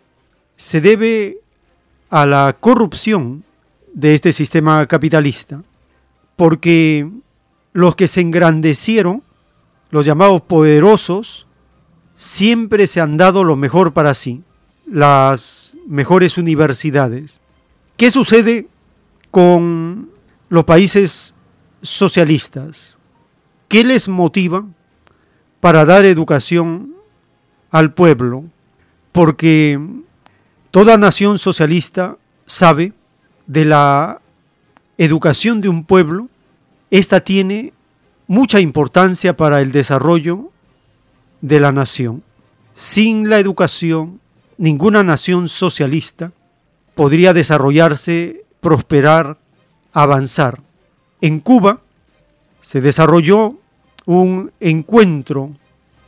se debe a la corrupción de este sistema capitalista, porque los que se engrandecieron los llamados poderosos siempre se han dado lo mejor para sí, las mejores universidades. ¿Qué sucede con los países socialistas? ¿Qué les motiva para dar educación al pueblo? Porque toda nación socialista sabe de la educación de un pueblo, esta tiene mucha importancia para el desarrollo de la nación. Sin la educación, ninguna nación socialista podría desarrollarse, prosperar, avanzar. En Cuba se desarrolló un encuentro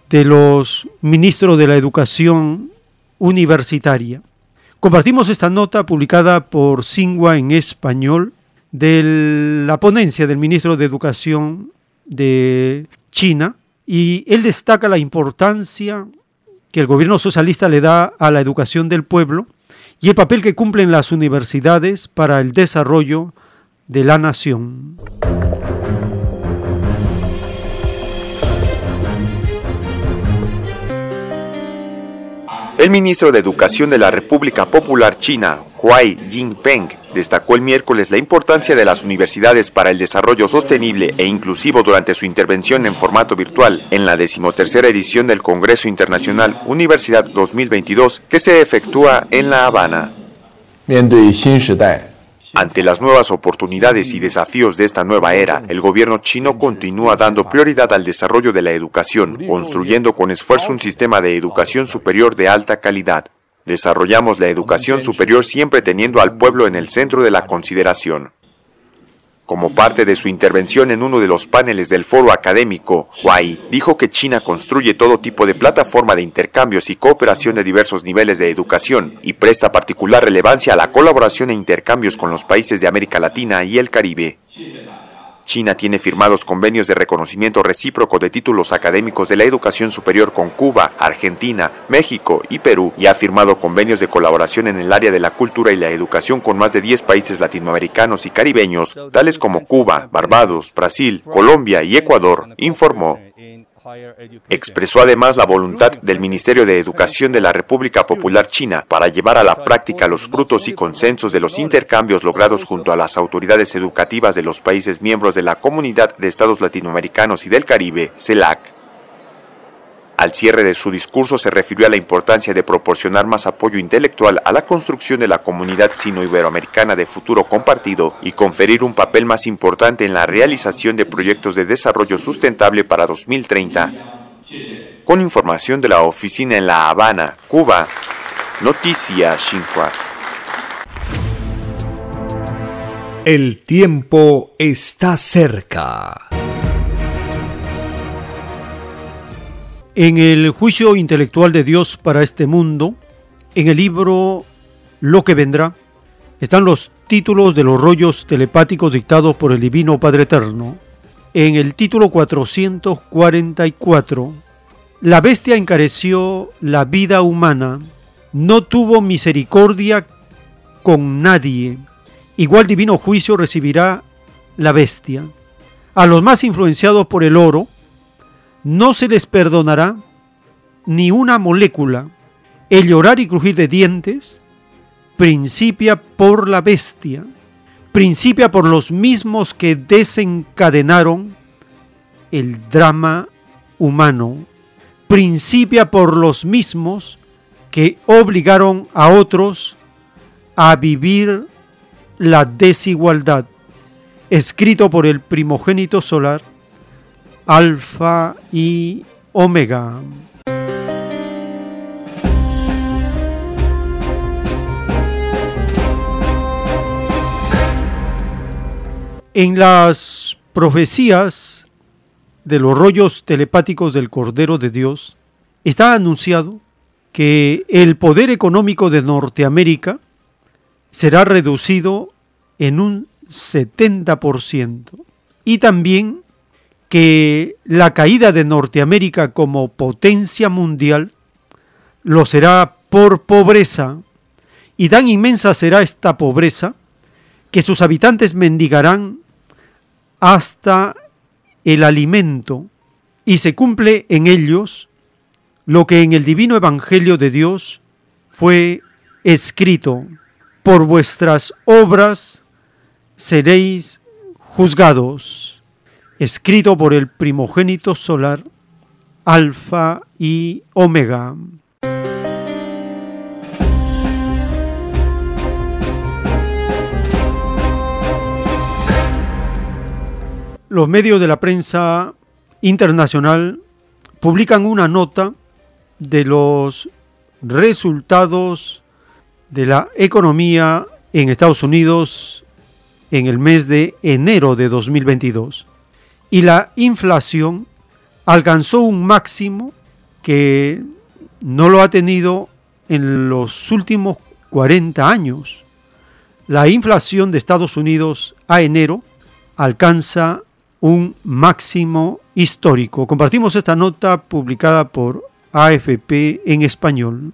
de los ministros de la educación universitaria. Compartimos esta nota publicada por Singua en español de la ponencia del ministro de Educación de China y él destaca la importancia que el gobierno socialista le da a la educación del pueblo y el papel que cumplen las universidades para el desarrollo de la nación. El ministro de Educación de la República Popular China, Huai Jinpeng, destacó el miércoles la importancia de las universidades para el desarrollo sostenible e inclusivo durante su intervención en formato virtual en la decimotercera edición del Congreso Internacional Universidad 2022 que se efectúa en La Habana. Ante las nuevas oportunidades y desafíos de esta nueva era, el gobierno chino continúa dando prioridad al desarrollo de la educación, construyendo con esfuerzo un sistema de educación superior de alta calidad. Desarrollamos la educación superior siempre teniendo al pueblo en el centro de la consideración. Como parte de su intervención en uno de los paneles del foro académico, Huai dijo que China construye todo tipo de plataforma de intercambios y cooperación de diversos niveles de educación y presta particular relevancia a la colaboración e intercambios con los países de América Latina y el Caribe. China tiene firmados convenios de reconocimiento recíproco de títulos académicos de la educación superior con Cuba, Argentina, México y Perú y ha firmado convenios de colaboración en el área de la cultura y la educación con más de 10 países latinoamericanos y caribeños, tales como Cuba, Barbados, Brasil, Colombia y Ecuador, informó. Expresó además la voluntad del Ministerio de Educación de la República Popular China para llevar a la práctica los frutos y consensos de los intercambios logrados junto a las autoridades educativas de los países miembros de la Comunidad de Estados Latinoamericanos y del Caribe, CELAC. Al cierre de su discurso se refirió a la importancia de proporcionar más apoyo intelectual a la construcción de la comunidad sino-iberoamericana de futuro compartido y conferir un papel más importante en la realización de proyectos de desarrollo sustentable para 2030. Con información de la oficina en La Habana, Cuba, Noticia Xinhua. El tiempo está cerca. En el juicio intelectual de Dios para este mundo, en el libro Lo que vendrá, están los títulos de los rollos telepáticos dictados por el Divino Padre Eterno. En el título 444, la bestia encareció la vida humana, no tuvo misericordia con nadie. Igual divino juicio recibirá la bestia. A los más influenciados por el oro, no se les perdonará ni una molécula. El llorar y crujir de dientes principia por la bestia, principia por los mismos que desencadenaron el drama humano, principia por los mismos que obligaron a otros a vivir la desigualdad, escrito por el primogénito solar, Alfa y Omega. En las profecías de los rollos telepáticos del Cordero de Dios está anunciado que el poder económico de Norteamérica será reducido en un 70% y también que la caída de Norteamérica como potencia mundial lo será por pobreza, y tan inmensa será esta pobreza que sus habitantes mendigarán hasta el alimento, y se cumple en ellos lo que en el divino Evangelio de Dios fue escrito, por vuestras obras seréis juzgados escrito por el primogénito solar, Alfa y Omega. Los medios de la prensa internacional publican una nota de los resultados de la economía en Estados Unidos en el mes de enero de 2022 y la inflación alcanzó un máximo que no lo ha tenido en los últimos 40 años. La inflación de Estados Unidos a enero alcanza un máximo histórico. Compartimos esta nota publicada por AFP en español.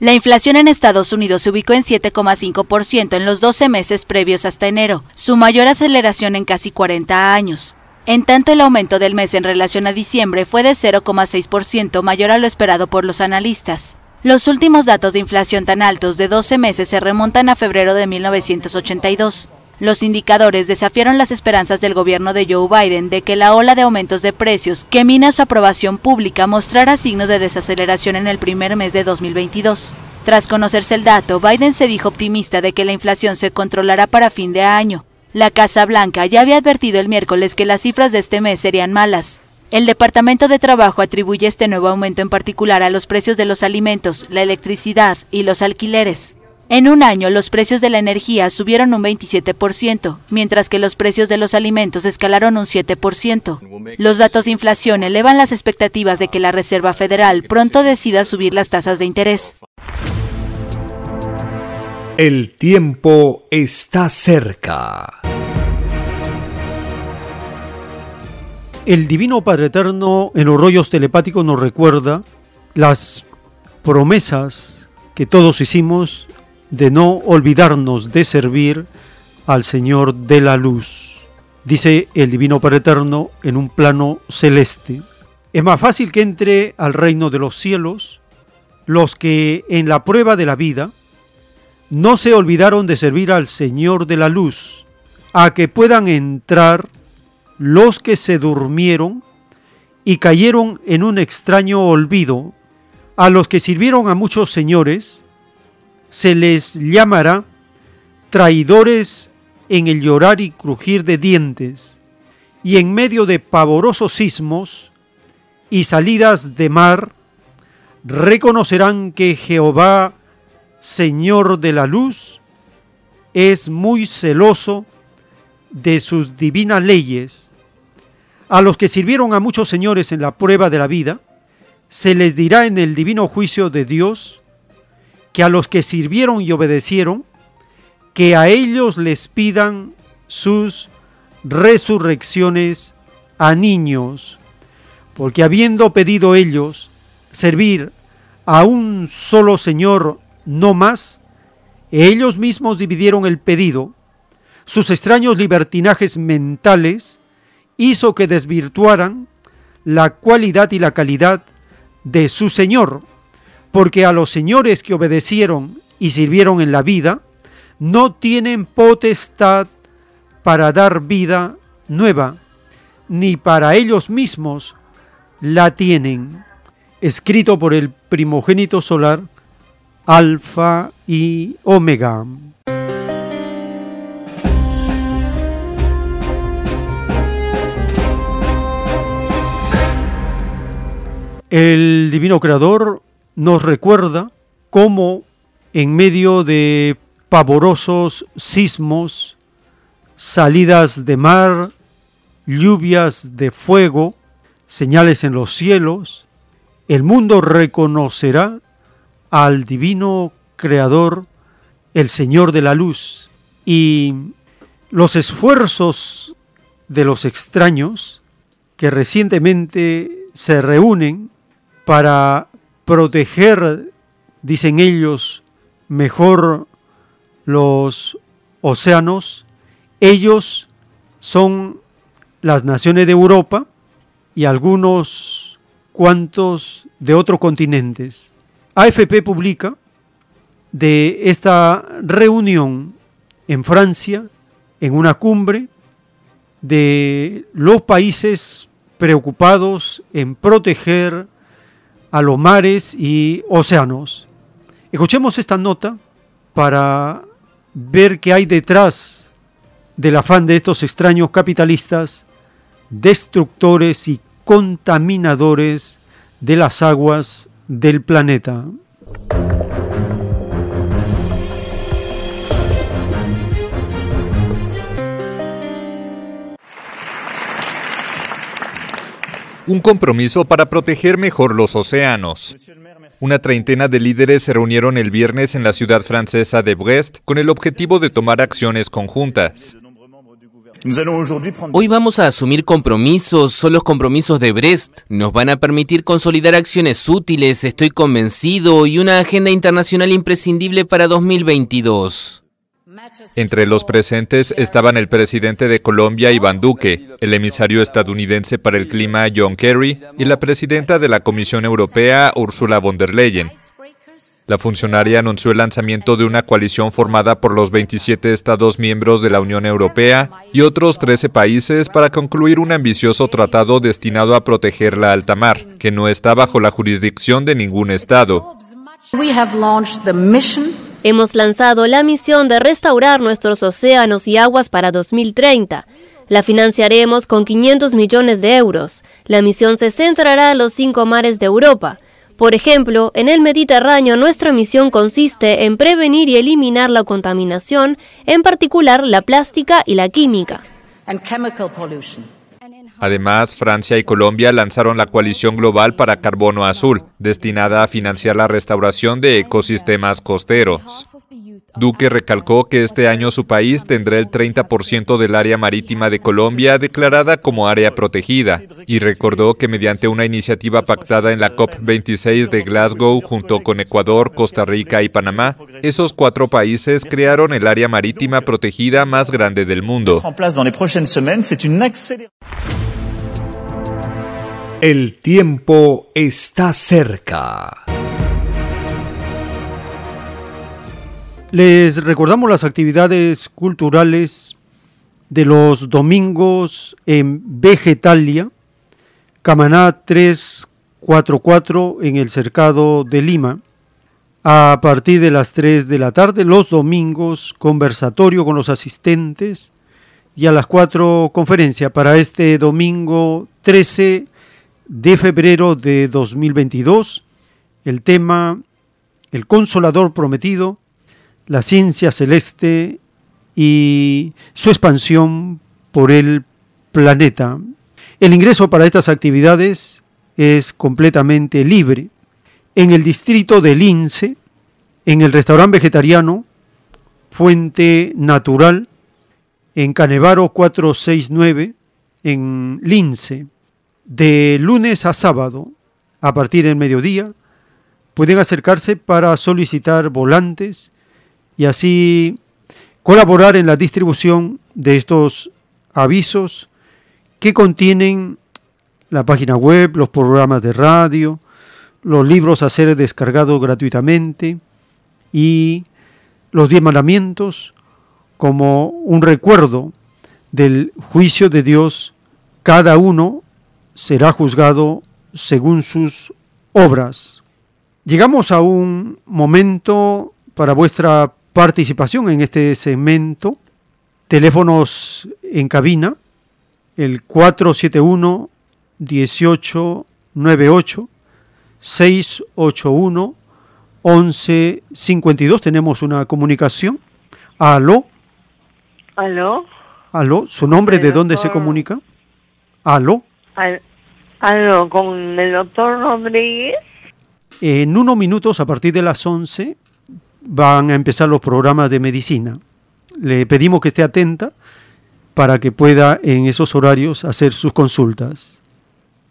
La inflación en Estados Unidos se ubicó en 7,5% en los 12 meses previos hasta enero, su mayor aceleración en casi 40 años. En tanto, el aumento del mes en relación a diciembre fue de 0,6% mayor a lo esperado por los analistas. Los últimos datos de inflación tan altos de 12 meses se remontan a febrero de 1982. Los indicadores desafiaron las esperanzas del gobierno de Joe Biden de que la ola de aumentos de precios que mina su aprobación pública mostrara signos de desaceleración en el primer mes de 2022. Tras conocerse el dato, Biden se dijo optimista de que la inflación se controlará para fin de año. La Casa Blanca ya había advertido el miércoles que las cifras de este mes serían malas. El Departamento de Trabajo atribuye este nuevo aumento en particular a los precios de los alimentos, la electricidad y los alquileres. En un año, los precios de la energía subieron un 27%, mientras que los precios de los alimentos escalaron un 7%. Los datos de inflación elevan las expectativas de que la Reserva Federal pronto decida subir las tasas de interés. El tiempo está cerca. El Divino Padre Eterno en los rollos telepáticos nos recuerda las promesas que todos hicimos de no olvidarnos de servir al Señor de la luz. Dice el Divino Padre Eterno en un plano celeste. Es más fácil que entre al reino de los cielos los que en la prueba de la vida no se olvidaron de servir al Señor de la luz, a que puedan entrar los que se durmieron y cayeron en un extraño olvido, a los que sirvieron a muchos señores, se les llamará traidores en el llorar y crujir de dientes, y en medio de pavorosos sismos y salidas de mar, reconocerán que Jehová Señor de la luz, es muy celoso de sus divinas leyes. A los que sirvieron a muchos señores en la prueba de la vida, se les dirá en el divino juicio de Dios que a los que sirvieron y obedecieron, que a ellos les pidan sus resurrecciones a niños, porque habiendo pedido ellos servir a un solo Señor no más, ellos mismos dividieron el pedido, sus extraños libertinajes mentales hizo que desvirtuaran la cualidad y la calidad de su Señor, porque a los señores que obedecieron y sirvieron en la vida, no tienen potestad para dar vida nueva, ni para ellos mismos la tienen. Escrito por el primogénito solar, Alfa y Omega. El Divino Creador nos recuerda cómo en medio de pavorosos sismos, salidas de mar, lluvias de fuego, señales en los cielos, el mundo reconocerá al divino creador, el Señor de la luz, y los esfuerzos de los extraños que recientemente se reúnen para proteger, dicen ellos, mejor los océanos, ellos son las naciones de Europa y algunos cuantos de otros continentes. AFP publica de esta reunión en Francia, en una cumbre de los países preocupados en proteger a los mares y océanos. Escuchemos esta nota para ver qué hay detrás del afán de estos extraños capitalistas, destructores y contaminadores de las aguas del planeta. Un compromiso para proteger mejor los océanos. Una treintena de líderes se reunieron el viernes en la ciudad francesa de Brest con el objetivo de tomar acciones conjuntas. Hoy vamos a asumir compromisos, son los compromisos de Brest. Nos van a permitir consolidar acciones útiles, estoy convencido, y una agenda internacional imprescindible para 2022. Entre los presentes estaban el presidente de Colombia, Iván Duque, el emisario estadounidense para el clima, John Kerry, y la presidenta de la Comisión Europea, Ursula von der Leyen. La funcionaria anunció el lanzamiento de una coalición formada por los 27 Estados miembros de la Unión Europea y otros 13 países para concluir un ambicioso tratado destinado a proteger la alta mar, que no está bajo la jurisdicción de ningún Estado. Hemos lanzado la misión de restaurar nuestros océanos y aguas para 2030. La financiaremos con 500 millones de euros. La misión se centrará en los cinco mares de Europa. Por ejemplo, en el Mediterráneo nuestra misión consiste en prevenir y eliminar la contaminación, en particular la plástica y la química. Además, Francia y Colombia lanzaron la Coalición Global para Carbono Azul, destinada a financiar la restauración de ecosistemas costeros. Duque recalcó que este año su país tendrá el 30% del área marítima de Colombia declarada como área protegida y recordó que mediante una iniciativa pactada en la COP26 de Glasgow junto con Ecuador, Costa Rica y Panamá, esos cuatro países crearon el área marítima protegida más grande del mundo. El tiempo está cerca. Les recordamos las actividades culturales de los domingos en Vegetalia, Camaná 344 en el Cercado de Lima. A partir de las 3 de la tarde, los domingos, conversatorio con los asistentes y a las 4 conferencia para este domingo 13 de febrero de 2022. El tema El Consolador Prometido la ciencia celeste y su expansión por el planeta. El ingreso para estas actividades es completamente libre. En el distrito de Lince, en el restaurante vegetariano Fuente Natural, en Canevaro 469, en Lince, de lunes a sábado, a partir del mediodía, pueden acercarse para solicitar volantes y así colaborar en la distribución de estos avisos que contienen la página web, los programas de radio, los libros a ser descargados gratuitamente y los diez mandamientos como un recuerdo del juicio de Dios, cada uno será juzgado según sus obras. Llegamos a un momento para vuestra participación en este segmento. Teléfonos en cabina, el 471 1898 681 1152. Tenemos una comunicación. Aló. Aló. Aló. ¿Su nombre de dónde se comunica? Aló. Aló, con el doctor Rodríguez. En unos minutos, a partir de las 11, van a empezar los programas de medicina. Le pedimos que esté atenta para que pueda en esos horarios hacer sus consultas.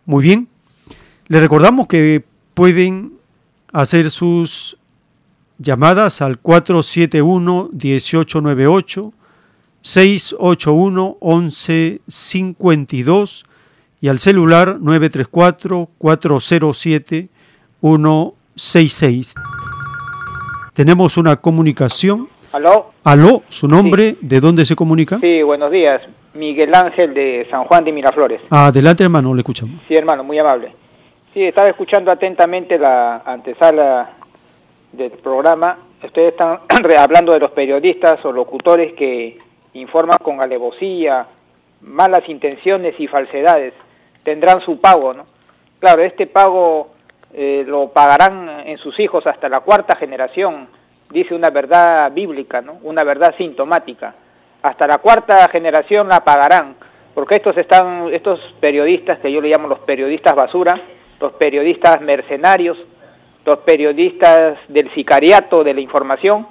Muy bien. Le recordamos que pueden hacer sus llamadas al 471-1898, 681-1152 y al celular 934-407-166. Tenemos una comunicación. ¿Aló? ¿Aló? ¿Su nombre? ¿De dónde se comunica? Sí, buenos días. Miguel Ángel de San Juan de Miraflores. Adelante, hermano, le escuchamos. Sí, hermano, muy amable. Sí, estaba escuchando atentamente la antesala del programa. Ustedes están hablando de los periodistas o locutores que informan con alevosía, malas intenciones y falsedades. Tendrán su pago, ¿no? Claro, este pago eh, lo pagarán en sus hijos hasta la cuarta generación, dice una verdad bíblica, ¿no? una verdad sintomática. Hasta la cuarta generación la pagarán, porque estos están, estos periodistas que yo le llamo los periodistas basura, los periodistas mercenarios, los periodistas del sicariato de la información,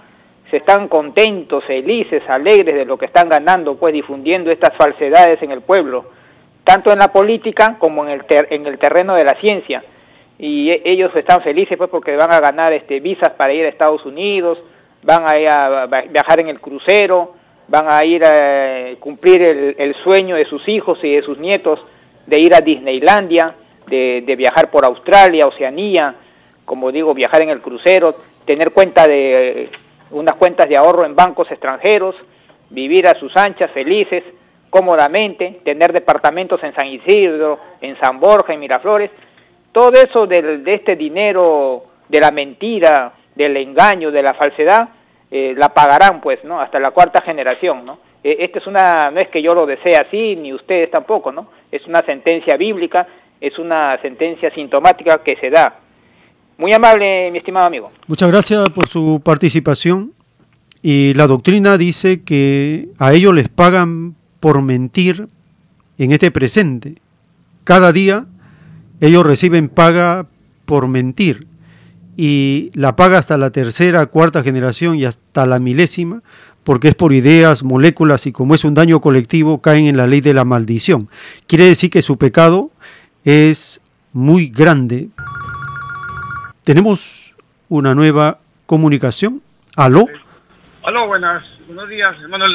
se están contentos, felices, alegres de lo que están ganando, pues difundiendo estas falsedades en el pueblo, tanto en la política como en el, en el terreno de la ciencia. Y e, ellos están felices pues porque van a ganar este visas para ir a Estados Unidos, van a, ir a viajar en el crucero, van a ir a cumplir el, sueño de sus hijos y de sus nietos de ir a Disneylandia, de, de, viajar por Australia, Oceanía, como digo, viajar en el crucero, tener cuenta de unas cuentas de ahorro en bancos extranjeros, vivir a sus anchas felices, cómodamente, tener departamentos en San Isidro, en San Borja, en Miraflores, todo eso de este dinero, de la mentira, del engaño, de la falsedad, eh, la pagarán pues, ¿no? Hasta la cuarta generación, ¿no? Eh, esta es una, no es que yo lo desee así, ni ustedes tampoco, ¿no? Es una sentencia bíblica, es una sentencia sintomática que se da. Muy amable, mi estimado amigo. Muchas gracias por su participación. Y la doctrina dice que a ellos les pagan por mentir en este presente. Cada día ellos reciben paga por mentir y la paga hasta la tercera, cuarta generación y hasta la milésima, porque es por ideas, moléculas y como es un daño colectivo, caen en la ley de la maldición. Quiere decir que su pecado es muy grande. Tenemos una nueva comunicación. ¿Aló? Aló, buenas, buenos días, hermano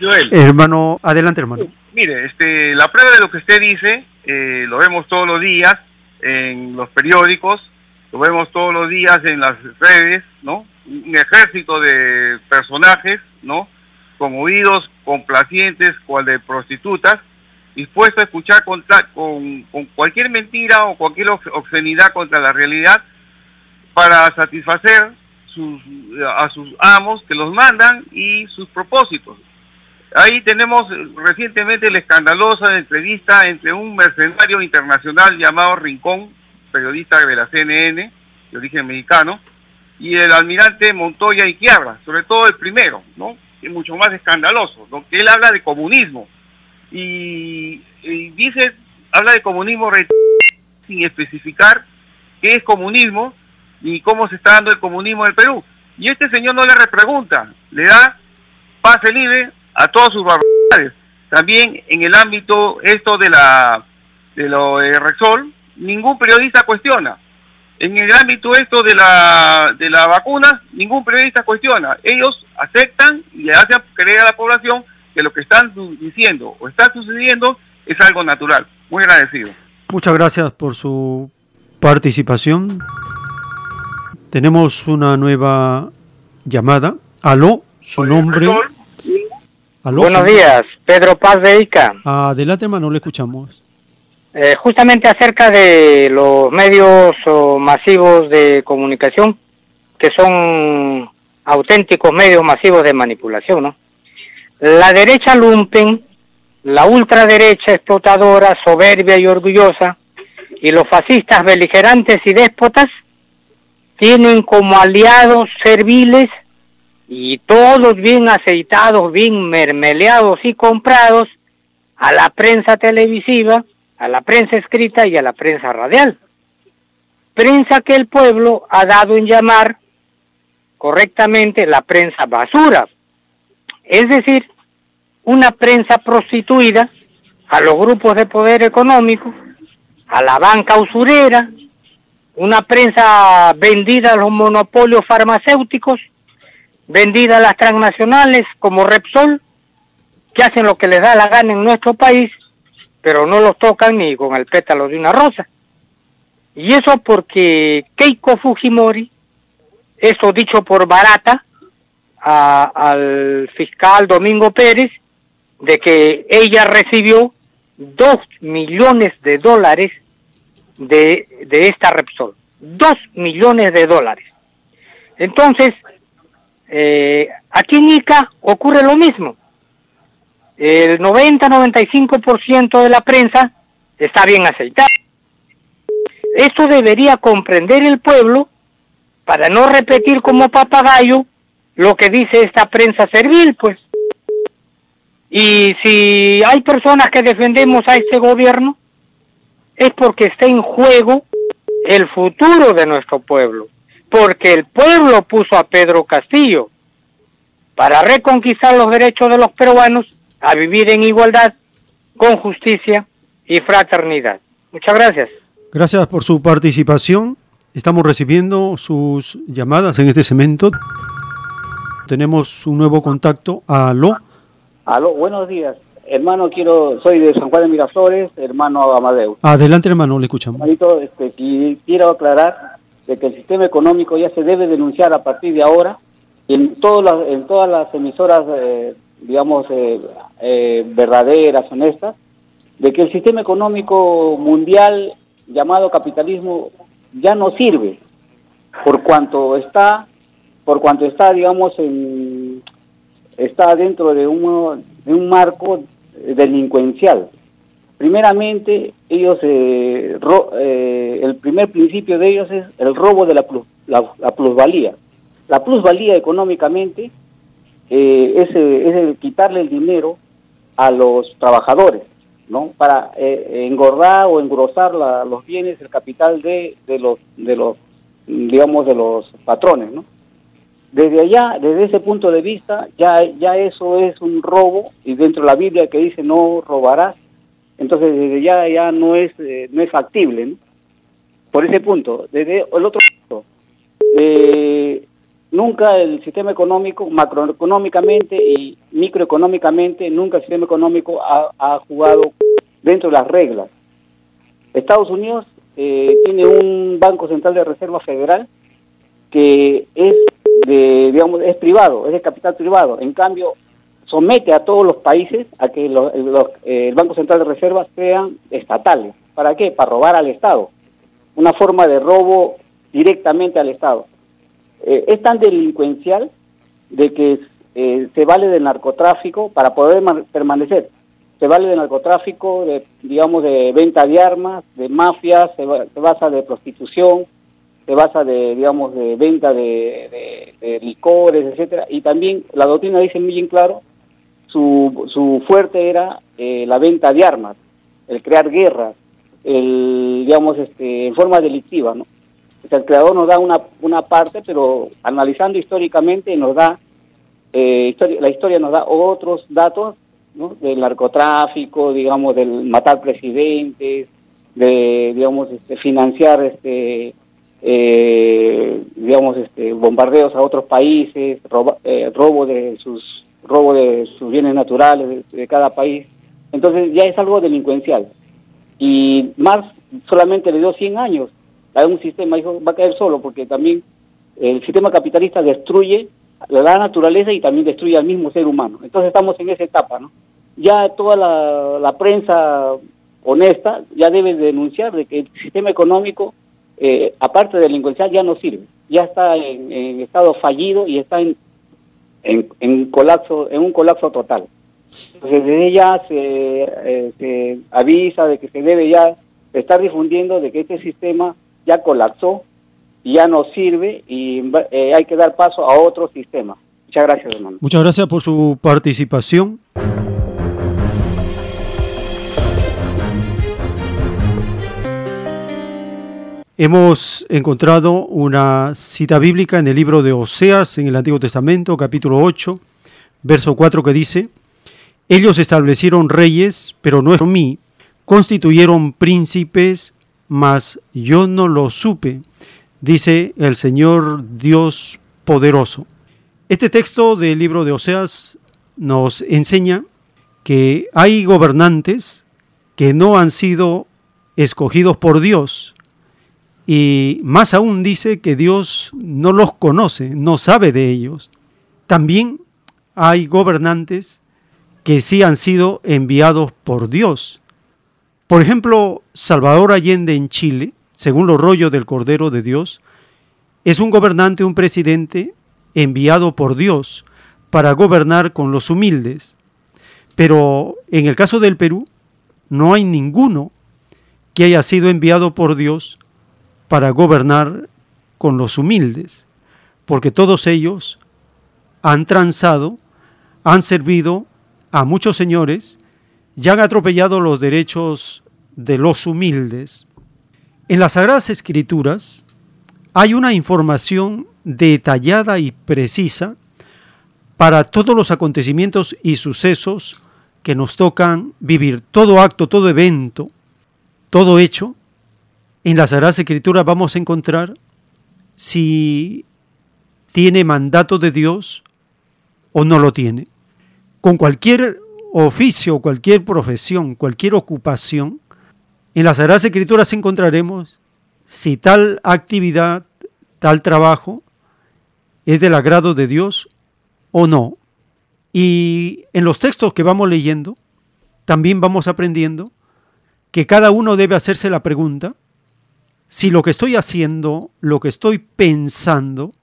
Joel. Hermano, adelante, hermano. Mire, este, la prueba de lo que usted dice, eh, lo vemos todos los días en los periódicos, lo vemos todos los días en las redes, ¿no? Un ejército de personajes, ¿no? Conmovidos, complacientes, cual de prostitutas, dispuestos a escuchar contra, con, con cualquier mentira o cualquier obscenidad contra la realidad para satisfacer sus, a sus amos que los mandan y sus propósitos. Ahí tenemos recientemente la escandalosa entrevista entre un mercenario internacional llamado Rincón, periodista de la CNN, de origen mexicano, y el almirante Montoya y Quiabra, sobre todo el primero, ¿no? Es mucho más escandaloso, él habla de comunismo y, y dice, habla de comunismo sin especificar qué es comunismo ni cómo se está dando el comunismo en el Perú. Y este señor no le repregunta, le da pase libre a todas sus barbaridades. También en el ámbito esto de la de lo de Rexol, ningún periodista cuestiona. En el ámbito esto de la de la vacuna, ningún periodista cuestiona. Ellos aceptan y le hacen creer a la población que lo que están diciendo o está sucediendo es algo natural. Muy agradecido. Muchas gracias por su participación. Tenemos una nueva llamada. Aló, su nombre. Aló, Buenos días, Pedro Paz de Ica. Adelante, hermano, le escuchamos. Eh, justamente acerca de los medios masivos de comunicación, que son auténticos medios masivos de manipulación, ¿no? La derecha lumpen, la ultraderecha explotadora, soberbia y orgullosa, y los fascistas beligerantes y déspotas, tienen como aliados serviles y todos bien aceitados, bien mermeleados y comprados a la prensa televisiva, a la prensa escrita y a la prensa radial. Prensa que el pueblo ha dado en llamar correctamente la prensa basura, es decir, una prensa prostituida a los grupos de poder económico, a la banca usurera, una prensa vendida a los monopolios farmacéuticos, vendida a las transnacionales como Repsol, que hacen lo que les da la gana en nuestro país, pero no los tocan ni con el pétalo de una rosa. Y eso porque Keiko Fujimori, eso dicho por barata al fiscal Domingo Pérez, de que ella recibió dos millones de dólares de, de esta Repsol. Dos millones de dólares. Entonces, eh, aquí en ICA ocurre lo mismo. El 90-95% de la prensa está bien aceitada. Esto debería comprender el pueblo para no repetir como papagayo lo que dice esta prensa servil, pues. Y si hay personas que defendemos a este gobierno, es porque está en juego el futuro de nuestro pueblo, porque el pueblo puso a Pedro Castillo para reconquistar los derechos de los peruanos a vivir en igualdad, con justicia y fraternidad. Muchas gracias. Gracias por su participación. Estamos recibiendo sus llamadas en este segmento. Tenemos un nuevo contacto. Aló. Aló, buenos días. Hermano, quiero, soy de San Juan de Miraflores, hermano Amadeu. Adelante, hermano, le escuchamos. Hermanito, este, quiero aclarar de que el sistema económico ya se debe denunciar a partir de ahora en todas en todas las emisoras, eh, digamos, eh, eh, verdaderas, honestas, de que el sistema económico mundial llamado capitalismo ya no sirve por cuanto está, por cuanto está, digamos, en, está dentro de un, de un marco delincuencial. Primeramente, ellos, eh, eh, el primer principio de ellos es el robo de la, la, plusvalía. La plusvalía económicamente eh, es, es, el quitarle el dinero a los trabajadores, ¿no? Para engordar o engrosar los bienes, el capital de, de los de los digamos, de los patrones, ¿no? Desde allá, desde ese punto de vista, ya, ya eso es un robo, y dentro de la Biblia que dice no robarás, entonces desde ya ya no es, eh, no es factible. Por ese punto. Desde el otro punto, eh, nunca el sistema económico, macroeconómicamente y microeconómicamente, nunca el sistema económico ha, ha jugado dentro de las reglas. Estados Unidos eh, tiene un Banco Central de Reserva Federal que es de, digamos, es privado, es de capital privado. En cambio, somete a todos los países a que los, el Banco Central de Reserva sean estatales. ¿Para qué? Para robar al Estado. Una forma de robo directamente al Estado. Eh, es tan delincuencial de que eh, se vale del narcotráfico para poder permanecer. Se vale del narcotráfico, de, digamos, de venta de armas, de mafias, se, basa de prostitución, se basa de, digamos, de venta de, licores, etcétera. Y también la doctrina dice muy bien claro, su, su fuerte era eh, la venta de armas, el crear guerras, el, digamos, este, en forma delictiva, ¿no? el creador nos da una, una parte, pero analizando históricamente nos da, eh, la historia nos da otros datos del narcotráfico, digamos, del matar presidentes, de, digamos, este, financiar, este, eh, digamos, este, bombardeos a otros países, eh, robo de sus robo de sus bienes naturales de, cada país. Entonces ya es algo delincuencial. Y Marx solamente le dio 100 años a un sistema, dijo, va a caer solo, porque también el sistema capitalista destruye la naturaleza y también destruye al mismo ser humano. Entonces estamos en esa etapa, ¿no? Ya toda la, prensa honesta ya debe denunciar de que el sistema económico, eh, aparte de delincuencial, ya no sirve. Ya está en, estado fallido y está en, en, colapso, en un colapso total. Entonces desde ella se, eh, se avisa de que se debe ya estar difundiendo de que este sistema ya colapsó ya no sirve y eh, hay que dar paso a otro sistema. Muchas gracias, hermano. Muchas gracias por su participación. Hemos encontrado una cita bíblica en el libro de Oseas, en el Antiguo Testamento, capítulo 8, verso 4, que dice, Ellos establecieron reyes, pero no es mí, constituyeron príncipes, mas yo no lo supe, dice el Señor Dios poderoso. Este texto del libro de Oseas nos enseña que hay gobernantes que no han sido escogidos por Dios y más aún dice que Dios no los conoce, no sabe de ellos. También hay gobernantes que sí han sido enviados por Dios por ejemplo, Salvador Allende en Chile, según los rollos del Cordero de Dios, es un gobernante, un presidente enviado por Dios para gobernar con los humildes. Pero en el caso del Perú, no hay ninguno que haya sido enviado por Dios para gobernar con los humildes, porque todos ellos han transado, han servido a muchos señores ya han atropellado los derechos de los humildes. En las Sagradas Escrituras hay una información detallada y precisa para todos los acontecimientos y sucesos que nos tocan vivir. Todo acto, todo evento, todo hecho, en las Sagradas Escrituras vamos a encontrar si tiene mandato de Dios o no lo tiene. Con cualquier oficio, cualquier profesión, cualquier ocupación, en las Sagradas Escrituras encontraremos si tal actividad, tal trabajo es del agrado de Dios o no. Y en los textos que vamos leyendo, también vamos aprendiendo que cada uno debe hacerse la pregunta si lo que estoy haciendo, lo que estoy pensando,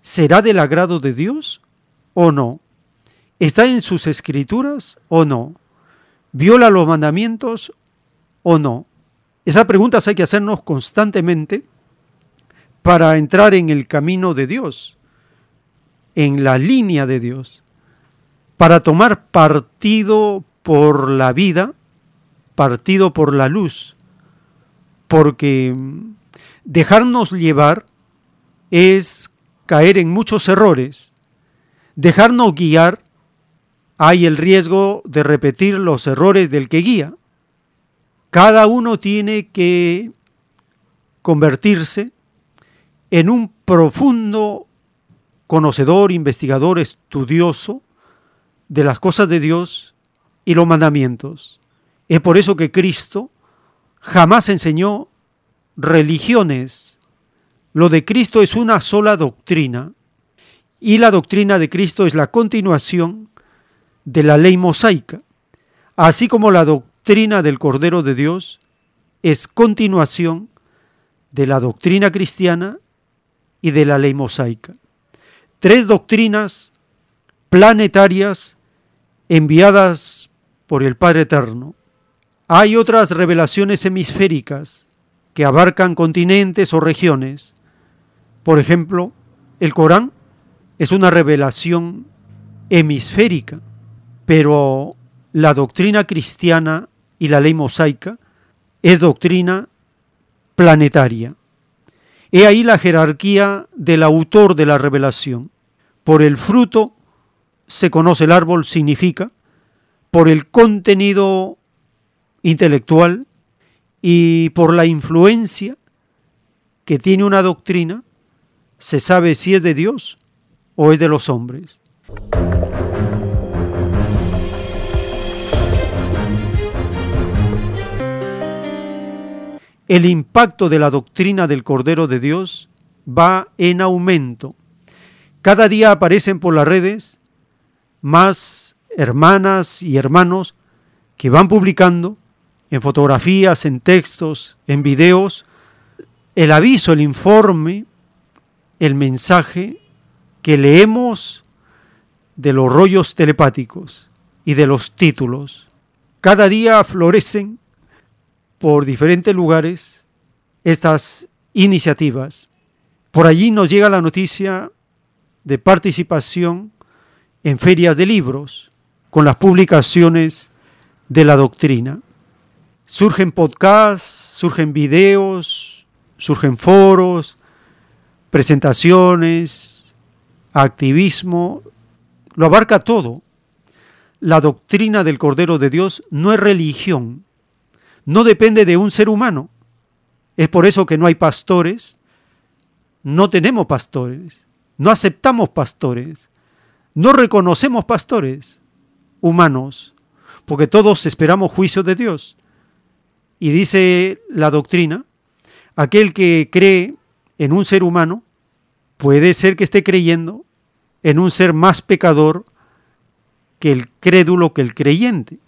será del agrado de Dios o no. ¿Está en sus escrituras o no? ¿Viola los mandamientos o no? Esas preguntas hay que hacernos constantemente para entrar en el camino de Dios, en la línea de Dios, para tomar partido por la vida, partido por la luz, porque dejarnos llevar es caer en muchos errores. Dejarnos guiar, hay el riesgo de repetir los errores del que guía. Cada uno tiene que convertirse en un profundo conocedor, investigador, estudioso de las cosas de Dios y los mandamientos. Es por eso que Cristo jamás enseñó religiones. Lo de Cristo es una sola doctrina y la doctrina de Cristo es la continuación de la ley mosaica, así como la doctrina del Cordero de Dios es continuación de la doctrina cristiana y de la ley mosaica. Tres doctrinas planetarias enviadas por el Padre Eterno. Hay otras revelaciones hemisféricas que abarcan continentes o regiones. Por ejemplo, el Corán es una revelación hemisférica, pero la doctrina cristiana y la ley mosaica es doctrina planetaria. He ahí la jerarquía del autor de la revelación. Por el fruto se conoce el árbol, significa, por el contenido intelectual y por la influencia que tiene una doctrina, se sabe si es de Dios o es de los hombres. el impacto de la doctrina del Cordero de Dios va en aumento. Cada día aparecen por las redes más hermanas y hermanos que van publicando en fotografías, en textos, en videos, el aviso, el informe, el mensaje que leemos de los rollos telepáticos y de los títulos. Cada día florecen por diferentes lugares estas iniciativas. Por allí nos llega la noticia de participación en ferias de libros con las publicaciones de la doctrina. Surgen podcasts, surgen videos, surgen foros, presentaciones, activismo, lo abarca todo. La doctrina del Cordero de Dios no es religión, no depende de un ser humano. Es por eso que no hay pastores, no tenemos pastores, no aceptamos pastores, no reconocemos pastores humanos, porque todos esperamos juicio de Dios. Y dice la doctrina, aquel que cree en un ser humano puede ser que esté creyendo en un ser más pecador que el crédulo, que el creyente.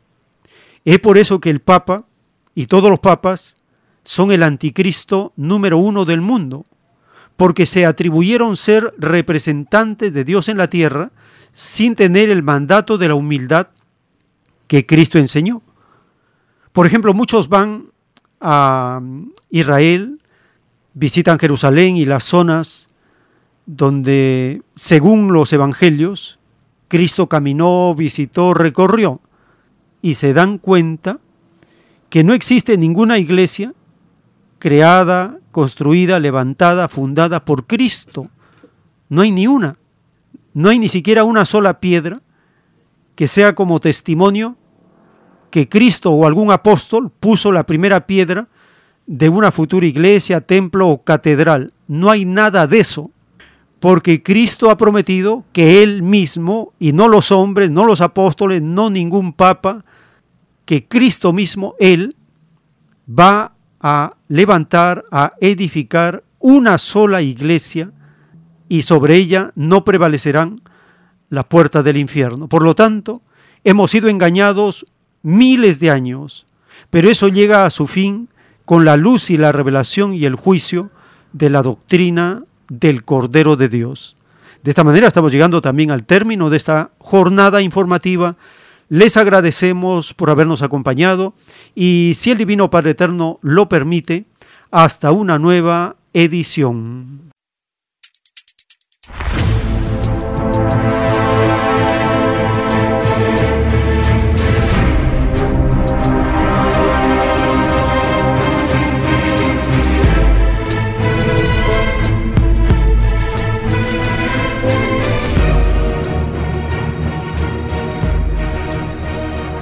Es por eso que el Papa y todos los papas son el anticristo número uno del mundo, porque se atribuyeron ser representantes de Dios en la tierra sin tener el mandato de la humildad que Cristo enseñó. Por ejemplo, muchos van a Israel, visitan Jerusalén y las zonas donde, según los evangelios, Cristo caminó, visitó, recorrió, y se dan cuenta que no existe ninguna iglesia creada, construida, levantada, fundada por Cristo. No hay ni una. No hay ni siquiera una sola piedra que sea como testimonio que Cristo o algún apóstol puso la primera piedra de una futura iglesia, templo o catedral. No hay nada de eso, porque Cristo ha prometido que Él mismo, y no los hombres, no los apóstoles, no ningún papa, que Cristo mismo, Él, va a levantar, a edificar una sola iglesia y sobre ella no prevalecerán las puertas del infierno. Por lo tanto, hemos sido engañados miles de años, pero eso llega a su fin con la luz y la revelación y el juicio de la doctrina del Cordero de Dios. De esta manera estamos llegando también al término de esta jornada informativa les agradecemos por habernos acompañado y si el Divino Padre Eterno lo permite, hasta una nueva edición.